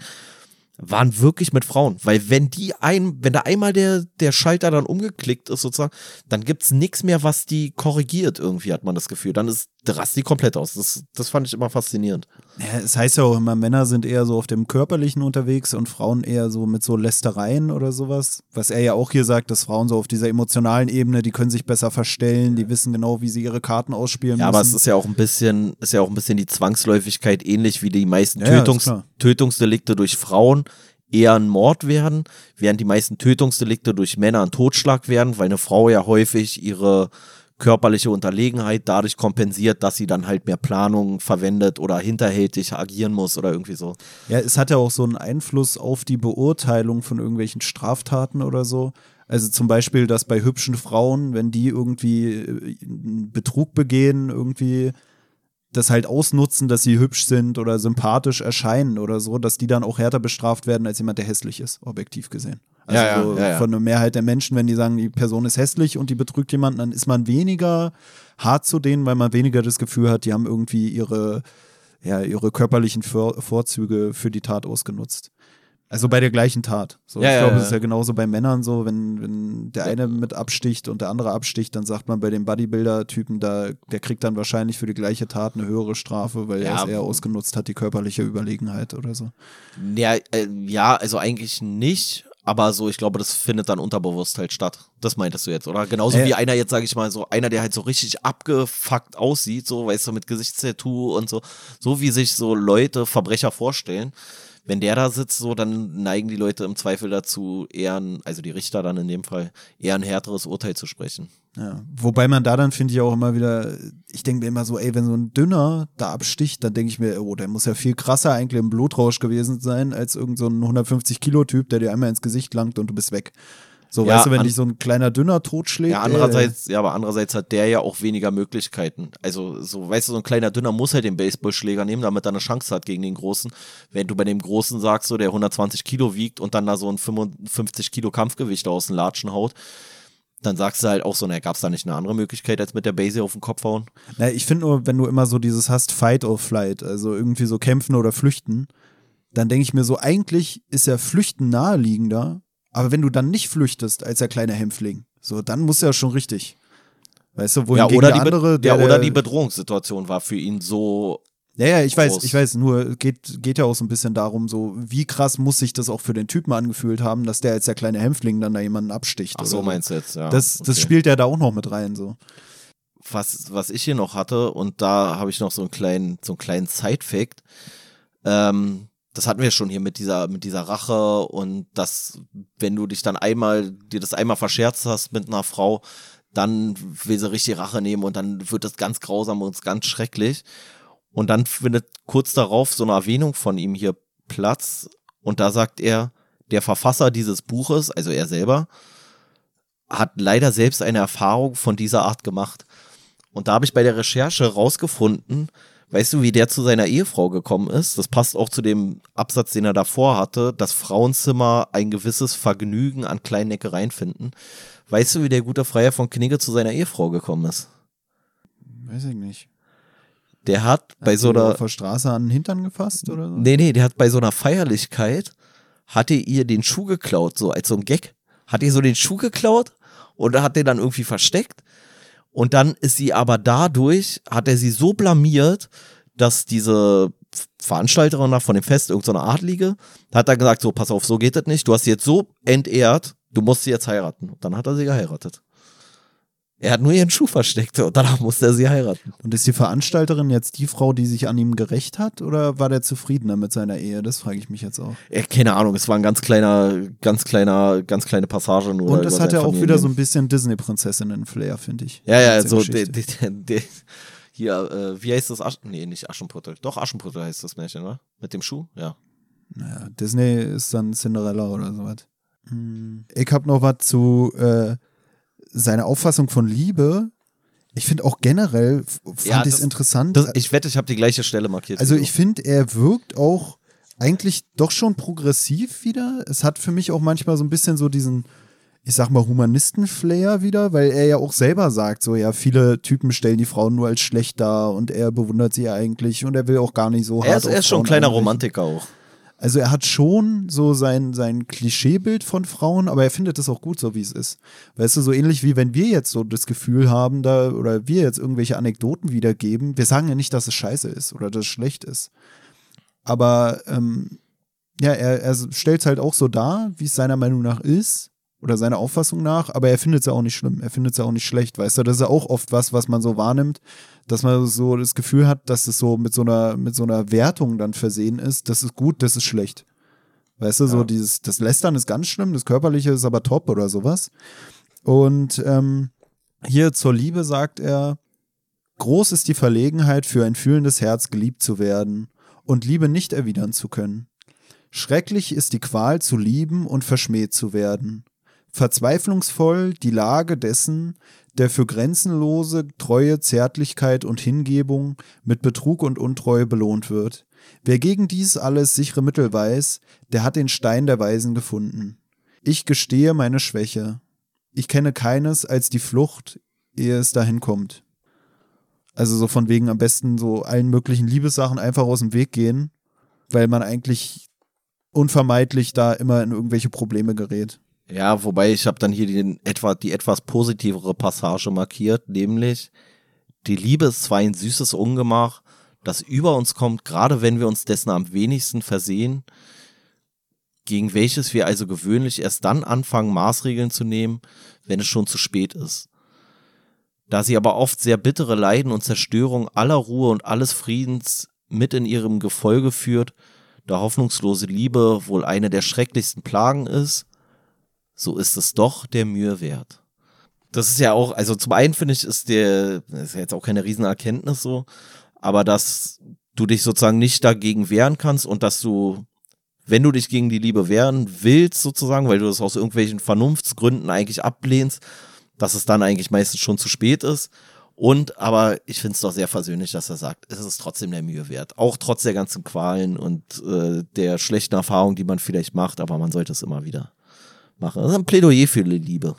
waren wirklich mit Frauen. Weil wenn die ein, wenn da einmal der, der Schalter dann umgeklickt ist sozusagen, dann gibt's nichts mehr, was die korrigiert irgendwie, hat man das Gefühl. Dann ist rast die komplett aus. Das, das fand ich immer faszinierend. Ja, es heißt ja auch immer, Männer sind eher so auf dem Körperlichen unterwegs und Frauen eher so mit so Lästereien oder sowas. Was er ja auch hier sagt, dass Frauen so auf dieser emotionalen Ebene, die können sich besser verstellen, die wissen genau, wie sie ihre Karten ausspielen ja, müssen. aber es ist ja auch ein bisschen, ist ja auch ein bisschen die Zwangsläufigkeit, ähnlich wie die meisten ja, Tötungs Tötungsdelikte durch Frauen eher ein Mord werden, während die meisten Tötungsdelikte durch Männer ein Totschlag werden, weil eine Frau ja häufig ihre körperliche Unterlegenheit dadurch kompensiert, dass sie dann halt mehr Planung verwendet oder hinterhältig agieren muss oder irgendwie so. Ja, es hat ja auch so einen Einfluss auf die Beurteilung von irgendwelchen Straftaten oder so. Also zum Beispiel, dass bei hübschen Frauen, wenn die irgendwie äh, Betrug begehen, irgendwie das halt ausnutzen, dass sie hübsch sind oder sympathisch erscheinen oder so, dass die dann auch härter bestraft werden als jemand, der hässlich ist, objektiv gesehen. Also ja, ja, so ja, von der Mehrheit der Menschen, wenn die sagen, die Person ist hässlich und die betrügt jemanden, dann ist man weniger hart zu denen, weil man weniger das Gefühl hat, die haben irgendwie ihre, ja, ihre körperlichen Vor Vorzüge für die Tat ausgenutzt. Also bei der gleichen Tat. So, ja, ich glaube, es ist ja genauso bei Männern so, wenn, wenn der eine mit absticht und der andere absticht, dann sagt man bei dem Bodybuilder-Typen, da, der kriegt dann wahrscheinlich für die gleiche Tat eine höhere Strafe, weil er es eher ausgenutzt hat, die körperliche Überlegenheit oder so. Ja, äh, ja, also eigentlich nicht. Aber so, ich glaube, das findet dann unterbewusst halt statt. Das meintest du jetzt, oder? Genauso äh, wie einer jetzt, sage ich mal, so einer, der halt so richtig abgefuckt aussieht, so, weißt du, mit Gesichtstattoo und so, so wie sich so Leute, Verbrecher vorstellen wenn der da sitzt, so, dann neigen die Leute im Zweifel dazu, eher, ein, also die Richter dann in dem Fall, eher ein härteres Urteil zu sprechen. Ja, wobei man da dann finde ich auch immer wieder, ich denke mir immer so, ey, wenn so ein Dünner da absticht, dann denke ich mir, oh, der muss ja viel krasser eigentlich im Blutrausch gewesen sein, als irgend so ein 150 Kilo Typ, der dir einmal ins Gesicht langt und du bist weg. So, ja, weißt du, wenn dich so ein kleiner Dünner totschlägt. Ja, andererseits, äh, ja, aber andererseits hat der ja auch weniger Möglichkeiten. Also, so, weißt du, so ein kleiner Dünner muss halt den Baseballschläger nehmen, damit er eine Chance hat gegen den Großen. Wenn du bei dem Großen sagst, so, der 120 Kilo wiegt und dann da so ein 55 Kilo Kampfgewicht aus den Latschen haut, dann sagst du halt auch so, na, gab es da nicht eine andere Möglichkeit, als mit der Base auf den Kopf hauen? Na, ich finde nur, wenn du immer so dieses hast, Fight or Flight, also irgendwie so kämpfen oder flüchten, dann denke ich mir so, eigentlich ist ja Flüchten naheliegender, aber wenn du dann nicht flüchtest als der kleine Hämpfling, so, dann muss ja schon richtig. Weißt du, wohin ja, oder die, andere, der, ja, oder die Bedrohungssituation war für ihn so. Ja, ja, ich groß. weiß, ich weiß, nur geht, geht ja auch so ein bisschen darum, so, wie krass muss sich das auch für den Typen angefühlt haben, dass der als der kleine Hämpfling dann da jemanden absticht. Ach so, meinst du jetzt, ja. Das, das spielt ja da auch noch mit rein, so. Was, was ich hier noch hatte, und da habe ich noch so einen kleinen, so einen kleinen Side-Fact, ähm, das hatten wir schon hier mit dieser, mit dieser Rache und dass, wenn du dich dann einmal, dir das einmal verscherzt hast mit einer Frau, dann will sie richtig Rache nehmen und dann wird das ganz grausam und ganz schrecklich. Und dann findet kurz darauf so eine Erwähnung von ihm hier Platz und da sagt er, der Verfasser dieses Buches, also er selber, hat leider selbst eine Erfahrung von dieser Art gemacht. Und da habe ich bei der Recherche rausgefunden, Weißt du, wie der zu seiner Ehefrau gekommen ist? Das passt auch zu dem Absatz, den er davor hatte, dass Frauenzimmer ein gewisses Vergnügen an kleinen Neckereien finden. Weißt du, wie der gute Freier von Knigge zu seiner Ehefrau gekommen ist? Weiß ich nicht. Der hat bei Hat so die einer. auf der Straße an den Hintern gefasst oder so? Nee, nee, der hat bei so einer Feierlichkeit, hatte ihr den Schuh geklaut, so als so ein Gag. Hat ihr so den Schuh geklaut und hat den dann irgendwie versteckt. Und dann ist sie aber dadurch, hat er sie so blamiert, dass diese Veranstalterin da von dem Fest, irgendeine Adlige, hat dann gesagt, so, pass auf, so geht das nicht. Du hast sie jetzt so entehrt, du musst sie jetzt heiraten. Und dann hat er sie geheiratet. Er hat nur ihren Schuh versteckt und danach musste er sie heiraten. Und ist die Veranstalterin jetzt die Frau, die sich an ihm gerecht hat oder war der zufriedener mit seiner Ehe? Das frage ich mich jetzt auch. Ja, keine Ahnung, es war ein ganz kleiner, ganz kleiner, ganz kleine Passage nur. Und das hat ja auch wieder so ein bisschen Disney-Prinzessinnen-Flair, finde ich. Ja, ja, so, de, de, de, hier, äh, wie heißt das? Asch nee, nicht Aschenputtel. Doch, Aschenputtel heißt das Märchen, oder? Mit dem Schuh? Ja. Naja, Disney ist dann Cinderella oder sowas. Hm. Ich habe noch was zu äh, seiner Auffassung von Liebe. Ich finde auch generell, fand Ja, ich es interessant. Das, ich wette, ich habe die gleiche Stelle markiert. Also ich finde, er wirkt auch eigentlich doch schon progressiv wieder. Es hat für mich auch manchmal so ein bisschen so diesen, ich sag mal, Humanisten-Flair wieder, weil er ja auch selber sagt, so ja, viele Typen stellen die Frauen nur als schlecht dar und er bewundert sie ja eigentlich und er will auch gar nicht so er hart ist, er ist schon ein kleiner. Romantiker auch. Also er hat schon so sein, sein Klischeebild von Frauen, aber er findet es auch gut, so wie es ist. Weißt du, so ähnlich wie wenn wir jetzt so das Gefühl haben, da, oder wir jetzt irgendwelche Anekdoten wiedergeben, wir sagen ja nicht, dass es scheiße ist oder dass es schlecht ist. Aber ähm, ja, er, er stellt es halt auch so dar, wie es seiner Meinung nach ist oder seiner Auffassung nach, aber er findet es ja auch nicht schlimm, er findet es ja auch nicht schlecht, weißt du, das ist ja auch oft was, was man so wahrnimmt, dass man so das Gefühl hat, dass es so mit so einer, mit so einer Wertung dann versehen ist, das ist gut, das ist schlecht. Weißt du, so Ja. dieses, das Lästern ist ganz schlimm, das Körperliche ist aber top oder sowas. Und ähm, hier zur Liebe sagt er, groß ist die Verlegenheit für ein fühlendes Herz geliebt zu werden und Liebe nicht erwidern zu können. Schrecklich ist die Qual zu lieben und verschmäht zu werden. Verzweiflungsvoll die Lage dessen, der für grenzenlose Treue, Zärtlichkeit und Hingebung mit Betrug und Untreue belohnt wird. Wer gegen dies alles sichere Mittel weiß, der hat den Stein der Weisen gefunden. Ich gestehe meine Schwäche. Ich kenne keines als die Flucht, ehe es dahin kommt. Also so von wegen am besten so allen möglichen Liebessachen einfach aus dem Weg gehen, weil man eigentlich unvermeidlich da immer in irgendwelche Probleme gerät. Ja, wobei ich habe dann hier den, etwa, die etwas positivere Passage markiert, nämlich die Liebe ist zwar ein süßes Ungemach, das über uns kommt, gerade wenn wir uns dessen am wenigsten versehen, gegen welches wir also gewöhnlich erst dann anfangen, Maßregeln zu nehmen, wenn es schon zu spät ist. Da sie aber oft sehr bittere Leiden und Zerstörung aller Ruhe und alles Friedens mit in ihrem Gefolge führt, da hoffnungslose Liebe wohl eine der schrecklichsten Plagen ist, so ist es doch der Mühe wert. Das ist ja auch, also zum einen finde ich, ist der, ist ja jetzt auch keine Riesenerkenntnis so, aber dass du dich sozusagen nicht dagegen wehren kannst und dass du, wenn du dich gegen die Liebe wehren willst sozusagen, weil du das aus irgendwelchen Vernunftsgründen eigentlich ablehnst, dass es dann eigentlich meistens schon zu spät ist. Und, aber ich finde es doch sehr versöhnlich, dass er sagt, es ist trotzdem der Mühe wert. Auch trotz der ganzen Qualen und äh, der schlechten Erfahrung, die man vielleicht macht, aber man sollte es immer wieder machen. Das ist ein Plädoyer für die Liebe.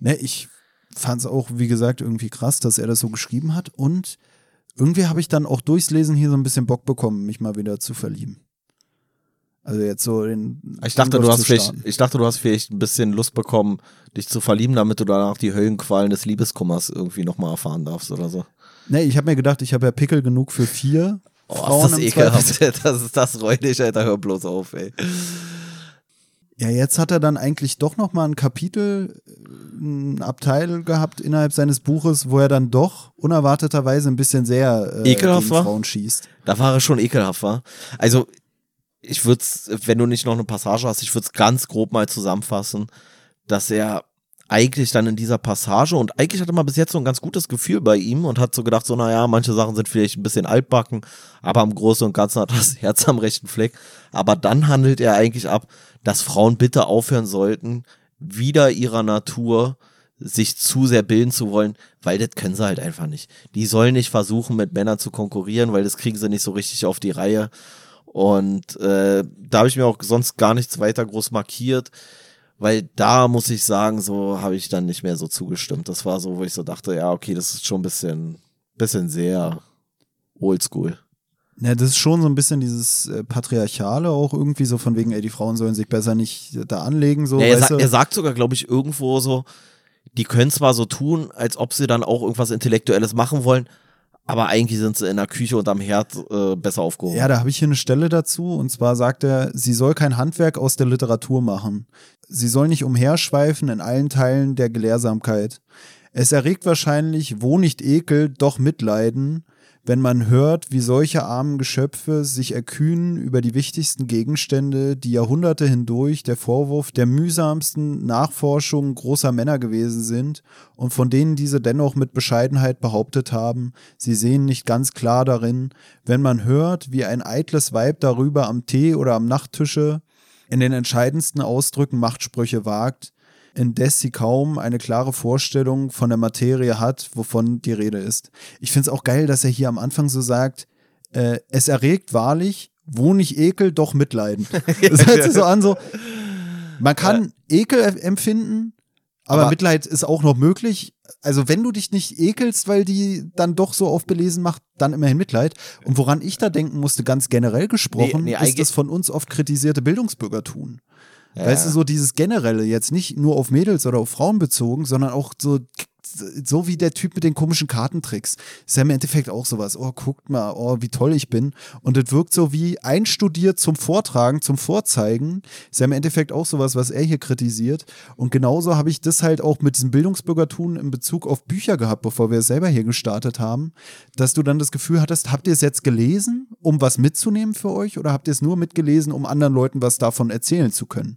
Ne, ich fand es auch, wie gesagt, irgendwie krass, dass er das so geschrieben hat. Und irgendwie habe ich dann auch durchs Lesen hier so ein bisschen Bock bekommen, mich mal wieder zu verlieben. Also jetzt so den. Ich dachte, du hast vielleicht, ich dachte, du hast vielleicht ein bisschen Lust bekommen, dich zu verlieben, damit du danach die Höllenqualen des Liebeskummers irgendwie nochmal erfahren darfst oder so. Ne, ich habe mir gedacht, ich habe ja Pickel genug für vier Oh, Frauen ist das ekelhaft. Das ist das räudig, Alter. Hör bloß auf, ey. Ja, jetzt hat er dann eigentlich doch noch mal ein Kapitel, äh, ein Abteil gehabt innerhalb seines Buches, wo er dann doch unerwarteterweise ein bisschen sehr äh, Ekelhaft war? Frauen schießt. Da war er schon ekelhaft, war. Also, ich würde wenn du nicht noch eine Passage hast, ich würde es ganz grob mal zusammenfassen, dass er eigentlich dann in dieser Passage und eigentlich hatte man bis jetzt so ein ganz gutes Gefühl bei ihm und hat so gedacht, so, naja, manche Sachen sind vielleicht ein bisschen altbacken, aber im Großen und Ganzen hat das Herz am rechten Fleck. Aber dann handelt er eigentlich ab, dass Frauen bitte aufhören sollten, wieder ihrer Natur sich zu sehr bilden zu wollen, weil das können sie halt einfach nicht. Die sollen nicht versuchen, mit Männern zu konkurrieren, weil das kriegen sie nicht so richtig auf die Reihe. Und äh, da habe ich mir auch sonst gar nichts weiter groß markiert, weil da muss ich sagen, so habe ich dann nicht mehr so zugestimmt. Das war so, wo ich so dachte, ja, okay, das ist schon ein bisschen, bisschen sehr oldschool. Ja, das ist schon so ein bisschen dieses äh, Patriarchale auch irgendwie so von wegen, ey, die Frauen sollen sich besser nicht da anlegen. So, ja, er, sa er sagt sogar, glaube ich, irgendwo so, die können zwar so tun, als ob sie dann auch irgendwas Intellektuelles machen wollen, aber eigentlich sind sie in der Küche und am Herd äh, besser aufgehoben. Ja, da habe ich hier eine Stelle dazu. Und zwar sagt er, sie soll kein Handwerk aus der Literatur machen. Sie soll nicht umherschweifen in allen Teilen der Gelehrsamkeit. Es erregt wahrscheinlich, wo nicht Ekel, doch Mitleiden, wenn man hört, wie solche armen Geschöpfe sich erkühnen über die wichtigsten Gegenstände, die Jahrhunderte hindurch der Vorwurf der mühsamsten Nachforschung großer Männer gewesen sind und von denen diese dennoch mit Bescheidenheit behauptet haben, sie sehen nicht ganz klar darin, wenn man hört, wie ein eitles Weib darüber am Tee oder am Nachttische in den entscheidendsten Ausdrücken Machtsprüche wagt, indes sie kaum eine klare Vorstellung von der Materie hat, wovon die Rede ist. Ich finde es auch geil, dass er hier am Anfang so sagt, äh, es erregt wahrlich, wo nicht Ekel, doch Mitleiden. Das hört sich so an, so, man kann Ekel empfinden, aber, Aber- Mitleid ist auch noch möglich. Also wenn du dich nicht ekelst, weil die dann doch so oft belesen macht, dann immerhin Mitleid. Und woran ich da denken musste, ganz generell gesprochen, Nee, nee, ist das von uns oft kritisierte Bildungsbürgertum. Ja. Weißt du, so dieses generelle, jetzt nicht nur auf Mädels oder auf Frauen bezogen, sondern auch so, so wie der Typ mit den komischen Kartentricks. Ist ja im Endeffekt auch sowas. Oh, guckt mal, oh, wie toll ich bin. Und das wirkt so wie einstudiert zum Vortragen, zum Vorzeigen. Ist ja im Endeffekt auch sowas, was er hier kritisiert. Und genauso habe ich das halt auch mit diesem Bildungsbürgertum in Bezug auf Bücher gehabt, bevor wir es selber hier gestartet haben, dass du dann das Gefühl hattest, habt ihr es jetzt gelesen, um was mitzunehmen für euch oder habt ihr es nur mitgelesen, um anderen Leuten was davon erzählen zu können?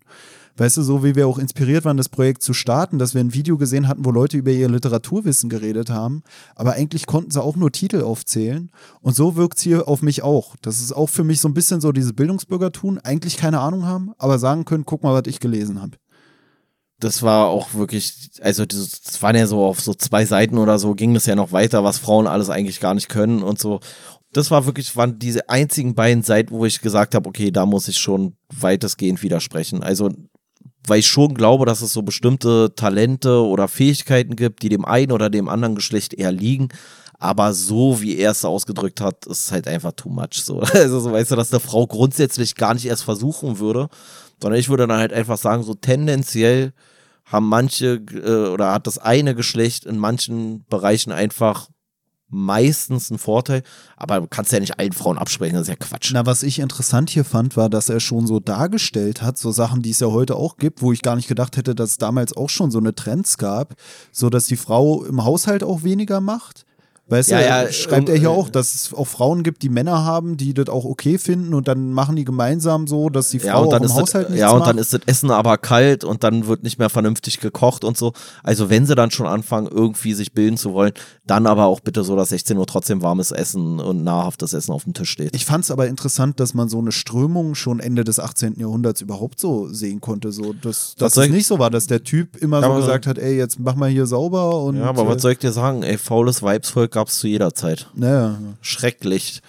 Weißt du, so wie wir auch inspiriert waren, das Projekt zu starten, dass wir ein Video gesehen hatten, wo Leute über ihr Literaturwissen geredet haben, aber eigentlich konnten sie auch nur Titel aufzählen. Und so wirkt es hier auf mich auch. Das ist auch für mich so ein bisschen so dieses Bildungsbürgertum, eigentlich keine Ahnung haben, aber sagen können, guck mal, was ich gelesen habe. das war auch wirklich, also das waren ja so auf so zwei Seiten oder so, ging das ja noch weiter, was Frauen alles eigentlich gar nicht können und so. Das war wirklich, waren diese einzigen beiden Seiten, wo ich gesagt habe, okay, da muss ich schon weitestgehend widersprechen. Also, weil ich schon glaube, dass es so bestimmte Talente oder Fähigkeiten gibt, die dem einen oder dem anderen Geschlecht eher liegen. Aber so wie er es ausgedrückt hat, ist halt einfach too much. So. Also so weißt du, dass eine Frau grundsätzlich gar nicht erst versuchen würde, sondern ich würde dann halt einfach sagen, so tendenziell haben manche äh, oder hat das eine Geschlecht in manchen Bereichen einfach meistens einen Vorteil, aber du kannst ja nicht allen Frauen absprechen, das ist ja Quatsch. Na, was ich interessant hier fand, war, dass er schon so dargestellt hat, so Sachen, die es ja heute auch gibt, wo ich gar nicht gedacht hätte, dass es damals auch schon so eine Trends gab, so dass die Frau im Haushalt auch weniger macht. Weißt Ja, du, ja, schreibt ähm, er hier äh, auch, dass es auch Frauen gibt, die Männer haben, die das auch okay finden und dann machen die gemeinsam so, dass die Frau Ja, und dann auch im ist Haushalt das, ja, und macht. dann ist das Essen aber kalt und dann wird nicht mehr vernünftig gekocht und so. Also wenn sie dann schon anfangen, irgendwie sich bilden zu wollen, dann aber auch bitte so, dass 16 Uhr trotzdem warmes Essen und nahrhaftes Essen auf dem Tisch steht. Ich fand es aber interessant, dass man so eine Strömung schon Ende des 18. Jahrhunderts überhaupt so sehen konnte. So, dass, dass es ich- nicht so war, dass der Typ immer so gesagt hat, ey, jetzt mach mal hier sauber und. ja, aber äh, was soll ich dir sagen? Ey, faules Weibsvolk gab es zu jeder Zeit. naja, Schrecklich.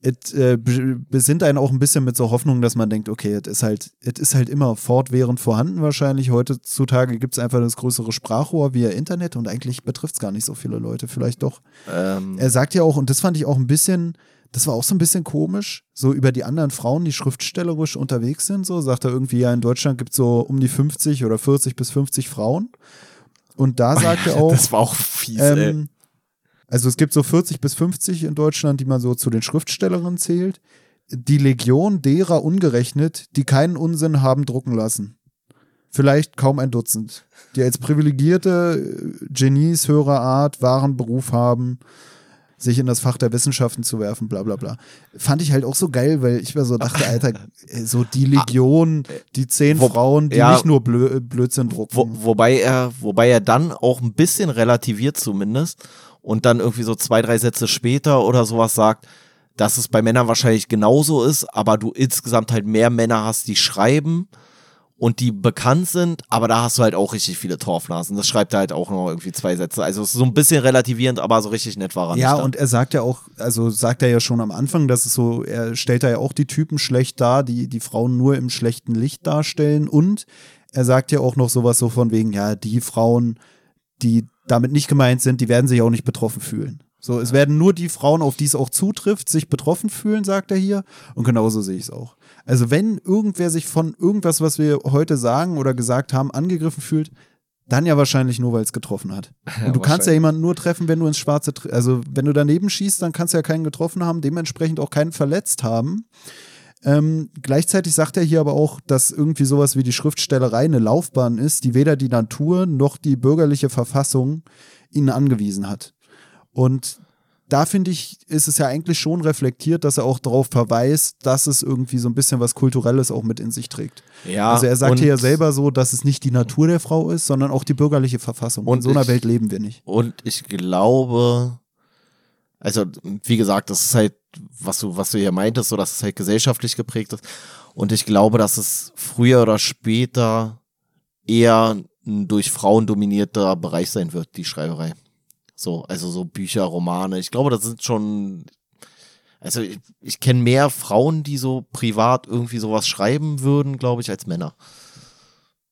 es äh, be- besinnt einen auch ein bisschen mit so Hoffnung, dass man denkt, okay, es ist halt, es ist halt immer fortwährend vorhanden wahrscheinlich. Heutzutage gibt es einfach das größere Sprachrohr via Internet und eigentlich betrifft es gar nicht so viele Leute, vielleicht doch. Ähm, Er sagt ja auch, und das fand ich auch ein bisschen, das war auch so ein bisschen komisch, so über die anderen Frauen, die schriftstellerisch unterwegs sind, so sagt er irgendwie, ja, in Deutschland gibt es so um die 50 oder 40 bis 50 Frauen. Und da sagt er auch, das war auch fies, ey. Also es gibt so 40 bis 50 in Deutschland, die man so zu den Schriftstellerinnen zählt. Die Legion derer ungerechnet, die keinen Unsinn haben drucken lassen. Vielleicht kaum ein Dutzend, die als privilegierte äh, Genies höherer Art wahren Beruf haben, sich in das Fach der Wissenschaften zu werfen, bla bla bla. Fand ich halt auch so geil, weil ich mir so dachte, Alter, äh, so die Legion, die zehn Wo- Frauen, die ja. nicht nur Blö Blödsinn drucken. Wo, wobei er, wobei er dann auch ein bisschen relativiert zumindest und dann irgendwie so zwei, drei Sätze später oder sowas sagt, dass es bei Männern wahrscheinlich genauso ist, aber du insgesamt halt mehr Männer hast, die schreiben und die bekannt sind, aber da hast du halt auch richtig viele Torfnasen. Das schreibt er halt auch noch irgendwie zwei Sätze. Also es ist so ein bisschen relativierend, aber so richtig nett war er Ja, und er sagt ja auch, also sagt er ja schon am Anfang, dass es so, er stellt da ja auch die Typen schlecht dar, die die Frauen nur im schlechten Licht darstellen und er sagt ja auch noch sowas so von wegen, ja, die Frauen, die damit nicht gemeint sind, die werden sich auch nicht betroffen fühlen. So, es werden nur die Frauen, auf die es auch zutrifft, sich betroffen fühlen, sagt er hier. Und genauso sehe ich es auch. Also wenn irgendwer sich von irgendwas, was wir heute sagen oder gesagt haben, angegriffen fühlt, dann ja wahrscheinlich nur, weil es getroffen hat. Und du kannst ja jemanden nur treffen, wenn du ins Schwarze, also wenn du daneben schießt, dann kannst du ja keinen getroffen haben, dementsprechend auch keinen verletzt haben. Ähm, gleichzeitig sagt er hier aber auch, dass irgendwie sowas wie die Schriftstellerei eine Laufbahn ist, die weder die Natur noch die bürgerliche Verfassung ihnen angewiesen hat. Und da finde ich, ist es ja eigentlich schon reflektiert, dass er auch darauf verweist, dass es irgendwie so ein bisschen was Kulturelles auch mit in sich trägt. ja, also er sagt hier ja selber so, dass es nicht die Natur der Frau ist, sondern auch die bürgerliche Verfassung. In Und so einer ich- Welt leben wir nicht. Und ich glaube, also wie gesagt, das ist halt, was du, was du hier meintest, so dass es halt gesellschaftlich geprägt ist. Und ich glaube, dass es früher oder später eher ein durch Frauen dominierter Bereich sein wird, die Schreiberei. So, also so Bücher, Romane. Ich glaube, das sind schon. Also ich, ich kenne mehr Frauen, die so privat irgendwie sowas schreiben würden, glaube ich, als Männer.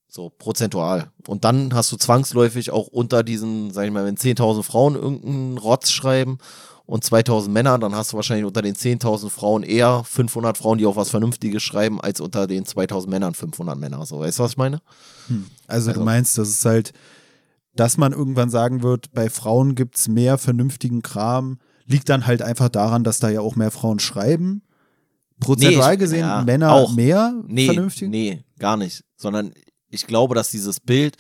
So prozentual. Und dann hast du zwangsläufig auch unter diesen, sag ich mal, wenn 10.000 Frauen irgendeinen Rotz schreiben und 2.000 Männer, dann hast du wahrscheinlich unter den 10.000 Frauen eher 500 Frauen, die auch was Vernünftiges schreiben, als unter den 2.000 Männern 500 Männer. So, weißt du, was ich meine? Also, Also- du meinst, dass es halt, dass man irgendwann sagen wird, bei Frauen gibt es mehr vernünftigen Kram, liegt dann halt einfach daran, dass da ja auch mehr Frauen schreiben. Prozentual Nee, gesehen ja, Männer auch. mehr Nee, vernünftig? nee, gar nicht. Sondern ich glaube, dass dieses Bild,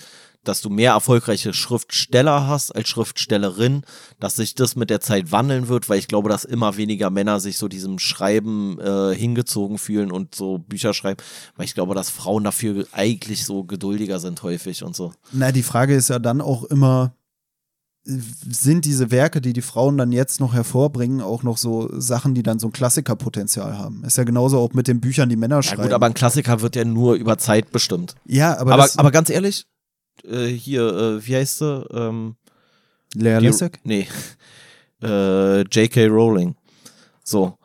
dass du mehr erfolgreiche Schriftsteller hast als Schriftstellerin, dass sich das mit der Zeit wandeln wird, weil ich glaube, dass immer weniger Männer sich so diesem Schreiben äh, hingezogen fühlen und so Bücher schreiben, weil ich glaube, dass Frauen dafür eigentlich so geduldiger sind häufig und so. Na, die Frage ist ja dann auch immer, sind diese Werke, die die Frauen dann jetzt noch hervorbringen, auch noch so Sachen, die dann so ein Klassikerpotenzial haben? Ist ja genauso auch mit den Büchern, die Männer Ja schreiben. gut, aber ein Klassiker wird ja nur über Zeit bestimmt. ja, aber, Aber, aber ganz ehrlich, äh, hier, äh, wie heißt sie? Ähm, Lea Lissek? Nee. Äh, J.K. Rowling. So.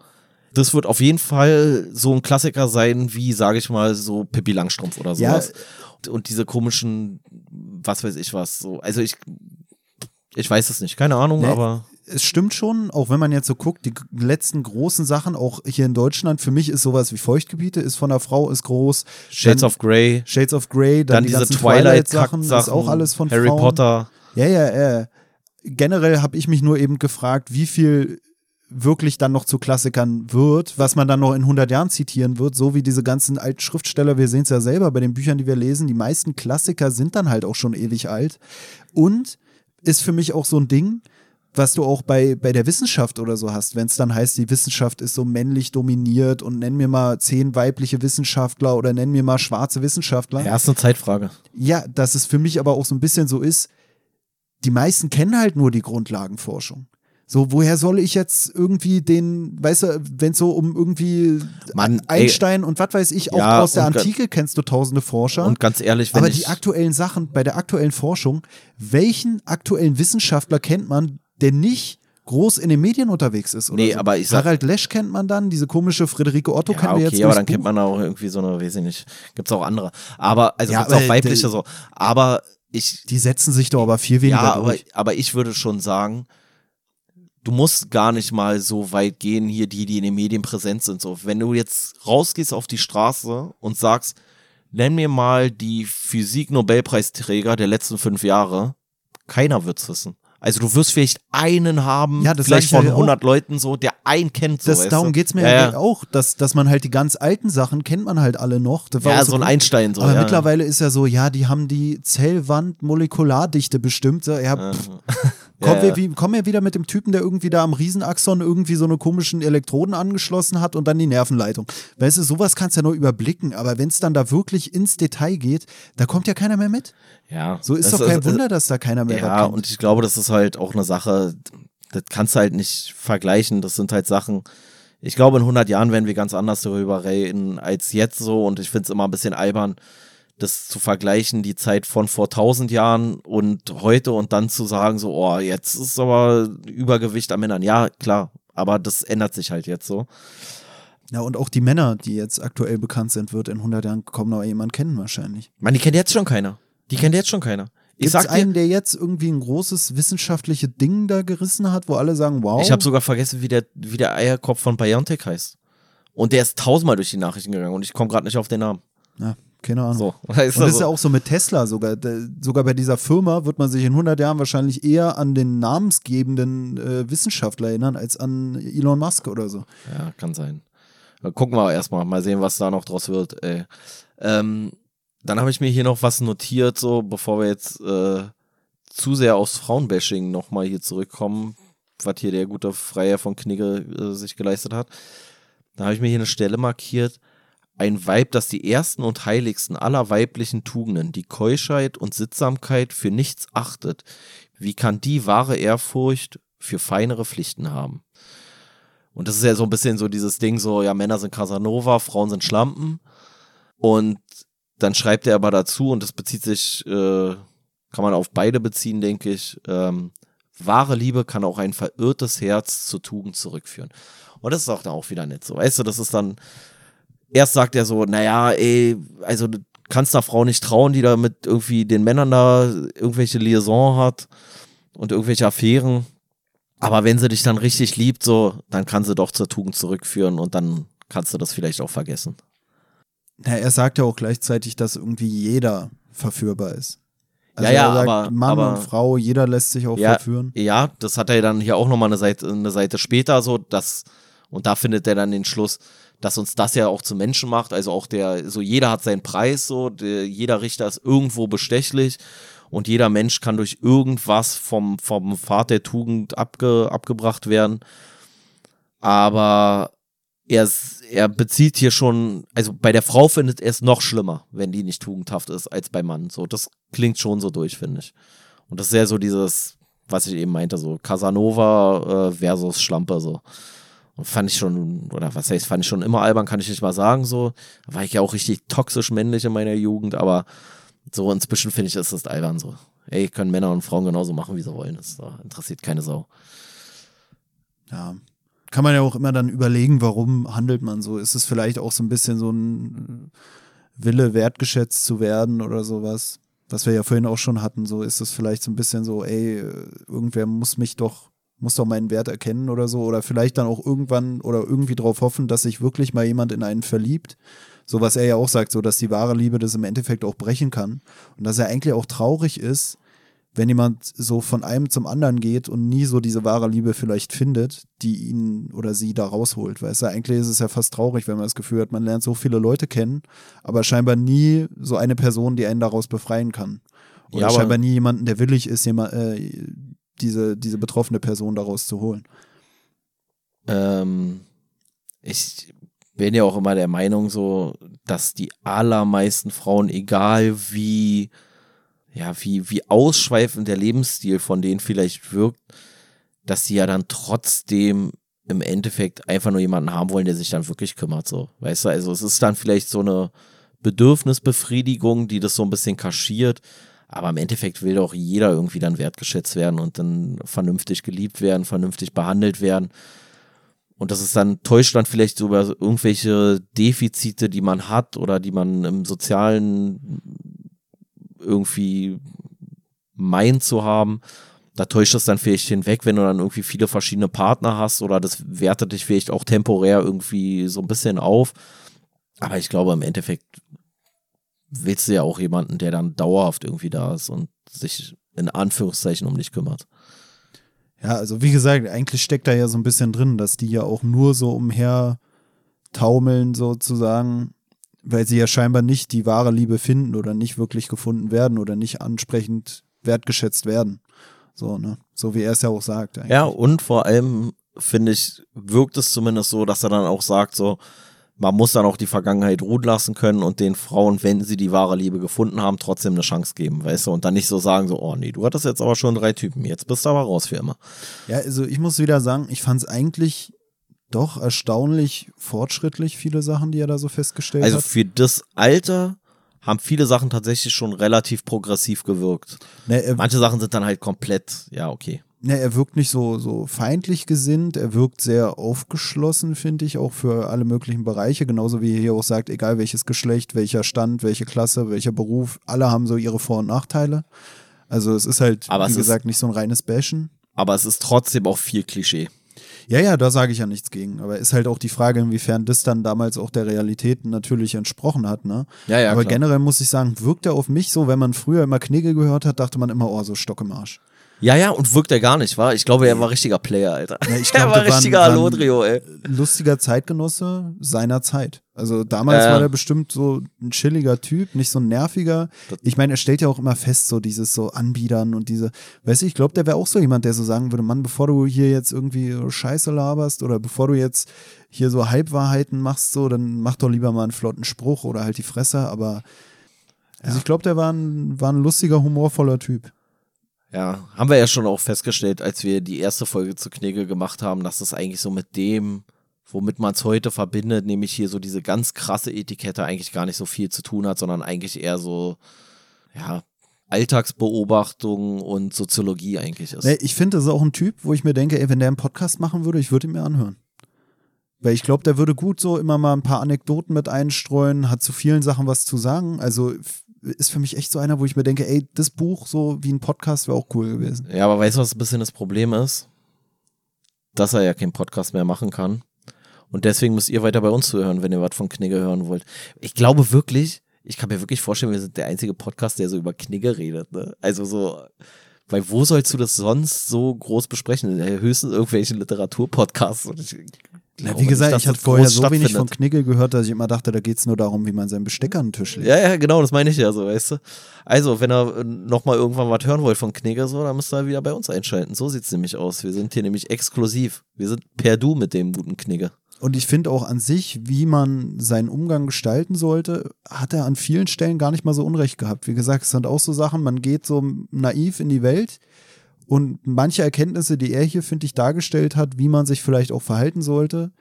Das wird auf jeden Fall so ein Klassiker sein, wie, sage ich mal, so Pippi Langstrumpf oder Ja. sowas. Und, und diese komischen, was weiß ich was, so. Also ich, ich weiß es nicht, keine Ahnung, Nee. aber es stimmt schon, auch wenn man jetzt so guckt, die letzten großen Sachen, auch hier in Deutschland, für mich ist sowas wie Feuchtgebiete, ist von der Frau, ist groß. Shades Dann of Grey, Shades of Grey, dann, dann die diese Twilight-Sachen, Twilight-Sachen, ist auch alles von Harry Frauen. Potter. Ja, ja, ja. Generell habe ich mich nur eben gefragt, wie viel wirklich dann noch zu Klassikern wird, was man dann noch in 100 Jahren zitieren wird, so wie diese ganzen alten Schriftsteller, wir sehen es ja selber bei den Büchern, die wir lesen, die meisten Klassiker sind dann halt auch schon ewig alt und ist für mich auch so ein Ding, was du auch bei, bei der Wissenschaft oder so hast, wenn es dann heißt, die Wissenschaft ist so männlich dominiert und nenn mir mal zehn weibliche Wissenschaftler oder nenn mir mal schwarze Wissenschaftler. Ja, ist eine Zeitfrage. Ja, dass es für mich aber auch so ein bisschen so ist, die meisten kennen halt nur die Grundlagenforschung. So, woher soll ich jetzt irgendwie den, weißt du, wenn es so um irgendwie Mann, ey. Einstein und was weiß ich, auch Ja, aus der Antike kennst du tausende Forscher. Und ganz ehrlich, wenn aber die aktuellen Sachen, bei der aktuellen Forschung, welchen aktuellen Wissenschaftler kennt man, der nicht groß in den Medien unterwegs ist? Oder Nee, so? aber ich sag- Harald Lesch kennt man dann, diese komische Friederike Otto ja, kennen wir okay, jetzt aber durchs dann kennt Buch. man auch irgendwie so eine, weiß ich nicht, gibt's auch andere. Aber, also Ja, gibt's aber auch weibliche der- so. Aber ich, Die setzen sich doch aber viel weniger Ja, aber, durch. aber ich würde schon sagen, du musst gar nicht mal so weit gehen, hier die, die in den Medien präsent sind. So, wenn du jetzt rausgehst auf die Straße und sagst, nenn mir mal die Physik-Nobelpreisträger der letzten fünf Jahre, keiner wird's wissen. Also du wirst vielleicht einen haben, Ja, das vielleicht von ja auch. 100 Leuten so, der einen kennt so. Das, darum du? geht's mir ja, ja, auch, dass, dass man halt die ganz alten Sachen kennt man halt alle noch. Das war Ja, auch so ein. Einstein so. Aber mittlerweile ist ja so, ja, die haben die Zellwand Molekulardichte bestimmt. So, Ja. pff, kommen, Ja, wir, ja. kommen wir wieder mit dem Typen, der irgendwie da am Riesenaxon irgendwie so eine komischen Elektroden angeschlossen hat und dann die Nervenleitung. Weißt du, sowas kannst du ja nur überblicken, aber wenn es dann da wirklich ins Detail geht, da kommt ja keiner mehr mit. ja. So ist Das doch kein Wunder, dass da keiner mehr Ja, kennt. und ich glaube, das ist halt auch eine Sache, das kannst du halt nicht vergleichen. Das sind halt Sachen, ich glaube, in 100 Jahren werden wir ganz anders darüber reden als jetzt so und ich finde es immer ein bisschen albern, das zu vergleichen, die Zeit von vor tausend Jahren und heute und dann zu sagen, so, oh, jetzt ist aber Übergewicht an Männern. Ja, klar, aber das ändert sich halt jetzt so. Ja, und auch die Männer, die jetzt aktuell bekannt sind, wird in 100 Jahren kaum noch jemand kennen wahrscheinlich. Man, die kennt jetzt schon keiner. Die kennt jetzt schon keiner. Sag dir, einen, der jetzt irgendwie ein großes wissenschaftliches Ding da gerissen hat, wo alle sagen, wow. ich habe sogar vergessen, wie der, wie der Eierkopf von Biontech heißt. Und der ist tausendmal durch die Nachrichten gegangen und ich komme gerade nicht auf den Namen. ja, keine Ahnung. So. Und das ist ja auch so mit Tesla sogar. Sogar bei dieser Firma wird man sich in 100 Jahren wahrscheinlich eher an den namensgebenden äh, Wissenschaftler erinnern, als an Elon Musk oder so. Ja, kann sein. Gucken wir erstmal, mal sehen, was da noch draus wird. Ey. Ähm, dann habe ich mir hier noch was notiert, so bevor wir jetzt äh, zu sehr aufs Frauenbashing nochmal hier zurückkommen, was hier der gute Freier von Knigge äh, sich geleistet hat. Da habe ich mir hier eine Stelle markiert. Ein Weib, das die ersten und heiligsten aller weiblichen Tugenden, die Keuschheit und Sittsamkeit für nichts achtet. Wie kann die wahre Ehrfurcht für feinere Pflichten haben? Und das ist ja so ein bisschen so dieses Ding, so, ja, Männer sind Casanova, Frauen sind Schlampen. Und dann schreibt er aber dazu, und das bezieht sich, äh, kann man auf beide beziehen, denke ich, ähm, wahre Liebe kann auch ein verirrtes Herz zur Tugend zurückführen. Und das ist auch dann auch wieder nett so. Weißt du, das ist dann, erst sagt er so, naja, ey, also du kannst einer Frau nicht trauen, die da mit irgendwie den Männern da irgendwelche Liaison hat und irgendwelche Affären. Aber wenn sie dich dann richtig liebt, so, dann kann sie doch zur Tugend zurückführen und dann kannst du das vielleicht auch vergessen. Ja, er sagt ja auch gleichzeitig, dass irgendwie jeder verführbar ist. Also Ja, ja, er sagt, aber- Mann aber- und Frau, jeder lässt sich auch Ja, verführen. Ja, das hat er dann hier auch nochmal eine Seite, eine Seite später so, dass, und da findet er dann den Schluss, dass uns das ja auch zu Menschen macht. Also auch der, so jeder hat seinen Preis, so, der, jeder Richter ist irgendwo bestechlich und jeder Mensch kann durch irgendwas vom, vom Pfad der Tugend abge, abgebracht werden. Aber er, er bezieht hier schon, also bei der Frau findet er es noch schlimmer, wenn die nicht tugendhaft ist, als beim Mann. So, das klingt schon so durch, finde ich. Und das ist ja so dieses, was ich eben meinte, so Casanova äh, versus Schlampe, so. Fand ich schon, oder was heißt, fand ich schon immer albern, kann ich nicht mal sagen, so. War ich ja auch richtig toxisch männlich in meiner Jugend, aber so inzwischen finde ich, ist das albern so. Ey, können Männer und Frauen genauso machen, wie sie wollen. Das äh, interessiert keine Sau. Ja. Kann man ja auch immer dann überlegen, warum handelt man so. Ist es vielleicht auch so ein bisschen so ein Wille, wertgeschätzt zu werden oder sowas? Was wir ja vorhin auch schon hatten, so ist es vielleicht so ein bisschen so, ey, äh, irgendwer muss mich doch, muss doch meinen Wert erkennen oder so. Oder vielleicht dann auch irgendwann oder irgendwie darauf hoffen, dass sich wirklich mal jemand in einen verliebt. So was er ja auch sagt, so dass die wahre Liebe das im Endeffekt auch brechen kann. Und dass er eigentlich auch traurig ist, wenn jemand so von einem zum anderen geht und nie so diese wahre Liebe vielleicht findet, die ihn oder sie da rausholt. Weißt du, eigentlich ist es ja fast traurig, wenn man das Gefühl hat, man lernt so viele Leute kennen, aber scheinbar nie so eine Person, die einen daraus befreien kann. Oder Ja, aber- scheinbar nie jemanden, der willig ist, jemand, äh, diese, diese betroffene Person daraus zu holen. Ähm, ich bin ja auch immer der Meinung so, dass die allermeisten Frauen, egal wie, ja, wie, wie ausschweifend der Lebensstil von denen vielleicht wirkt, dass sie ja dann trotzdem im Endeffekt einfach nur jemanden haben wollen, der sich dann wirklich kümmert, so. Weißt du, also es ist dann vielleicht so eine Bedürfnisbefriedigung, die das so ein bisschen kaschiert, aber im Endeffekt will doch jeder irgendwie dann wertgeschätzt werden und dann vernünftig geliebt werden, vernünftig behandelt werden. Und das ist dann, täuscht dann vielleicht so über irgendwelche Defizite, die man hat oder die man im Sozialen irgendwie meint zu haben. Da täuscht es dann vielleicht hinweg, wenn du dann irgendwie viele verschiedene Partner hast oder das wertet dich vielleicht auch temporär irgendwie so ein bisschen auf. Aber ich glaube, im Endeffekt willst du ja auch jemanden, der dann dauerhaft irgendwie da ist und sich in Anführungszeichen um dich kümmert. Ja, also wie gesagt, eigentlich steckt da ja so ein bisschen drin, dass die ja auch nur so umher taumeln sozusagen, weil sie ja scheinbar nicht die wahre Liebe finden oder nicht wirklich gefunden werden oder nicht ansprechend wertgeschätzt werden. So, ne? So wie er es ja auch sagt. Eigentlich. Ja, und vor allem finde ich, wirkt es zumindest so, dass er dann auch sagt, so, man muss dann auch die Vergangenheit ruhen lassen können und den Frauen, wenn sie die wahre Liebe gefunden haben, trotzdem eine Chance geben, weißt du, und dann nicht so sagen, so, oh nee, du hattest jetzt aber schon drei Typen, jetzt bist du aber raus für immer. Ja, also ich muss wieder sagen, ich fand es eigentlich doch erstaunlich fortschrittlich, viele Sachen, die er da so festgestellt Also hat. für das Alter haben viele Sachen tatsächlich schon relativ progressiv gewirkt. Ne, er, Manche Sachen sind dann halt komplett, ja, okay. Ne, er wirkt nicht so, so feindlich gesinnt, er wirkt sehr aufgeschlossen, finde ich, auch für alle möglichen Bereiche. Genauso wie er hier auch sagt, egal welches Geschlecht, welcher Stand, welche Klasse, welcher Beruf, alle haben so ihre Vor- und Nachteile. Also es ist halt, Aber wie es ist- gesagt, nicht so ein reines Bashen. Aber es ist trotzdem auch viel Klischee. Ja, ja, da sage ich ja nichts gegen. Aber ist halt auch die Frage, inwiefern das dann damals auch der Realität natürlich entsprochen hat, ne? Ja, ja, Aber klar. generell muss ich sagen, wirkt er auf mich so, wenn man früher immer Knigge gehört hat, dachte man immer, oh, so Stock im Arsch. Ja, ja, und wirkt er gar nicht, war? Ich glaube, er war richtiger Player, Alter. Ja, ich er glaub, war der war ein- richtiger Alodrio, ey. Lustiger Zeitgenosse seiner Zeit. Also damals Ja. war der bestimmt so ein chilliger Typ, nicht so ein nerviger. Ich meine, er stellt ja auch immer fest, so dieses so Anbiedern und diese, weißt du, ich glaube, der wäre auch so jemand, der so sagen würde, Mann, bevor du hier jetzt irgendwie so Scheiße laberst oder bevor du jetzt hier so Halbwahrheiten machst, so, dann mach doch lieber mal einen flotten Spruch oder halt die Fresse, aber also ich glaube, der war ein, war ein lustiger, humorvoller Typ. Ja, haben wir ja schon auch festgestellt, als wir die erste Folge zu Knigge gemacht haben, dass das eigentlich so mit dem, womit man es heute verbindet, nämlich hier so diese ganz krasse Etikette eigentlich gar nicht so viel zu tun hat, sondern eigentlich eher so, ja, Alltagsbeobachtung und Soziologie eigentlich ist. Nee, ich finde, das ist auch ein Typ, wo ich mir denke, ey, wenn der einen Podcast machen würde, ich würde ihn mir anhören. Weil ich glaube, der würde gut so immer mal ein paar Anekdoten mit einstreuen, hat zu vielen Sachen was zu sagen. Also ist für mich echt so einer, wo ich mir denke, ey, das Buch so wie ein Podcast wäre auch cool gewesen. Ja, aber weißt du, was ein bisschen das Problem ist? Dass er ja keinen Podcast mehr machen kann. Und deswegen müsst ihr weiter bei uns zuhören, wenn ihr was von Knigge hören wollt. Ich glaube wirklich, ich kann mir wirklich vorstellen, wir sind der einzige Podcast, der so über Knigge redet. Ne? Also so, weil wo sollst du das sonst so groß besprechen? Ja, Höchstens irgendwelche Literaturpodcasts. Und Na, wie gesagt, nicht, ich hatte vorher so wenig von. Knigge gehört, dass ich immer dachte, da geht es nur darum, wie man seinen Besteck an den Tisch legt. Ja, ja, genau, das meine ich ja so, weißt du. Also, wenn ihr nochmal irgendwann was hören wollt von Knigge, so, dann müsst ihr wieder bei uns einschalten. So sieht's nämlich aus. Wir sind hier nämlich exklusiv. Wir sind per Du mit dem guten Knigge. Und ich finde auch an sich, wie man seinen Umgang gestalten sollte, hat er an vielen Stellen gar nicht mal so Unrecht gehabt. Wie gesagt, es sind auch so Sachen, man geht so naiv in die Welt und manche Erkenntnisse, die er hier, finde ich, dargestellt hat, wie man sich vielleicht auch verhalten sollte,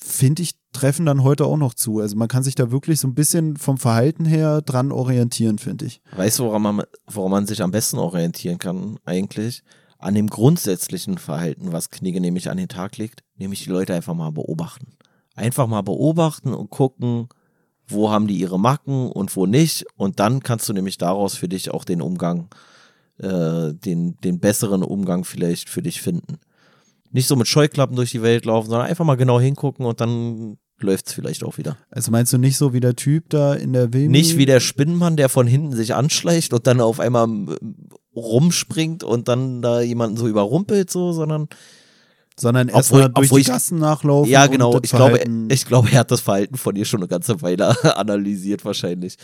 finde ich, treffen dann heute auch noch zu. Also man kann sich da wirklich so ein bisschen vom Verhalten her dran orientieren, finde ich. Weißt du, woran man, woran man sich am besten orientieren kann, eigentlich? An dem grundsätzlichen Verhalten, was Knigge nämlich an den Tag legt, nämlich die Leute einfach mal beobachten. Einfach mal beobachten und gucken, wo haben die ihre Macken und wo nicht. Und dann kannst du nämlich daraus für dich auch den Umgang, äh, den, den besseren Umgang vielleicht für dich finden. Nicht so mit Scheuklappen durch die Welt laufen, sondern einfach mal genau hingucken und dann läuft's vielleicht auch wieder. Also meinst du nicht so wie der Typ da in der Wilmi? Nicht wie der Spinnenmann, der von hinten sich anschleicht und dann auf einmal äh, rumspringt und dann da jemanden so überrumpelt, so, sondern sondern erstmal durch obwohl die Gassen nachlaufen. ja, genau. Ich glaube, ich glaube, er hat das Verhalten von dir schon eine ganze Weile analysiert, wahrscheinlich.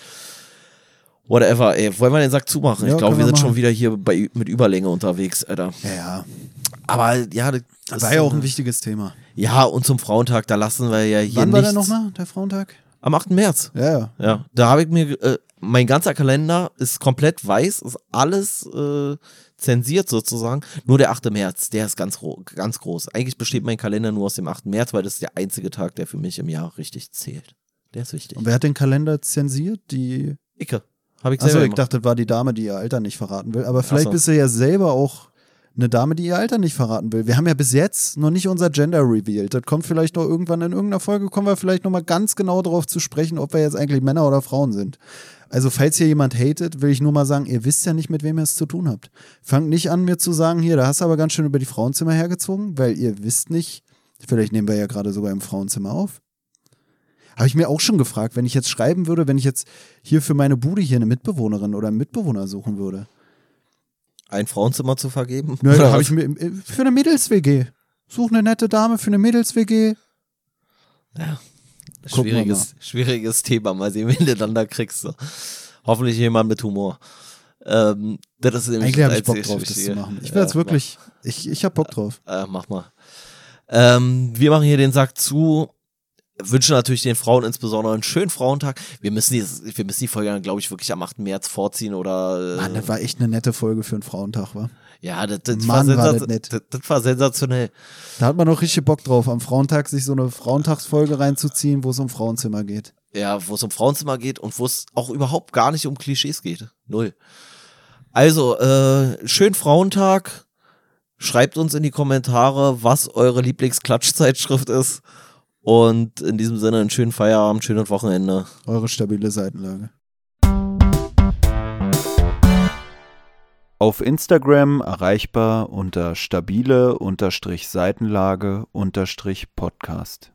Whatever, ey. Wollen wir den Sack zumachen? Ja, ich glaube, wir sind schon machen. wieder hier bei, mit Überlänge unterwegs, Alter. ja, ja. Aber ja, das Das war ja auch ein wichtiges Thema. Ja, und zum Frauentag, da lassen wir ja hier Wann war der nichts. nochmal, der Frauentag? Am 8. März. Ja, ja. Ja, da habe ich mir, äh, mein ganzer Kalender ist komplett weiß, ist alles äh, zensiert sozusagen. Nur der 8. März, der ist ganz, ganz groß. Eigentlich besteht mein Kalender nur aus dem 8. März, weil das ist der einzige Tag, der für mich im Jahr richtig zählt. Der ist wichtig. Und wer hat den Kalender zensiert? Die. Icke. Habe ich Achso, selber ich gemacht. dachte, das war die Dame, die ihr Alter nicht verraten will. Aber vielleicht so. bist du ja selber auch eine Dame, die ihr Alter nicht verraten will. Wir haben ja bis jetzt noch nicht unser Gender revealed. Das kommt vielleicht noch irgendwann in irgendeiner Folge, kommen wir vielleicht noch mal ganz genau darauf zu sprechen, ob wir jetzt eigentlich Männer oder Frauen sind. Also, falls hier jemand hatet, will ich nur mal sagen, ihr wisst ja nicht, mit wem ihr es zu tun habt. Fangt nicht an, mir zu sagen, hier, da hast du aber ganz schön über die Frauenzimmer hergezogen, weil ihr wisst nicht, vielleicht nehmen wir ja gerade sogar im Frauenzimmer auf. Habe ich mir auch schon gefragt, wenn ich jetzt schreiben würde, wenn ich jetzt hier für meine Bude hier eine Mitbewohnerin oder einen Mitbewohner suchen würde. Ein Frauenzimmer zu vergeben? Nö, da habe ich mir äh, für eine Mädels-WG. Such eine nette Dame für eine Mädels-WG. Ja. Gucken Schwieriges, schwieriges Thema. Mal sehen, wen du dann da kriegst. So. Hoffentlich jemand mit Humor. Ähm, das ist nämlich Eigentlich habe ich Bock drauf, das zu machen. Ich will jetzt Ja, wirklich, ich, ich habe Bock drauf. Äh, mach mal. Ähm, wir machen hier den Sack zu. Wünschen natürlich den Frauen insbesondere einen schönen Frauentag. Wir müssen die, wir müssen die Folge dann, glaube ich, wirklich am 8. März vorziehen oder. Äh, Mann, das war echt eine nette Folge für einen Frauentag, wa? ja, das, das, Mann, war war das. Das, das war sensationell. Da hat man auch richtig Bock drauf, am Frauentag sich so eine Frauentagsfolge reinzuziehen, wo es um Frauenzimmer geht. Ja, wo es um Frauenzimmer geht und wo es auch überhaupt gar nicht um Klischees geht. Null. Also, äh, schönen Frauentag. Schreibt uns in die Kommentare, was eure Lieblingsklatschzeitschrift ist. Und in diesem Sinne einen schönen Feierabend, schönes Wochenende. Eure stabile Seitenlage. Auf Instagram erreichbar unter stabile-seitenlage-podcast.